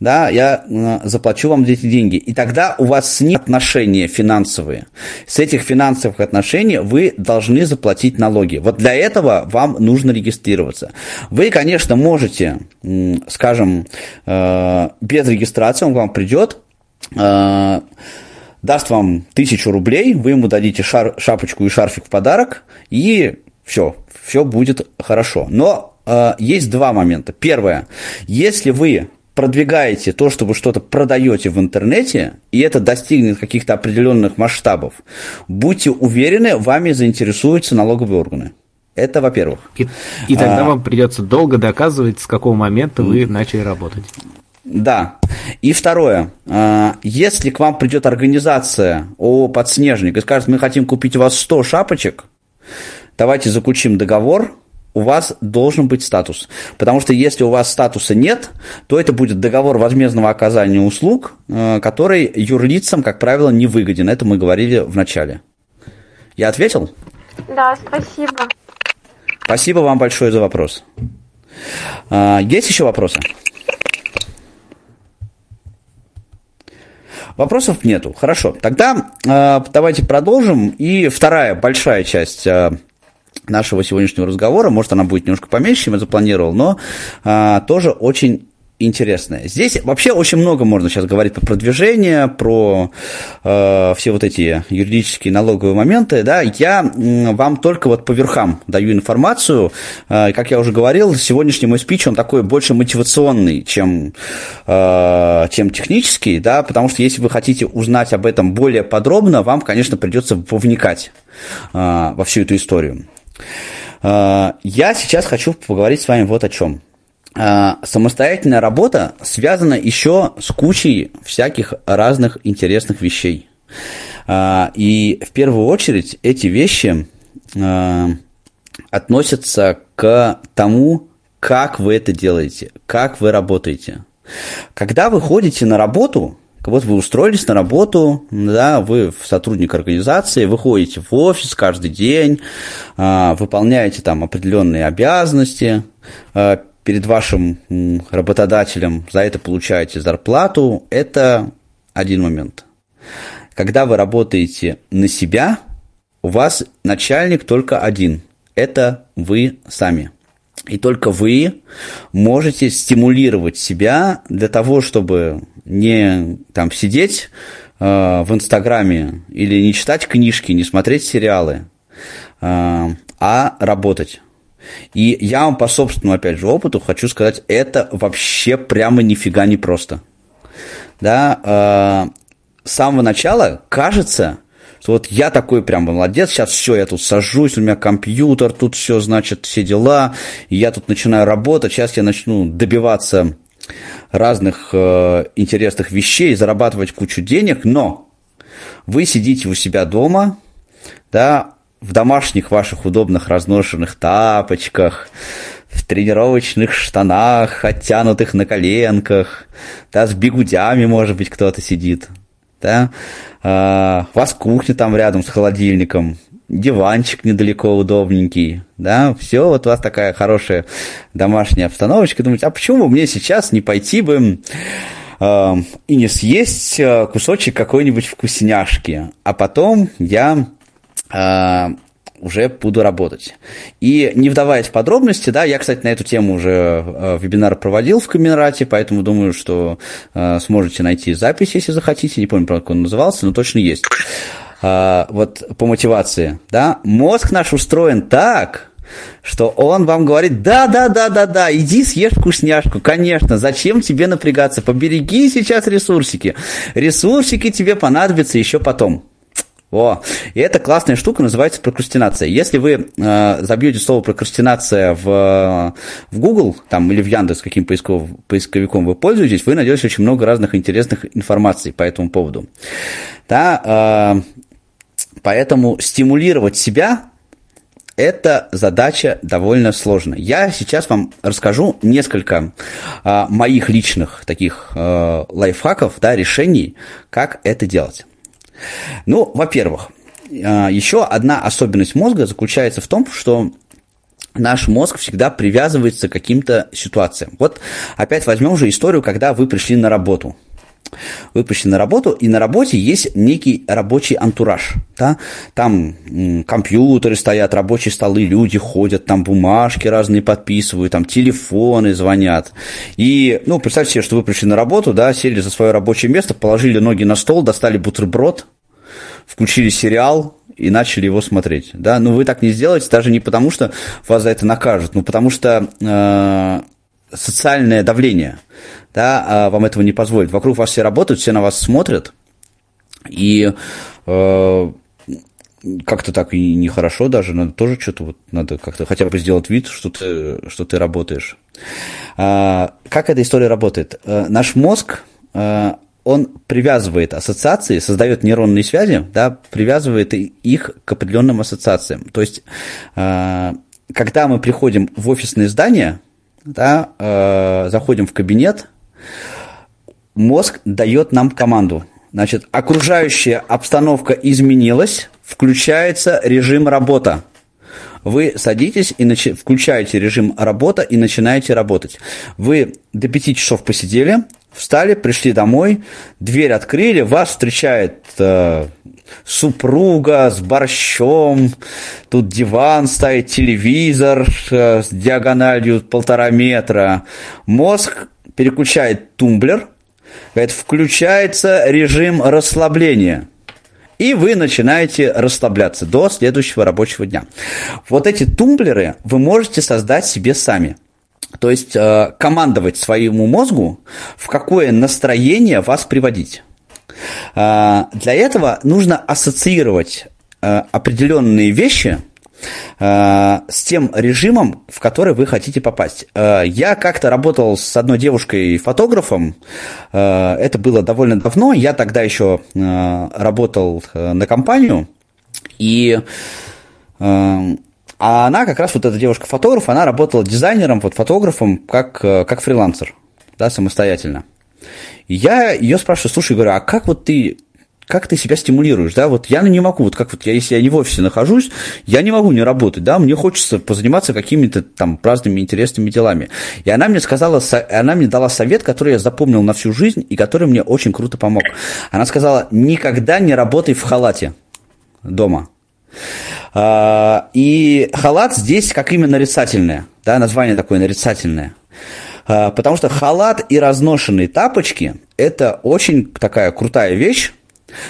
да, я э, заплачу вам эти деньги. И тогда у вас с ним отношения финансовые. С этих финансовых отношений вы должны заплатить налоги. Вот для этого вам нужно регистрироваться. Вы, конечно, можете, скажем, э, без регистрации, он к вам придет, э, даст вам тысячу рублей, вы ему дадите шар, шапочку и шарфик в подарок, и все, все будет хорошо. Но есть два момента. Первое, если вы продвигаете то, что вы что-то продаете в интернете, и это достигнет каких-то определенных масштабов, будьте уверены, вами заинтересуются налоговые органы. Это во-первых. И, и тогда А. вам придется долго доказывать, с какого момента вы начали работать. Да. И второе. А, Если к вам придет организация о подснежник и скажет, мы хотим купить у вас 100 шапочек, давайте заключим договор, у вас должен быть статус. Потому что если у вас статуса нет, то это будет договор возмездного оказания услуг, э, который юрлицам, как правило, не выгоден. Это мы говорили в начале. Я ответил? Да, спасибо. Спасибо вам большое за вопрос. А, Есть еще вопросы? Вопросов нету. Хорошо. Тогда э, давайте продолжим. И вторая большая часть э, нашего сегодняшнего разговора, может, она будет немножко поменьше, чем я запланировал, но э, тоже очень интересная. Здесь вообще очень много можно сейчас говорить про продвижение, про э, все вот эти юридические налоговые моменты. Да, я м, вам только вот по верхам даю информацию. Э, как я уже говорил, сегодняшний мой спич, он такой больше мотивационный, чем, э, чем технический, да, потому что если вы хотите узнать об этом более подробно, вам, конечно, придется повникать э, во всю эту историю. Э, Я сейчас хочу поговорить с вами вот о чем. А, Самостоятельная работа связана еще с кучей всяких разных интересных вещей. А, И в первую очередь эти вещи относятся к тому, как вы это делаете, как вы работаете. Когда вы ходите на работу, вот вы устроились на работу, да, вы сотрудник организации, вы ходите в офис каждый день, а, выполняете там определенные обязанности, а, перед вашим работодателем, за это получаете зарплату, это один момент. Когда вы работаете на себя, у вас начальник только один. Это вы сами. И только вы можете стимулировать себя для того, чтобы не там сидеть э, в Инстаграме или не читать книжки, не смотреть сериалы, э, а работать. И я вам по собственному, опять же, опыту хочу сказать, это вообще прямо нифига не просто. Да, э, с самого начала кажется, что вот я такой прям молодец, сейчас все, я тут сажусь, у меня компьютер, тут все, значит, все дела, я тут начинаю работать, сейчас я начну добиваться разных э, интересных вещей, зарабатывать кучу денег, но вы сидите у себя дома, да, в домашних ваших удобных разношенных тапочках, в тренировочных штанах, оттянутых на коленках, да, с бигудями, может быть, кто-то сидит, да, а, у вас кухня там рядом с холодильником, диванчик недалеко удобненький, да, все, вот у вас такая хорошая домашняя обстановочка, думаете, а почему мне сейчас не пойти бы э, и не съесть э, кусочек какой-нибудь вкусняшки, а потом я э, уже буду работать. И не вдаваясь в подробности, да, я, кстати, на эту тему уже э, вебинар проводил в Камерате, поэтому думаю, что э, сможете найти запись, если захотите, не помню, правда, как он назывался, но точно есть. Э, вот по мотивации, да, мозг наш устроен так, что он вам говорит, да, да, да, да, да, иди съешь вкусняшку, конечно, зачем тебе напрягаться, побереги сейчас ресурсики, ресурсики тебе понадобятся еще потом. О, и эта классная штука называется прокрастинация. Если вы э, забьете слово прокрастинация в, в Google там, или в Яндекс, каким поисков, поисковиком вы пользуетесь, вы найдете очень много разных интересных информаций по этому поводу. Да, э, поэтому стимулировать себя это задача довольно сложная. Я сейчас вам расскажу несколько э, моих личных таких э, лайфхаков, да, решений, как это делать. Ну, во-первых, еще одна особенность мозга заключается в том, что наш мозг всегда привязывается к каким-то ситуациям. Вот опять возьмем же историю, когда вы пришли на работу. Вы пришли на работу, и на работе есть некий рабочий антураж. Да? Там компьютеры стоят, рабочие столы, люди ходят, там бумажки разные подписывают, там телефоны звонят. И, ну, представьте себе, что вы пришли на работу, да, сели за свое рабочее место, положили ноги на стол, достали бутерброд, включили сериал и начали его смотреть. Да? Но вы так не сделаете, даже не потому, что вас за это накажут, но потому что э, социальное давление да, вам этого не позволит. Вокруг вас все работают, все на вас смотрят, и э, как-то так и нехорошо даже, надо тоже что-то вот, надо как-то хотя бы сделать вид, что ты, что ты работаешь. А, как эта история работает? А, наш мозг, а, он привязывает ассоциации, создает нейронные связи, да, привязывает их к определенным ассоциациям. То есть, а, когда мы приходим в офисное здание, да, а, заходим в кабинет, мозг дает нам команду. Значит, окружающая обстановка изменилась, включается режим работа. Вы садитесь и начи- включаете режим работа и начинаете работать. Вы до 5 часов посидели, встали, пришли домой, дверь открыли, вас встречает э, супруга с борщом, тут диван стоит, телевизор э, с диагональю полтора метра. Мозг переключает тумблер, говорит, включается режим расслабления – и вы начинаете расслабляться до следующего рабочего дня. Вот эти тумблеры вы можете создать себе сами. То есть э, командовать своему мозгу, в какое настроение вас приводить. Э, для этого нужно ассоциировать э, определенные вещи – Э, с тем режимом, в который вы хотите попасть. Я как-то работал с одной девушкой-фотографом, это было довольно давно, я тогда еще работал на компанию, и а она как раз, вот эта девушка-фотограф, она работала дизайнером, вот фотографом, как, как фрилансер, да, самостоятельно. И я ее спрашиваю, слушай, говорю, а как вот ты как ты себя стимулируешь, да, вот я не могу, вот как вот я, если я не в офисе нахожусь, я не могу не работать, да, мне хочется позаниматься какими-то там разными интересными делами. И она мне сказала, она мне дала совет, который я запомнил на всю жизнь и который мне очень круто помог. Она сказала, никогда не работай в халате дома. А, и халат здесь как именно нарицательное, да, название такое нарицательное. А, потому что халат и разношенные тапочки – это очень такая крутая вещь,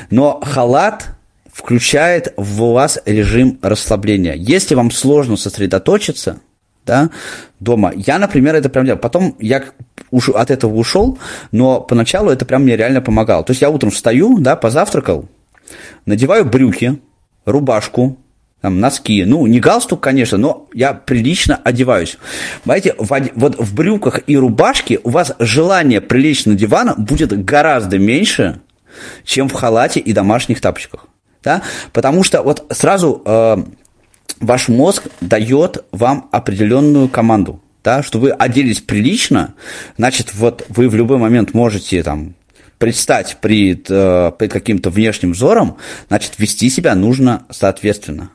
но халат включает в вас режим расслабления. Если вам сложно сосредоточиться, да, дома. Я, например, это прям делал. Потом я уж от этого ушел, но поначалу это прям мне реально помогало. То есть я утром встаю, да, позавтракал, надеваю брюки, рубашку, там, носки. Ну, не галстук, конечно, но я прилично одеваюсь. Понимаете, вот в брюках и рубашке у вас желание прилечь на будет гораздо меньше, чем в халате и домашних тапочках. Да? Потому что вот сразу э, ваш мозг дает вам определенную команду, да, что вы оделись прилично, значит, вот вы в любой момент можете там предстать пред, э, пред каким-то внешним взором, значит, вести себя нужно соответственно.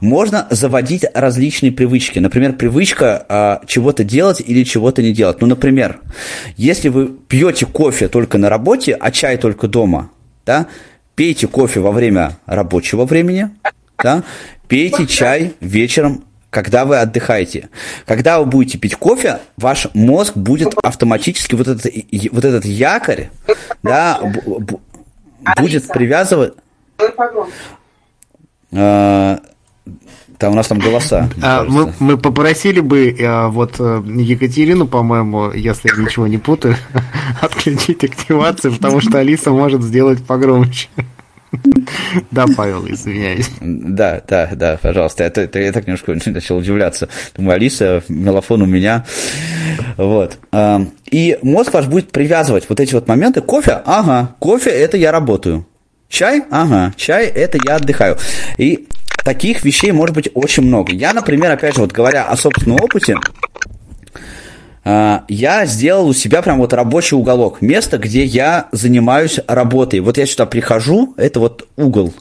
Можно заводить различные привычки. Например, привычка а, чего-то делать или чего-то не делать. Ну, например, если вы пьете кофе только на работе, а чай только дома, да, пейте кофе во время рабочего времени, да, пейте чай вечером когда вы отдыхаете. Когда вы будете пить кофе, ваш мозг будет автоматически вот этот, вот этот якорь, да, будет привязывать... Там у нас там голоса. А, мы, мы попросили бы а, вот э, Екатерину, по-моему, если я ничего не путаю, отключить активацию, потому что Алиса может сделать погромче. Да, Павел, извиняюсь. Да, да, да, пожалуйста. Я, я, я так немножко начал удивляться. Думаю, Алиса, мелофон у меня. Вот. И мозг ваш будет привязывать вот эти вот моменты. Кофе? Ага, кофе – это я работаю. Чай? Ага, чай – это я отдыхаю. И таких вещей может быть очень много. Я, например, опять же, вот говоря о собственном опыте, а, я сделал у себя прям вот рабочий уголок, место, где я занимаюсь работой. Вот я сюда прихожу, это вот угол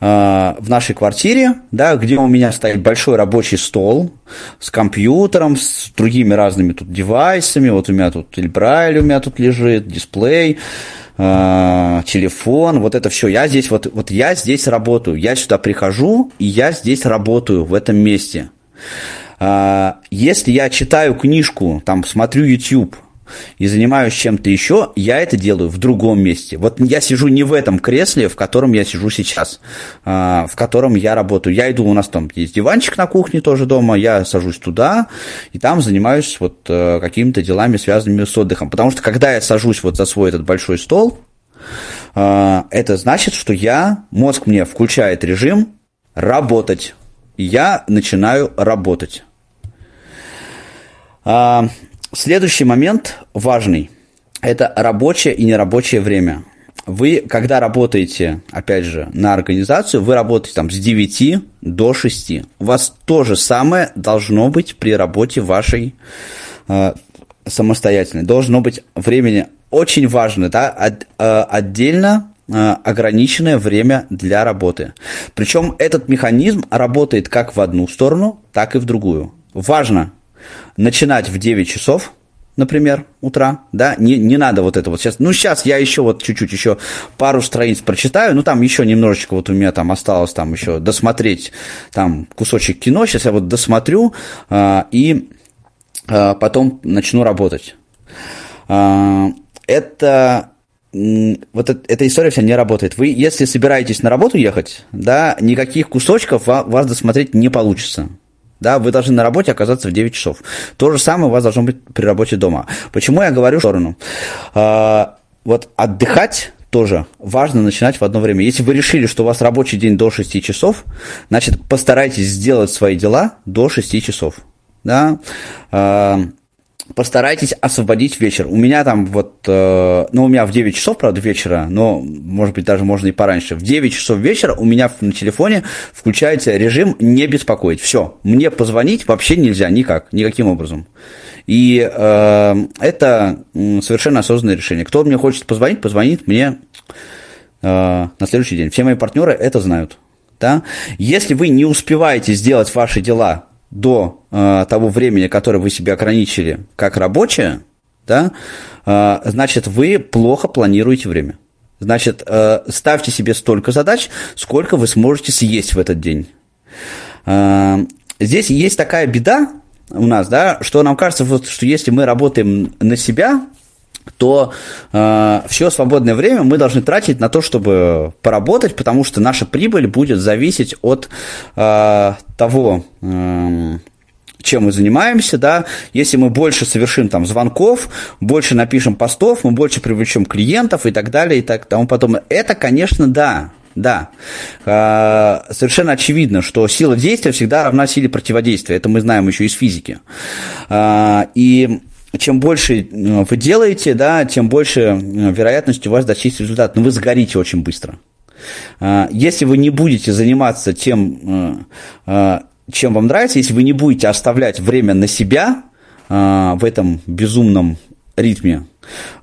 а, в нашей квартире, да, где у меня стоит большой рабочий стол с компьютером, с другими разными тут девайсами. Вот у меня тут Эльбрайль у меня тут лежит, дисплей, э, телефон, вот это все. Я здесь, вот, вот я здесь работаю. Я сюда прихожу, и я здесь работаю, в этом месте. Э, если я читаю книжку, там, смотрю YouTube, и занимаюсь чем-то еще, я это делаю в другом месте. Вот я сижу не в этом кресле, в котором я сижу сейчас, а, в котором я работаю. Я иду, у нас там есть диванчик на кухне тоже дома, я сажусь туда, и там занимаюсь вот э, какими-то делами, связанными с отдыхом. Потому что когда я сажусь вот за свой этот большой стол, а, это значит, что я, мозг мне включает режим, работать. Я начинаю работать. Следующий момент важный. Это рабочее и нерабочее время. Вы, когда работаете, опять же, на организацию, вы работаете там с 9 до 6. У вас то же самое должно быть при работе вашей э, самостоятельной. Должно быть времени очень важно, да, от, э, отдельно э, ограниченное время для работы. Причем этот механизм работает как в одну сторону, так и в другую. Важно начинать в 9 часов, например, утра, да, не, не надо вот это вот сейчас, ну, сейчас я еще вот чуть-чуть еще пару страниц прочитаю, ну, там еще немножечко вот у меня там осталось там еще досмотреть там кусочек кино, сейчас я вот досмотрю э, и э, потом начну работать. Э, это вот эта история вся не работает. Вы, если собираетесь на работу ехать, да, никаких кусочков вас досмотреть не получится. Да, вы должны на работе оказаться в 9 часов. То же самое у вас должно быть при работе дома. Почему я говорю в сторону? А, вот отдыхать тоже важно начинать в одно время. Если вы решили, что у вас рабочий день до 6 часов, значит, постарайтесь сделать свои дела до 6 часов. Да? А, постарайтесь освободить вечер. У меня там вот, э, ну, у меня в 9 часов, правда, вечера, но, может быть, даже можно и пораньше. В 9 часов вечера у меня на телефоне включается режим «не беспокоить». Все, мне позвонить вообще нельзя никак, никаким образом. И э, это совершенно осознанное решение. Кто мне хочет позвонить, позвонит мне э, на следующий день. Все мои партнеры это знают. Да? Если вы не успеваете сделать ваши дела до э, того времени, которое вы себе ограничили как рабочее, да, э, значит, вы плохо планируете время. Значит, э, ставьте себе столько задач, сколько вы сможете съесть в этот день. Э, здесь есть такая беда у нас, да, что нам кажется, вот, что если мы работаем на себя, то э, все свободное время мы должны тратить на то, чтобы поработать, потому что наша прибыль будет зависеть от э, того, э, чем мы занимаемся, да, если мы больше совершим там звонков, больше напишем постов, мы больше привлечем клиентов и так далее, и так тому подобное. Это, конечно, да, да, совершенно очевидно, что сила действия всегда равна силе противодействия. Это мы знаем еще из физики. И чем больше э, вы делаете, да, тем больше э, вероятность у вас достичь результата. Но вы сгорите очень быстро. А, если вы не будете заниматься тем, э, чем вам нравится, если вы не будете оставлять время на себя в этом безумном ритме,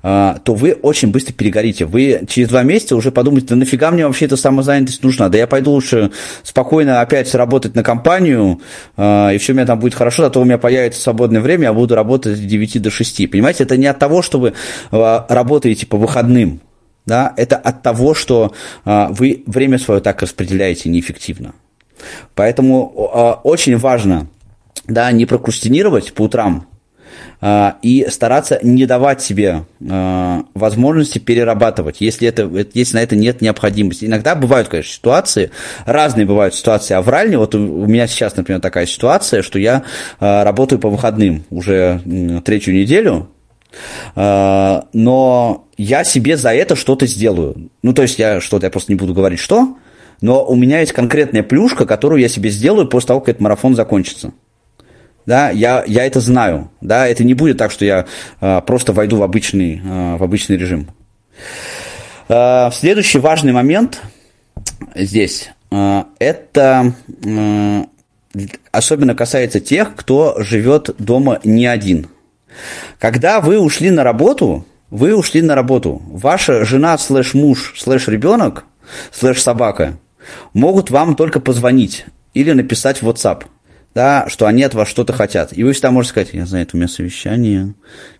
а, то вы очень быстро перегорите. Вы через два месяца уже подумаете, да нафига мне вообще эта самозанятость нужна? Да я пойду лучше спокойно опять работать на компанию, а, и все у меня там будет хорошо, а то у меня появится свободное время, я буду работать с 9 до 6. Понимаете, это не от того, что вы а, работаете по выходным, да, это от того, что вы время свое так распределяете неэффективно. Поэтому очень важно да, не прокрастинировать по утрам, и стараться не давать себе а, возможности перерабатывать, если, это, если на это нет необходимости. Иногда бывают, конечно, ситуации, разные бывают ситуации авральные. Вот у меня сейчас, например, такая ситуация, что я а, работаю по выходным уже третью неделю, но я себе за это что-то сделаю. Ну, то есть я что-то, я просто не буду говорить, что, но у меня есть конкретная плюшка, которую я себе сделаю после того, как этот марафон закончится да, я, я это знаю, да, это не будет так, что я э, просто войду в обычный, э, в обычный режим. Э, следующий важный момент здесь, э, это э, особенно касается тех, кто живет дома не один. Когда вы ушли на работу, вы ушли на работу, ваша жена слэш муж слэш ребенок слэш собака могут вам только позвонить или написать в WhatsApp – да, что они от вас что-то хотят. И вы всегда можете сказать, я знаю, это у меня совещание,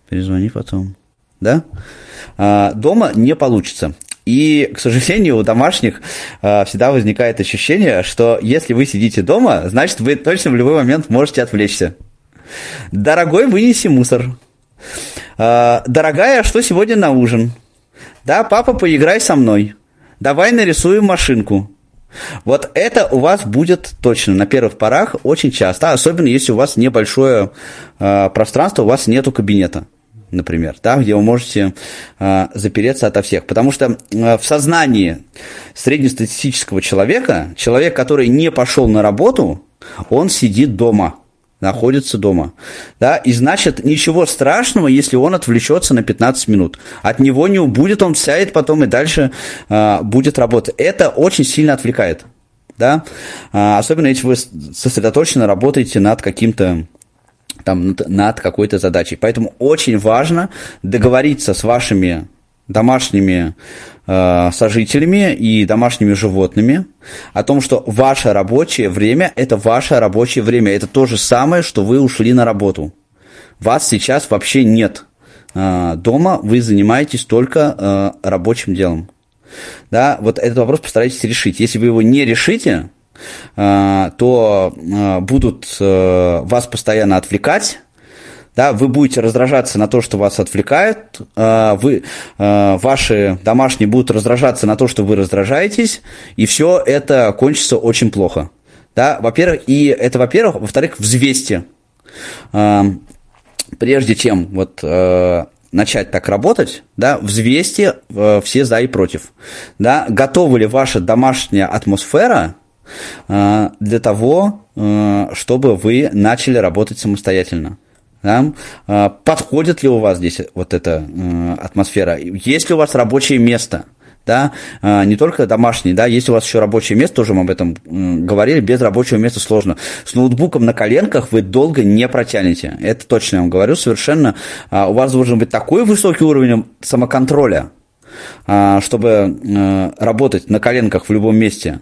перезвони потом. Да? А, дома не получится. И, к сожалению, у домашних а, всегда возникает ощущение, что если вы сидите дома, значит, вы точно в любой момент можете отвлечься. Дорогой, вынеси мусор. А, дорогая, что сегодня на ужин? Да, папа, поиграй со мной. Давай нарисуем машинку. Вот это у вас будет точно на первых порах очень часто, особенно если у вас небольшое э, пространство, у вас нету кабинета. например, да, где вы можете э, запереться ото всех. Потому что э, в сознании среднестатистического человека, человек, который не пошел на работу, он сидит дома находится дома. Да? И значит, ничего страшного, если он отвлечется на 15 минут. От него не убудет, он сядет потом и дальше э, будет работать. Это очень сильно отвлекает. Да? А, особенно если вы сосредоточенно работаете над каким-то там, над какой-то задачей. Поэтому очень важно договориться с вашими домашними э, сожителями и домашними животными о том, что ваше рабочее время – это ваше рабочее время. Это то же самое, что вы ушли на работу. Вас сейчас вообще нет. Э, дома вы занимаетесь только э, рабочим делом. Да, вот этот вопрос постарайтесь решить. Если вы его не решите, э, то э, будут э, вас постоянно отвлекать, да, вы будете раздражаться на то, что вас отвлекают, э, вы, э, ваши домашние будут раздражаться на то, что вы раздражаетесь, и все это кончится очень плохо. Да, во-первых, и это, во-первых, во-вторых, взвесьте. Э, прежде чем вот начать так работать, да, взвесьте все за и против. Да, готова ли ваша домашняя атмосфера для того, чтобы вы начали работать самостоятельно? Да? А, подходит ли у вас здесь вот эта э, атмосфера? Есть ли у вас рабочее место? Да, а, не только домашний, да, если у вас еще рабочее место, тоже мы об этом говорили, без рабочего места сложно. С ноутбуком на коленках вы долго не протянете, это точно я вам говорю совершенно. А, у вас должен быть такой высокий уровень самоконтроля, чтобы э, работать на коленках в любом месте,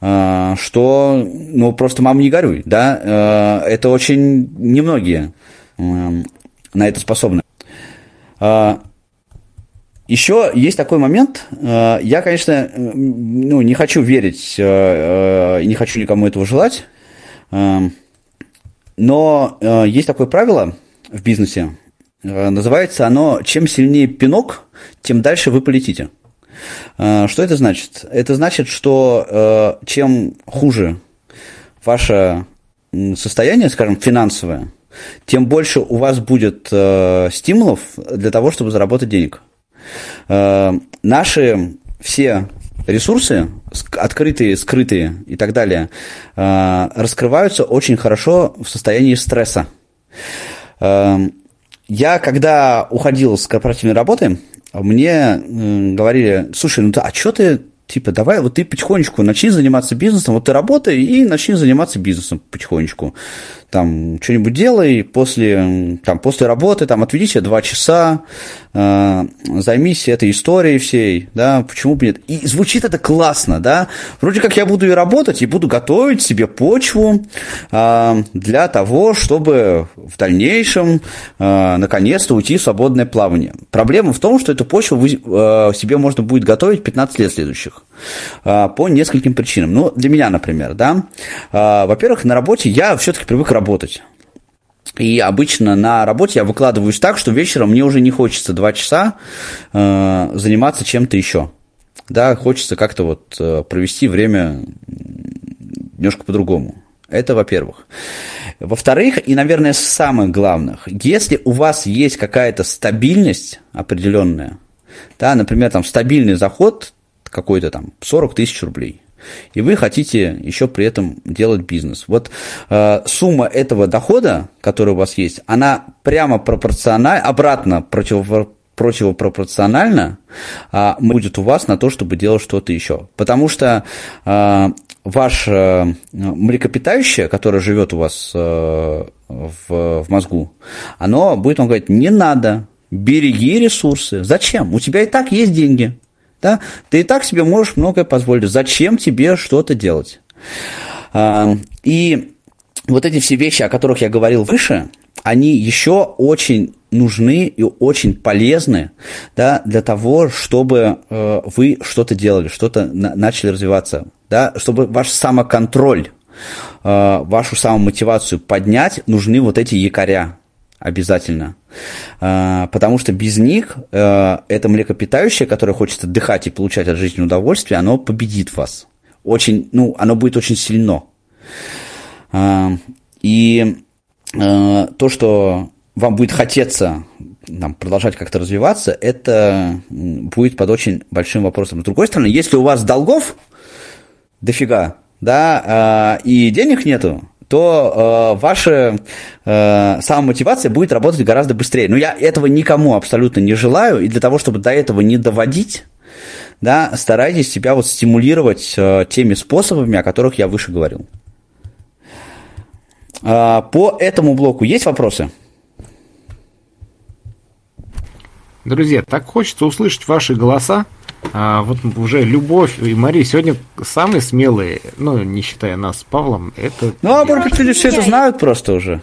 что, ну, просто мам не горюй, да, это очень немногие на это способны. А, Еще есть такой момент. А, я, конечно, ну, не хочу верить, а, не хочу никому этого желать, но есть такое правило в бизнесе. Называется оно «Чем сильнее пинок, тем дальше вы полетите». Что это значит? Это значит, что чем хуже ваше состояние, скажем, финансовое, тем больше у вас будет э, стимулов для того, чтобы заработать денег. Э, наши все ресурсы, открытые, скрытые и так далее, э, раскрываются очень хорошо в состоянии стресса. Э, я, когда уходил с корпоративной работы, мне э, говорили, слушай, ну ты, а что ты типа, давай, вот ты потихонечку начни заниматься бизнесом, вот ты работай и начни заниматься бизнесом потихонечку там что-нибудь делай, после, там, после работы там, отведи себе два часа, э, займись этой историей всей, да, почему бы нет. И звучит это классно, да, вроде как я буду и работать, и буду готовить себе почву э, для того, чтобы в дальнейшем э, наконец-то уйти в свободное плавание. Проблема в том, что эту почву вы, э, себе можно будет готовить 15 лет следующих э, по нескольким причинам. Ну, для меня, например, да, э, во-первых, на работе я все-таки привык работать. И обычно на работе я выкладываюсь так, что вечером мне уже не хочется два часа э, заниматься чем-то еще. Да, хочется как-то вот э, провести время немножко по-другому. Это во-первых. Во-вторых, и, наверное, самых главных, если у вас есть какая-то стабильность определенная, да, например, там стабильный заход какой-то там 40 тысяч рублей – и вы хотите еще при этом делать бизнес. Вот э, сумма этого дохода, который у вас есть, она прямо пропорциональна, обратно против, противопропорционально э, будет у вас на то, чтобы делать что-то еще. Потому что э, ваше э, млекопитающее, которое живет у вас э, в, в мозгу, оно будет вам говорить, не надо, береги ресурсы. Зачем? У тебя и так есть деньги. Да? Ты и так себе можешь многое позволить. Зачем тебе что-то делать? А, и вот эти все вещи, о которых я говорил выше, они еще очень нужны и очень полезны да, для того, чтобы э, вы что-то делали, что-то на, начали развиваться, да, чтобы ваш самоконтроль, э, вашу самомотивацию поднять, нужны вот эти якоря обязательно. А, потому что без них э, это млекопитающее, которое хочет отдыхать и получать от жизни удовольствие, оно победит вас. Очень, ну, оно будет очень сильно. А, и то, что вам будет хотеться там, продолжать как-то развиваться, это будет под очень большим вопросом. С другой стороны, если у вас долгов дофига, да, и денег нету, то э, ваша э, самомотивация будет работать гораздо быстрее. Но я этого никому абсолютно не желаю, и для того, чтобы до этого не доводить, да, старайтесь себя вот стимулировать э, теми способами, о которых я выше говорил. Э, по этому блоку есть вопросы? Друзья, так хочется услышать ваши голоса. А, вот уже Любовь и Мария сегодня самые смелые, ну, не считая нас с Павлом, это... Ну, а может быть, люди все это знают просто уже.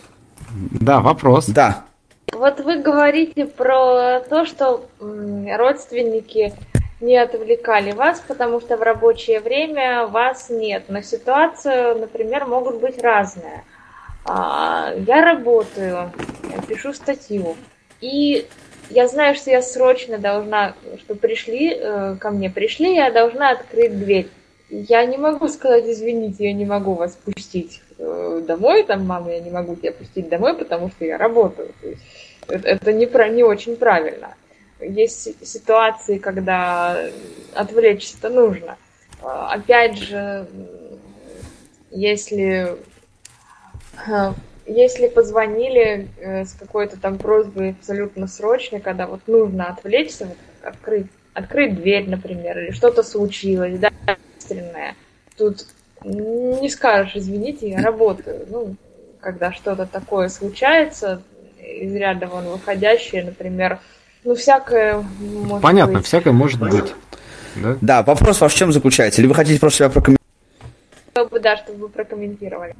Да, вопрос. Да. Вот вы говорите про то, что родственники не отвлекали вас, потому что в рабочее время вас нет. Но ситуация, например, могут быть разные. А, я работаю, пишу статью, и я знаю, что я срочно должна, что пришли э, ко мне, пришли, я должна открыть дверь. Я не могу сказать, извините, я не могу вас пустить э, домой, там, мама, я не могу тебя пустить домой, потому что я работаю. То есть, это, это не, про, не очень правильно. Есть ситуации, когда отвлечься-то нужно. Э, опять же, если э, если позвонили э, с какой-то там просьбой абсолютно срочной, когда вот нужно отвлечься, вот, открыть, открыть дверь, например, или что-то случилось, да, экстренное, тут не скажешь, извините, я работаю. Ну, когда что-то такое случается, из ряда вон выходящее, например, ну, всякое может Понятно, быть. всякое может быть. Да? Да, вопрос ваш в чем заключается? Или вы хотите просто себя прокомментировать? Да, чтобы вы прокомментировали.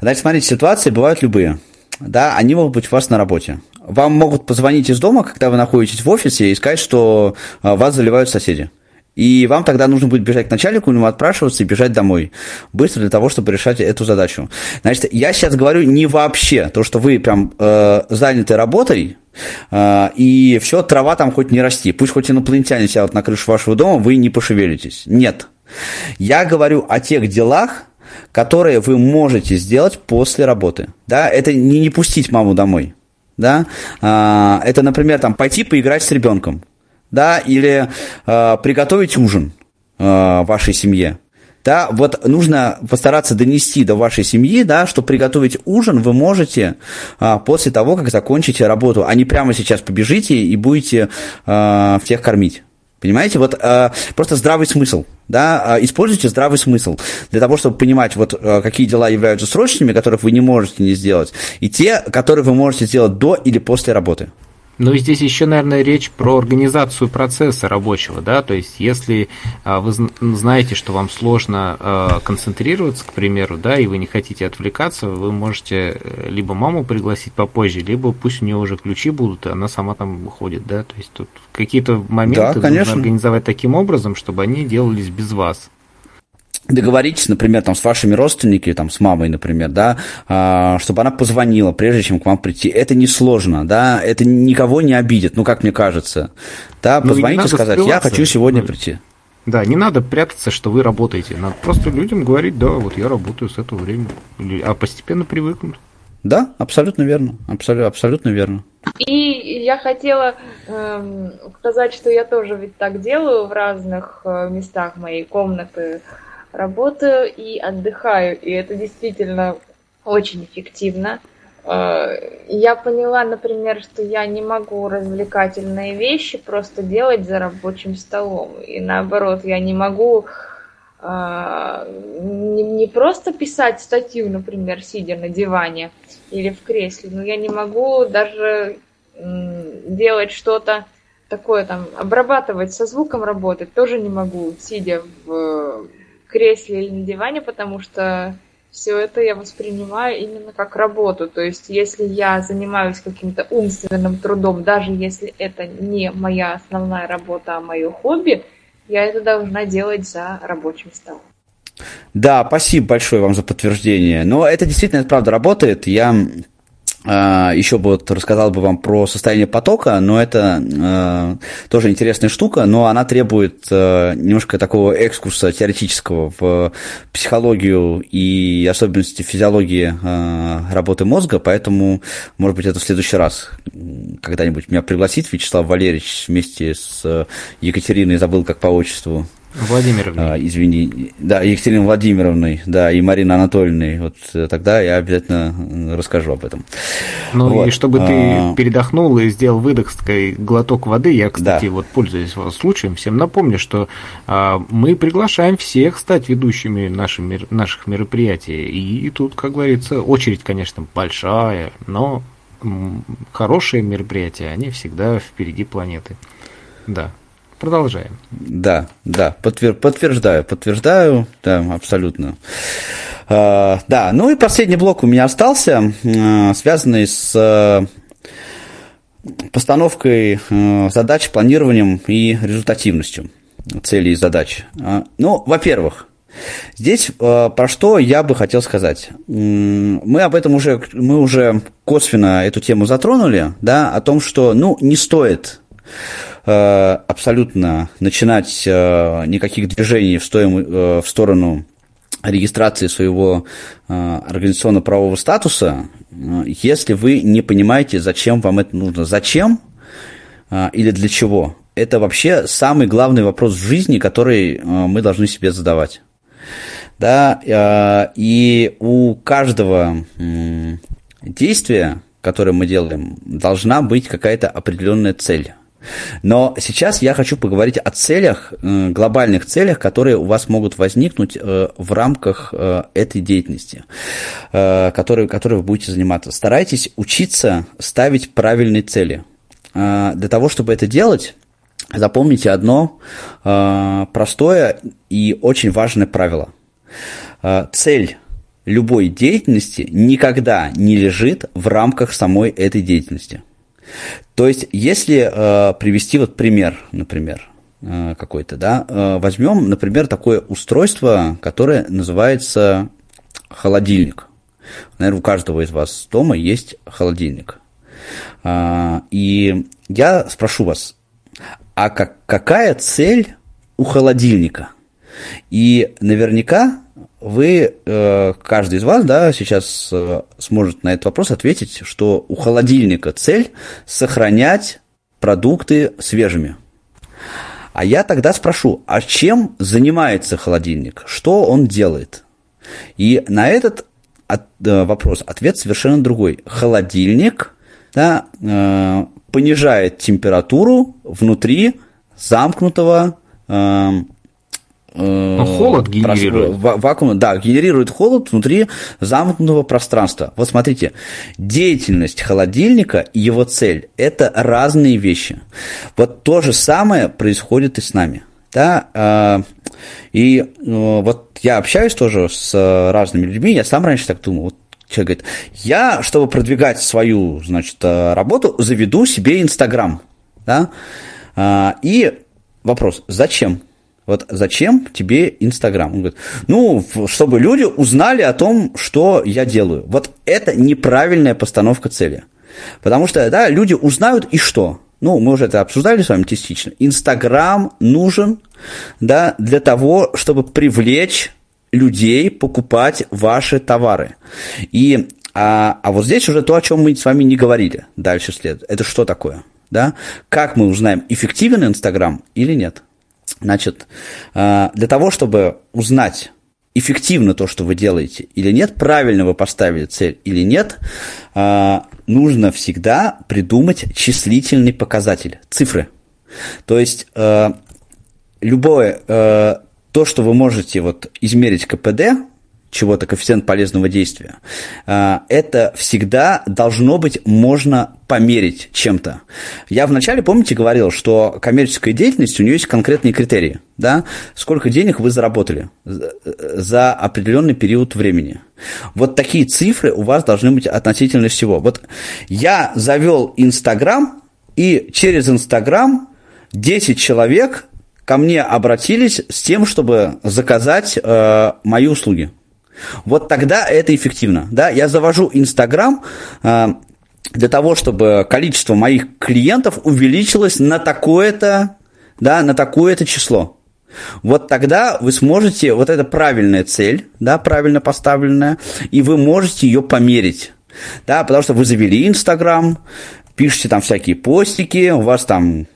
Значит, смотрите, ситуации бывают любые. Да, они могут быть у вас на работе. Вам могут позвонить из дома, когда вы находитесь в офисе, и сказать, что а, вас заливают соседи. И вам тогда нужно будет бежать к начальнику, ему отпрашиваться и бежать домой. Быстро для того, чтобы решать эту задачу. Значит, я сейчас говорю не вообще, то, что вы прям э, заняты работой, э, и все, трава там хоть не расти. Пусть хоть инопланетяне сядут на крышу вашего дома, вы не пошевелитесь. Нет. Я говорю о тех делах, которые вы можете сделать после работы. Да, это не, не пустить маму домой. Да, а, это, например, там пойти поиграть с ребенком, да, или а, приготовить ужин а, вашей семье. Да, вот нужно постараться донести до вашей семьи, да, что приготовить ужин вы можете а, после того, как закончите работу, а не прямо сейчас побежите и будете а, всех кормить. Понимаете, вот э, просто здравый смысл, да, э, используйте здравый смысл для того, чтобы понимать, вот э, какие дела являются срочными, которых вы не можете не сделать, и те, которые вы можете сделать до или после работы. Ну и здесь еще, наверное, речь про организацию процесса рабочего, да, то есть если а, вы знаете, что вам сложно а, концентрироваться, к примеру, да, и вы не хотите отвлекаться, вы можете э, либо маму пригласить попозже, либо пусть у нее уже ключи будут, и она сама там выходит, да, то есть тут какие-то моменты да, нужно организовать таким образом, чтобы они делались без вас договоритесь, например, там, с вашими родственниками, там, с мамой, например, да, а, чтобы она позвонила, прежде чем к вам прийти. Это несложно, да, это никого не обидит, ну, как мне кажется. Да, Ну, позвонить не и сказать, я хочу сегодня Ну, прийти. Да, не надо прятаться, что вы работаете. Надо просто людям говорить, да, вот я работаю с этого времени. А постепенно привыкнут. Да, абсолютно верно, абсолютно, абсолютно верно. И я хотела эм, сказать, что я тоже ведь так делаю в разных э, местах моей комнаты. Работаю и отдыхаю, и это действительно очень эффективно. Э, Я поняла, например, что я не могу развлекательные вещи просто делать за рабочим столом. И наоборот, я не могу а, не, просто писать статью, например, сидя на диване или в кресле, но я не могу даже делать что-то такое, там, обрабатывать со звуком работать тоже не могу, сидя в кресле или на диване, потому что все это я воспринимаю именно как работу. То есть, если я занимаюсь каким-то умственным трудом, даже если это не моя основная работа, а мое хобби, я это должна делать за рабочим столом. Да, спасибо большое вам за подтверждение. Но это действительно, это правда работает. Я еще бы вот рассказал бы вам про состояние потока, но это э, тоже интересная штука, но она требует э, немножко такого экскурса теоретического в психологию и особенности физиологии э, работы мозга, поэтому, может быть, это в следующий раз когда-нибудь меня пригласит Вячеслав Валерьевич вместе с Екатериной, забыл как по отчеству, Владимировной. А, извини, да, Екатериной Владимировной, да, и Мариной Анатольевной. Вот э, тогда я обязательно расскажу об этом. Ну вот. и чтобы ты А, передохнул и сделал выдох, глоток воды, я, кстати, Да. вот пользуясь случаем, всем напомню, что а, мы приглашаем всех стать ведущими наших, мер- наших мероприятий. И тут, как говорится, очередь, конечно, большая, но хорошие мероприятия, они всегда впереди планеты. Да. Продолжаем. Да, да, подтвер- подтверждаю, подтверждаю, да, абсолютно. А, да, ну и последний блок у меня остался, э, связанный с э, постановкой э, задач, планированием и результативностью целей и задач. А, Ну, во-первых, Здесь э, про что я бы хотел сказать. Мы об этом уже, мы уже косвенно эту тему затронули, да, о том, что, ну, не стоит э, абсолютно начинать э, никаких движений в, стоим- э, в сторону регистрации своего э, организационно-правового статуса, э, если вы не понимаете, зачем вам это нужно. Зачем э, или для чего? Это вообще самый главный вопрос в жизни, который э, мы должны себе задавать. Да, э, и у каждого действия, которое мы делаем, должна быть какая-то определенная цель. Но сейчас я хочу поговорить о целях, глобальных целях, которые у вас могут возникнуть э, в рамках э, этой деятельности, э, которой, которой вы будете заниматься. Старайтесь учиться ставить правильные цели. Для того, чтобы это делать, запомните одно простое и очень важное правило. Цель любой деятельности никогда не лежит в рамках самой этой деятельности. То есть, если э, привести вот пример, например, э, какой-то, да, э, возьмем, например, такое устройство, которое называется холодильник. Наверное, у каждого из вас дома есть холодильник. А, и я спрошу вас, а как, какая цель у холодильника? И наверняка вы, э, каждый из вас, да, сейчас э, сможет на этот вопрос ответить, что у холодильника цель сохранять продукты свежими. А я тогда спрошу, а чем занимается холодильник? Что он делает? И на этот от- э, вопрос ответ совершенно другой. Холодильник да, э, понижает температуру внутри замкнутого э, Ну, холод генерирует. вакуум, да, генерирует холод внутри замкнутого пространства. Вот смотрите, деятельность холодильника и его цель – это разные вещи. Вот то же самое происходит и с нами. Да, э, и э, вот я общаюсь тоже с разными людьми, я сам раньше так думал, вот человек говорит, я, чтобы продвигать свою, значит, э, работу, заведу себе Инстаграм, да, А, и вопрос, зачем? Вот зачем тебе Инстаграм? Он говорит, ну, чтобы люди узнали о том, что я делаю. Вот это неправильная постановка цели. Потому что, да, люди узнают и что? Ну, мы уже это обсуждали с вами частично. Инстаграм нужен, да, для того, чтобы привлечь людей покупать ваши товары. И, а, а вот здесь уже то, о чем мы с вами не говорили дальше след. Это что такое? Да? Как мы узнаем, эффективен Инстаграм или нет? Значит, а, для того, чтобы узнать, эффективно то, что вы делаете или нет, правильно вы поставили цель или нет, а, нужно всегда придумать числительный показатель, цифры. То есть э, любое э, то, что вы можете вот измерить КПД, чего-то, коэффициент полезного действия, э, это всегда должно быть можно померить чем-то. Я вначале, помните, говорил, что коммерческая деятельность, у нее есть конкретные критерии, да, сколько денег вы заработали за- за определенный период времени. Вот такие цифры у вас должны быть относительно всего. Вот я завел Инстаграм, и через Инстаграм 10 человек ко мне обратились с тем, чтобы заказать э, мои услуги. Вот тогда это эффективно. Да? Я завожу Инстаграм, э, для того, чтобы количество моих клиентов увеличилось на такое-то, да, на такое-то число. Вот тогда вы сможете, вот это правильная цель, да, правильно поставленная, и вы можете ее померить. Да, потому что вы завели Инстаграм, пишете там всякие постики, у вас там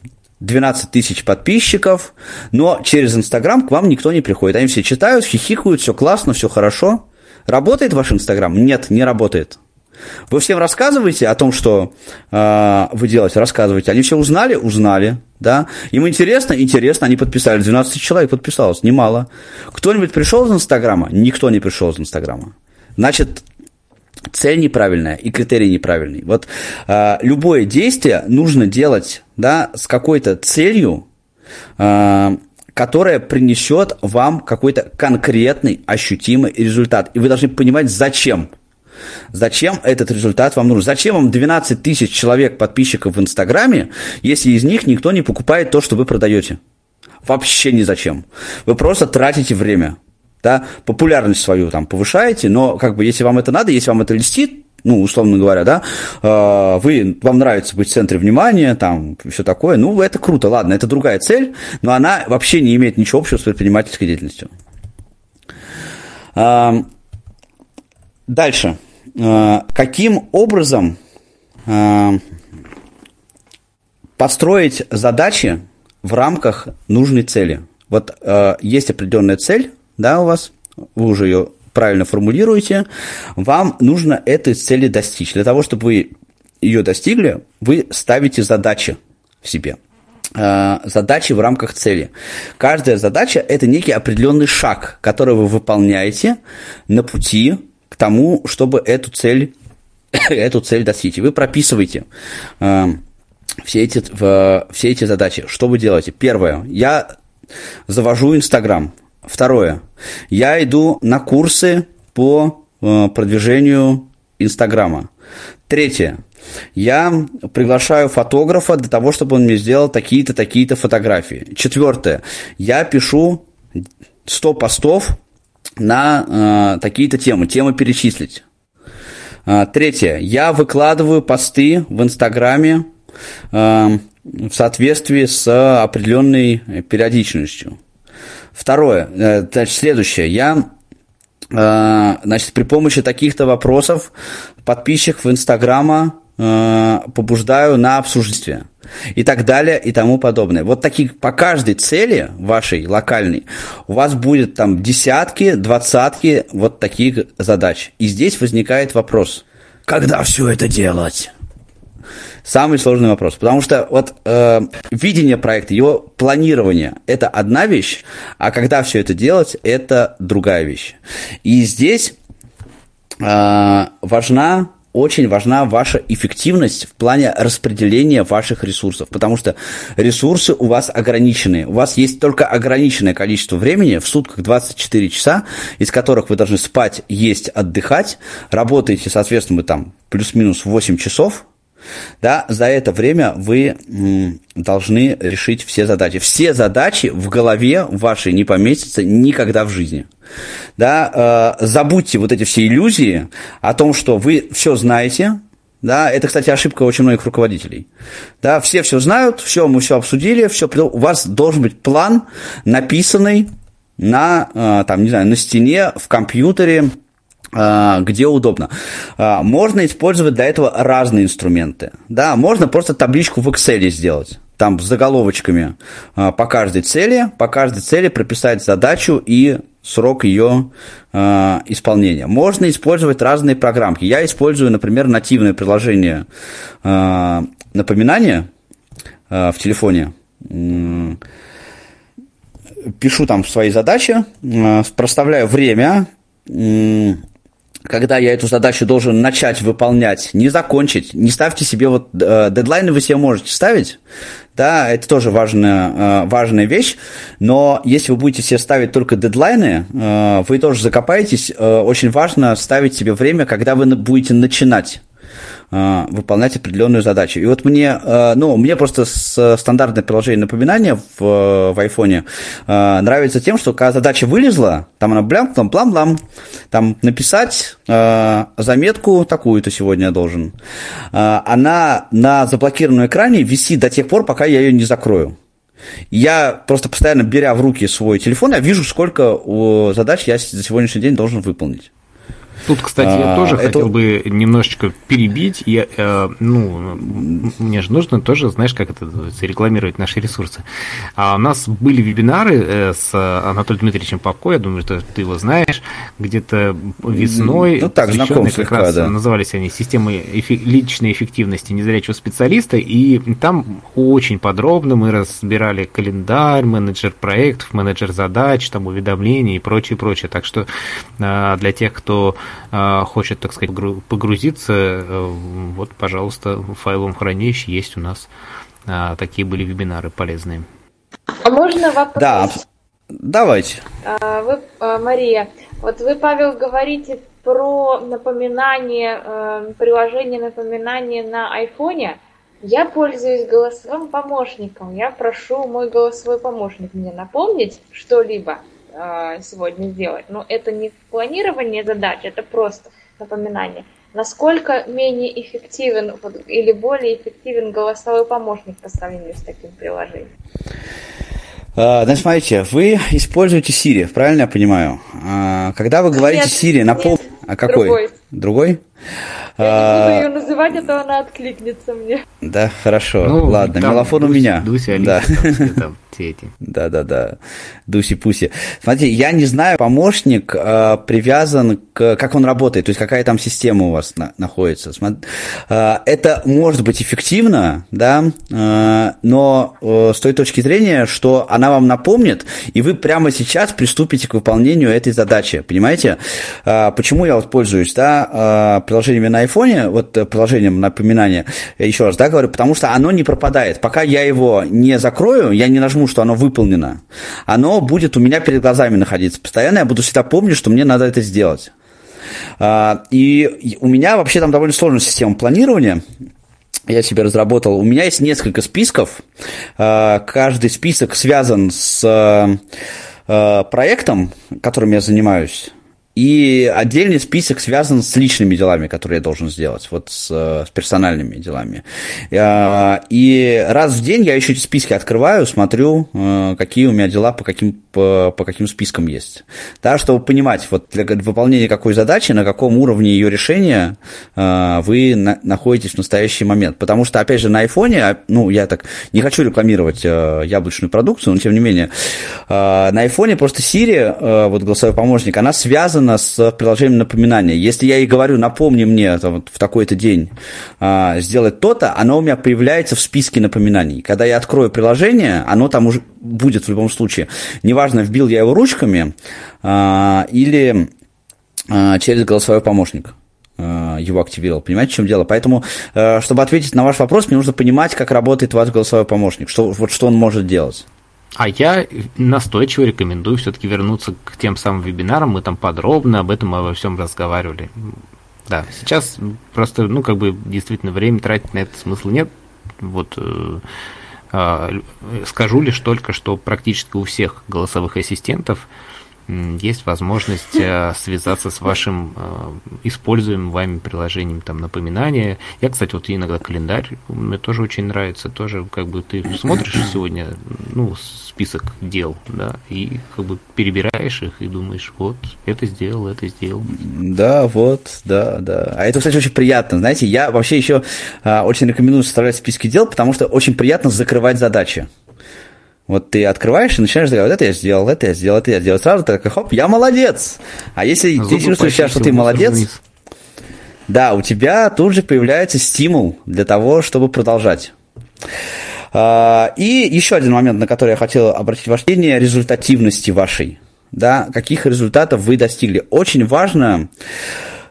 12 тысяч подписчиков, но через Инстаграм к вам никто не приходит. Они все читают, хихикают, все классно, все хорошо. Работает ваш Инстаграм? Нет, не работает. Вы всем рассказываете о том, что э, вы делаете, рассказываете. Они все узнали? Узнали. Да? Им интересно? Интересно. Они подписали. 12 человек подписалось. Немало. Кто-нибудь пришел из Инстаграма? Никто не пришел из Инстаграма. Значит, цель неправильная и критерий неправильный. Вот э, любое действие нужно делать да, с какой-то целью, э, которая принесет вам какой-то конкретный, ощутимый результат. И вы должны понимать, зачем. Зачем этот результат вам нужен? Зачем вам 12 тысяч человек подписчиков в Инстаграме, если из них никто не покупает то, что вы продаете? Вообще ни зачем. Вы просто тратите время. Да? Популярность свою там повышаете, но как бы если вам это надо, если вам это льстит, ну, условно говоря, да, э, вы, вам нравится быть в центре внимания, там, все такое, ну, это круто, ладно, это другая цель, но она вообще не имеет ничего общего с предпринимательской деятельностью. Дальше. Э, каким образом э, построить задачи в рамках нужной цели? Вот есть определенная цель, да, у вас, вы уже ее правильно формулируете, вам нужно этой цели достичь. Для того, чтобы вы ее достигли, вы ставите задачи в себе задачи в рамках цели. Каждая задача – это некий определенный шаг, который вы выполняете на пути к тому, чтобы эту цель, эту цель достичь. вы прописываете э, все, эти, все эти задачи. Что вы делаете? Первое. Я завожу Инстаграм. Второе. Я иду на курсы по э, продвижению Инстаграма. Третье. Я приглашаю фотографа для того, чтобы он мне сделал такие-то, такие-то фотографии. Четвертое. Я пишу 100 постов на э, такие-то темы, темы перечислить. Э, третье. Я выкладываю посты в Инстаграме э, в соответствии с определенной периодичностью. Второе. Э, значит, следующее. Я э, значит, при помощи таких-то вопросов подписчиков Инстаграма э, побуждаю на обсуждение и так далее и тому подобное. Вот таких по каждой цели вашей локальной у вас будет там десятки, двадцатки вот таких задач. И здесь возникает вопрос, когда все это делать? Самый сложный вопрос, потому что вот э, видение проекта, его планирование – это одна вещь, а когда все это делать – это другая вещь. И здесь э, важна очень важна ваша эффективность в плане распределения ваших ресурсов, потому что ресурсы у вас ограничены. У вас есть только ограниченное количество времени, в сутках 24 часа, из которых вы должны спать, есть, отдыхать. Работаете, соответственно, вы там плюс-минус 8 часов, да, за это время вы должны решить все задачи. Все задачи в голове вашей не поместятся никогда в жизни. Да, э, забудьте вот эти все иллюзии о том, что вы все знаете, да, это, кстати, ошибка очень многих руководителей. Да, все все знают, все, мы все обсудили, все, у вас должен быть план, написанный на, э, там, не знаю, на стене, в компьютере, где удобно. А, можно использовать для этого разные инструменты. Да, можно просто табличку в Excel сделать. Там с заголовочками а, по каждой цели, по каждой цели прописать задачу и срок ее исполнения. Можно использовать разные программки. Я использую, например, нативное приложение напоминания в телефоне. Пишу там свои задачи, проставляю время, когда я эту задачу должен начать выполнять, не закончить, не ставьте себе вот э, дедлайны вы себе можете ставить, да, это тоже важная, э, важная вещь, но если вы будете себе ставить только дедлайны, э, вы тоже закопаетесь, очень важно ставить себе время, когда вы будете начинать. э, выполнять определенную задачу. И вот мне, э, ну, мне просто стандартное приложение напоминания в, в айфоне э, нравится тем, что когда задача вылезла, там она блям, там плам-плам, там написать заметку такую-то сегодня я должен. Она на заблокированном экране висит до тех пор, пока я ее не закрою. Я просто постоянно беря в руки свой телефон, я вижу, сколько задач я за сегодняшний день должен выполнить. Тут, кстати, я а, тоже это... хотел бы немножечко перебить. Я, э, ну, мне же нужно тоже, знаешь, как это рекламировать наши ресурсы. А у нас были вебинары э, с Анатолием Дмитриевичем Попко, я думаю, что ты его знаешь, где-то весной. Ну так, знаком как слегка, раз да. назывались они «Системы эфи- личной эффективности незрячего специалиста», и там очень подробно мы разбирали календарь, менеджер проектов, менеджер задач, там уведомления и прочее, прочее. Так что э, для тех, кто хочет, так сказать, погрузиться, э, вот, пожалуйста, в файловом хранилище есть у нас а, такие были вебинары полезные. А можно вопрос? Да, давайте. А, вы, Мария, вот вы, Павел, говорите про напоминание, э, приложение напоминания на айфоне. Я пользуюсь голосовым помощником. Я прошу мой голосовой помощник мне напомнить что-либо. А, сегодня сделать. Но это не планирование задач, это просто напоминание. Насколько менее эффективен или более эффективен голосовой помощник по сравнению с таким приложением? Uh, значит, смотрите, вы используете Siri, правильно я понимаю? Uh, когда вы говорите нет, Siri, напомните... А какой? Другой. Другой? Я а... не буду ее называть, а то она откликнется мне. Да, хорошо. Ну, Ладно, мелофон у меня. Дуся, Алиса, да. там, эти. Да, да, да. Дуси-пуси. Смотрите, я не знаю, помощник э, привязан к... Как он работает, то есть какая там система у вас на, находится. Смотри, э, это может быть эффективно, да, э, но э, с той точки зрения, что она вам напомнит, и вы прямо сейчас приступите к выполнению этой задачи. Понимаете? Э, почему я вот пользуюсь, да, э, приложениями на айфоне, вот э, приложением напоминания, еще раз, да, говорю, потому что оно не пропадает. Пока я его не закрою, я не нажму, что оно выполнено, оно будет у меня перед глазами находиться постоянно, я буду всегда помнить, что мне надо это сделать. А, и у меня вообще там довольно сложная система планирования, я себе разработал. У меня есть несколько списков. А, каждый список связан с э, проектом, которым я занимаюсь. И отдельный список связан с личными делами, которые я должен сделать, вот с, с персональными делами. А, и раз в день я еще эти списки открываю, смотрю, э, какие у меня дела по каким, по, по каким спискам есть. Да, чтобы понимать, вот для выполнения какой задачи, на каком уровне ее решения э, вы на, находитесь в настоящий момент. Потому что, опять же, на айфоне, а, ну, я так не хочу рекламировать э, яблочную продукцию, но тем не менее, на айфоне просто Siri, вот голосовой помощник, она связана связано с приложением напоминания. Если я ей говорю, напомни мне там, вот, в такой-то день а, сделать то-то, оно у меня появляется в списке напоминаний. Когда я открою приложение, оно там уже будет в любом случае. Неважно, вбил я его ручками а, или а, через голосовой помощник а, его активировал. Понимаете, в чем дело? Поэтому, а, чтобы ответить на ваш вопрос, мне нужно понимать, как работает ваш голосовой помощник, что, вот что он может делать. А я настойчиво рекомендую все-таки вернуться к тем самым вебинарам. Мы там подробно об этом обо всем разговаривали. Да, сейчас просто, ну, как бы действительно время тратить на это смысла нет. Вот э, э, скажу лишь только, что практически у всех голосовых ассистентов есть возможность э, связаться с вашим э, используемым вами приложением там напоминания. Я, кстати, вот иногда календарь мне тоже очень нравится, тоже как бы ты смотришь сегодня, ну, список дел, да, и как бы перебираешь их и думаешь, вот, это сделал, это сделал. Да, вот, да, да. А это, кстати, очень приятно, знаете, я вообще еще а, очень рекомендую составлять списки дел, потому что очень приятно закрывать задачи. Вот ты открываешь и начинаешь говорить, вот это я сделал, это я сделал, это я сделал. Сразу ты такой, хоп, я молодец. А если а ты чувствуешь себя, что ты молодец, вниз. да, у тебя тут же появляется стимул для того, чтобы продолжать. А, и еще один момент, на который я хотел обратить ваше внимание, результативности вашей. Да, каких результатов вы достигли. Очень важно,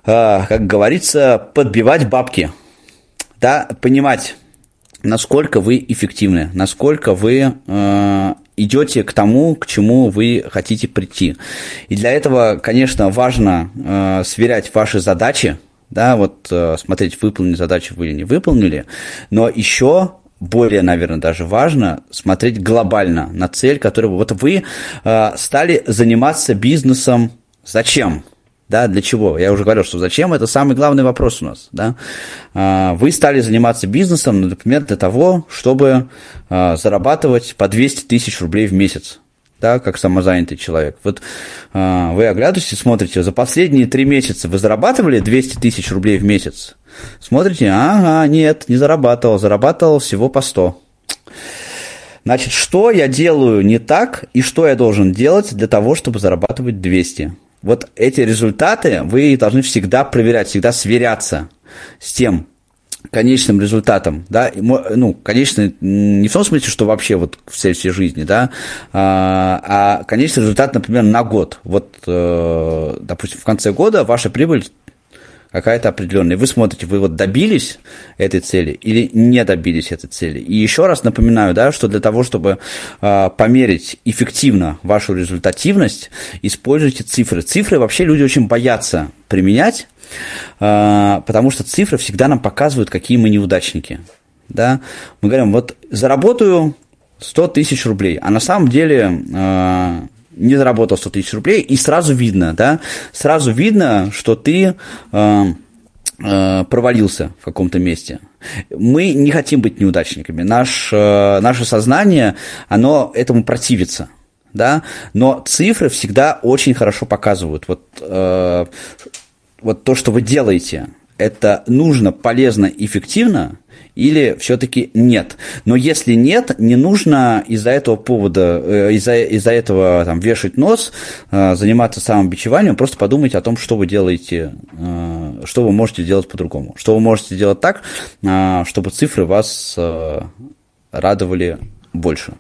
а, как говорится, подбивать бабки. Да, понимать, насколько вы эффективны, насколько вы э, идете к тому, к чему вы хотите прийти. И для этого, конечно, важно э, сверять ваши задачи, да, вот э, смотреть, выполнили задачу вы или не выполнили, но еще более, наверное, даже важно смотреть глобально на цель, которую вот вы э, стали заниматься бизнесом. Зачем? Да, для чего? Я уже говорил, что зачем, это самый главный вопрос у нас. Да? Э, вы стали заниматься бизнесом, например, для того, чтобы э, зарабатывать по 200 тысяч рублей в месяц да, как самозанятый человек. Вот э, вы оглядываетесь, смотрите, за последние три месяца вы зарабатывали 200 тысяч рублей в месяц? Смотрите, ага, нет, не зарабатывал, зарабатывал всего по 100. Значит, что я делаю не так и что я должен делать для того, чтобы зарабатывать 200? Вот эти результаты вы должны всегда проверять, всегда сверяться с тем, конечным результатом, да, ну, конечно, не в том смысле, что вообще вот в всей жизни, да, а, а конечный результат, например, на год. Вот, э, допустим, в конце года ваша прибыль какая-то определенная. Вы смотрите, вы вот добились этой цели или не добились этой цели. И еще раз напоминаю, да, что для того, чтобы э, померить эффективно вашу результативность, используйте цифры. Цифры вообще люди очень боятся применять, э, потому что цифры всегда нам показывают, какие мы неудачники. Да? Мы говорим, вот заработаю 100 тысяч рублей, а на самом деле э, не заработал 100 тысяч рублей, и сразу видно, да, сразу видно, что ты э, э, провалился в каком-то месте. Мы не хотим быть неудачниками. Наш, э, наше сознание, оно этому противится. Да? Но цифры всегда очень хорошо показывают. Вот, э, вот то, что вы делаете, это нужно, полезно, эффективно, или все-таки нет. Но если нет, не нужно из-за этого повода, э, из-за, из-за этого там, вешать нос, э, заниматься самобичеванием, просто подумайте о том, что вы делаете, э, что вы можете делать по-другому, что вы можете делать так, чтобы цифры вас радовали больше.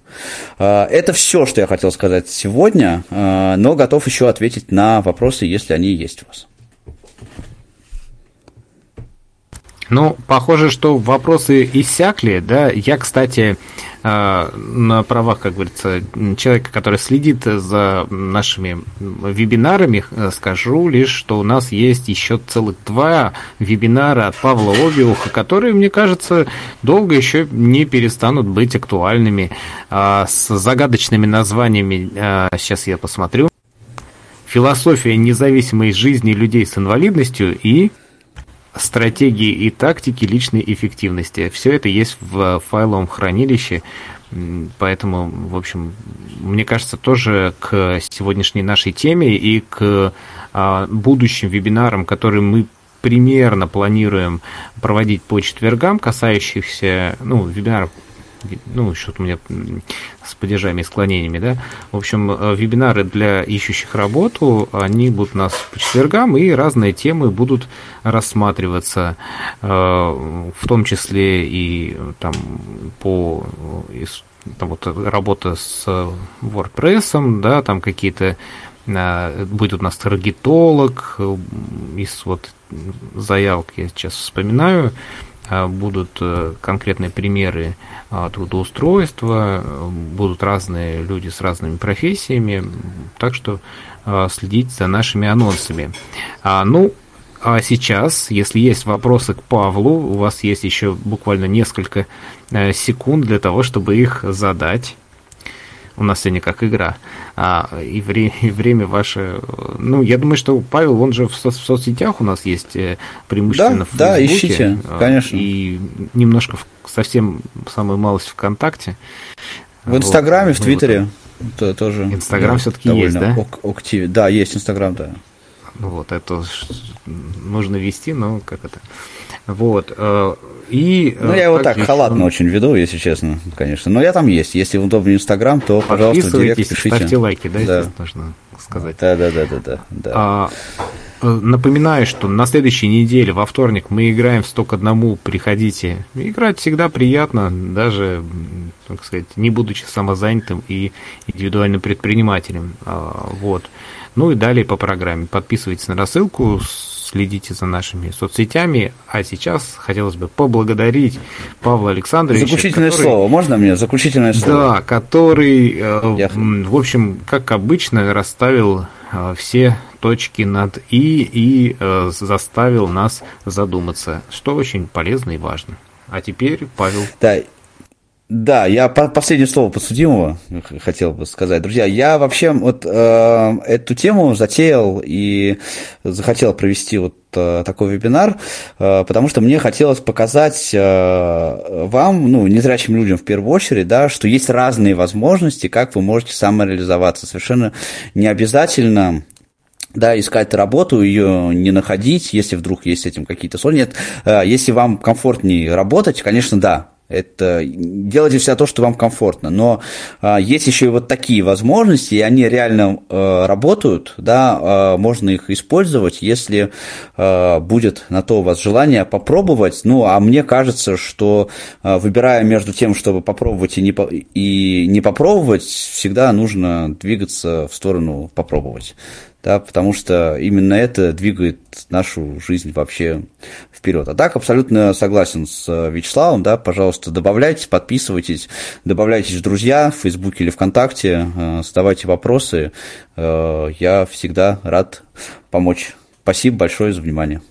Это все, что я хотел сказать сегодня, но готов еще ответить на вопросы, если они есть у вас. Ну, похоже, что вопросы иссякли, да. Я, кстати, э, на правах, как говорится, человека, который следит за нашими вебинарами, э, скажу лишь, что у нас есть еще целых два вебинара от Павла Обиуха, которые, мне кажется, долго еще не перестанут быть актуальными, а, с загадочными названиями. Сейчас я посмотрю. Философия независимой жизни людей с инвалидностью и стратегии и тактики личной эффективности. Все это есть в файловом хранилище, поэтому, в общем, мне кажется, тоже к сегодняшней нашей теме и к а, будущим вебинарам, которые мы примерно планируем проводить по четвергам, касающихся, ну, вебинаров ну, что-то у меня с падежами и склонениями, да. В общем, э, вебинары для ищущих работу, они будут у нас по четвергам, и разные темы будут рассматриваться, э, в том числе и там по там вот работа с WordPress, да, там какие-то э, будет у нас таргетолог из вот заявок я сейчас вспоминаю, будут э, конкретные примеры а, трудоустройства, будут разные люди с разными профессиями, так что а, следить за нашими анонсами. Ну, а сейчас, если есть вопросы к Павлу, у вас есть еще буквально несколько э, секунд для того, чтобы их задать у нас сегодня как игра, а, и, вре, и время ваше... Ну, я думаю, что Павел, он же в, со, в соцсетях у нас есть э, преимущественно да, в Фейсбуке. Да, ищите, а, конечно. И немножко в, совсем самую малость ВКонтакте. В Инстаграме, вот, в Твиттере вот, тоже. Инстаграм да, все-таки есть, да? Актив... Да, есть Инстаграм, да. Вот, это нужно вести, но как это... Вот. Э, и, ну, я его так халатно еще... очень веду, если честно, конечно. Но я там есть. Если удобнее Инстаграм, то, пожалуйста, в директ пишите. Ставьте лайки, да, да. нужно сказать. Да, да, да, да, да. да. А, э, напоминаю, что на следующей неделе, во вторник, мы играем в 100 к одному. Приходите. Играть всегда приятно, даже, так сказать, не будучи самозанятым и индивидуальным предпринимателем. А, вот. Ну и далее по программе. Подписывайтесь на рассылку, следите за нашими соцсетями. А сейчас хотелось бы поблагодарить Павла Александровича. Заключительное который, слово. Можно мне заключительное слово? Да, который, э, Я... в общем, как обычно, расставил э, все точки над «и» и э, заставил нас задуматься, что очень полезно и важно. А теперь, Павел. Да, да, я по последнее слово подсудимого хотел бы сказать. Друзья, я вообще вот э, эту тему затеял и захотел провести вот э, такой вебинар, э, потому что мне хотелось показать э, вам, ну, незрячим людям в первую очередь, да, что есть разные возможности, как вы можете самореализоваться. Совершенно не обязательно да, искать работу, ее не находить, если вдруг есть с этим какие-то сложности. Нет, э, если вам комфортнее работать, конечно, да, это делайте все то, что вам комфортно. Но а, есть еще и вот такие возможности, и они реально а, работают, да, а, можно их использовать, если а, будет на то у вас желание попробовать. Ну, а мне кажется, что а, выбирая между тем, чтобы попробовать и не, и не попробовать, всегда нужно двигаться в сторону попробовать да, потому что именно это двигает нашу жизнь вообще вперед. А так абсолютно согласен с э, Вячеславом, да, пожалуйста, добавляйтесь, подписывайтесь, добавляйтесь в друзья в Фейсбуке или ВКонтакте, э, задавайте вопросы, э, я всегда рад помочь. Спасибо большое за внимание.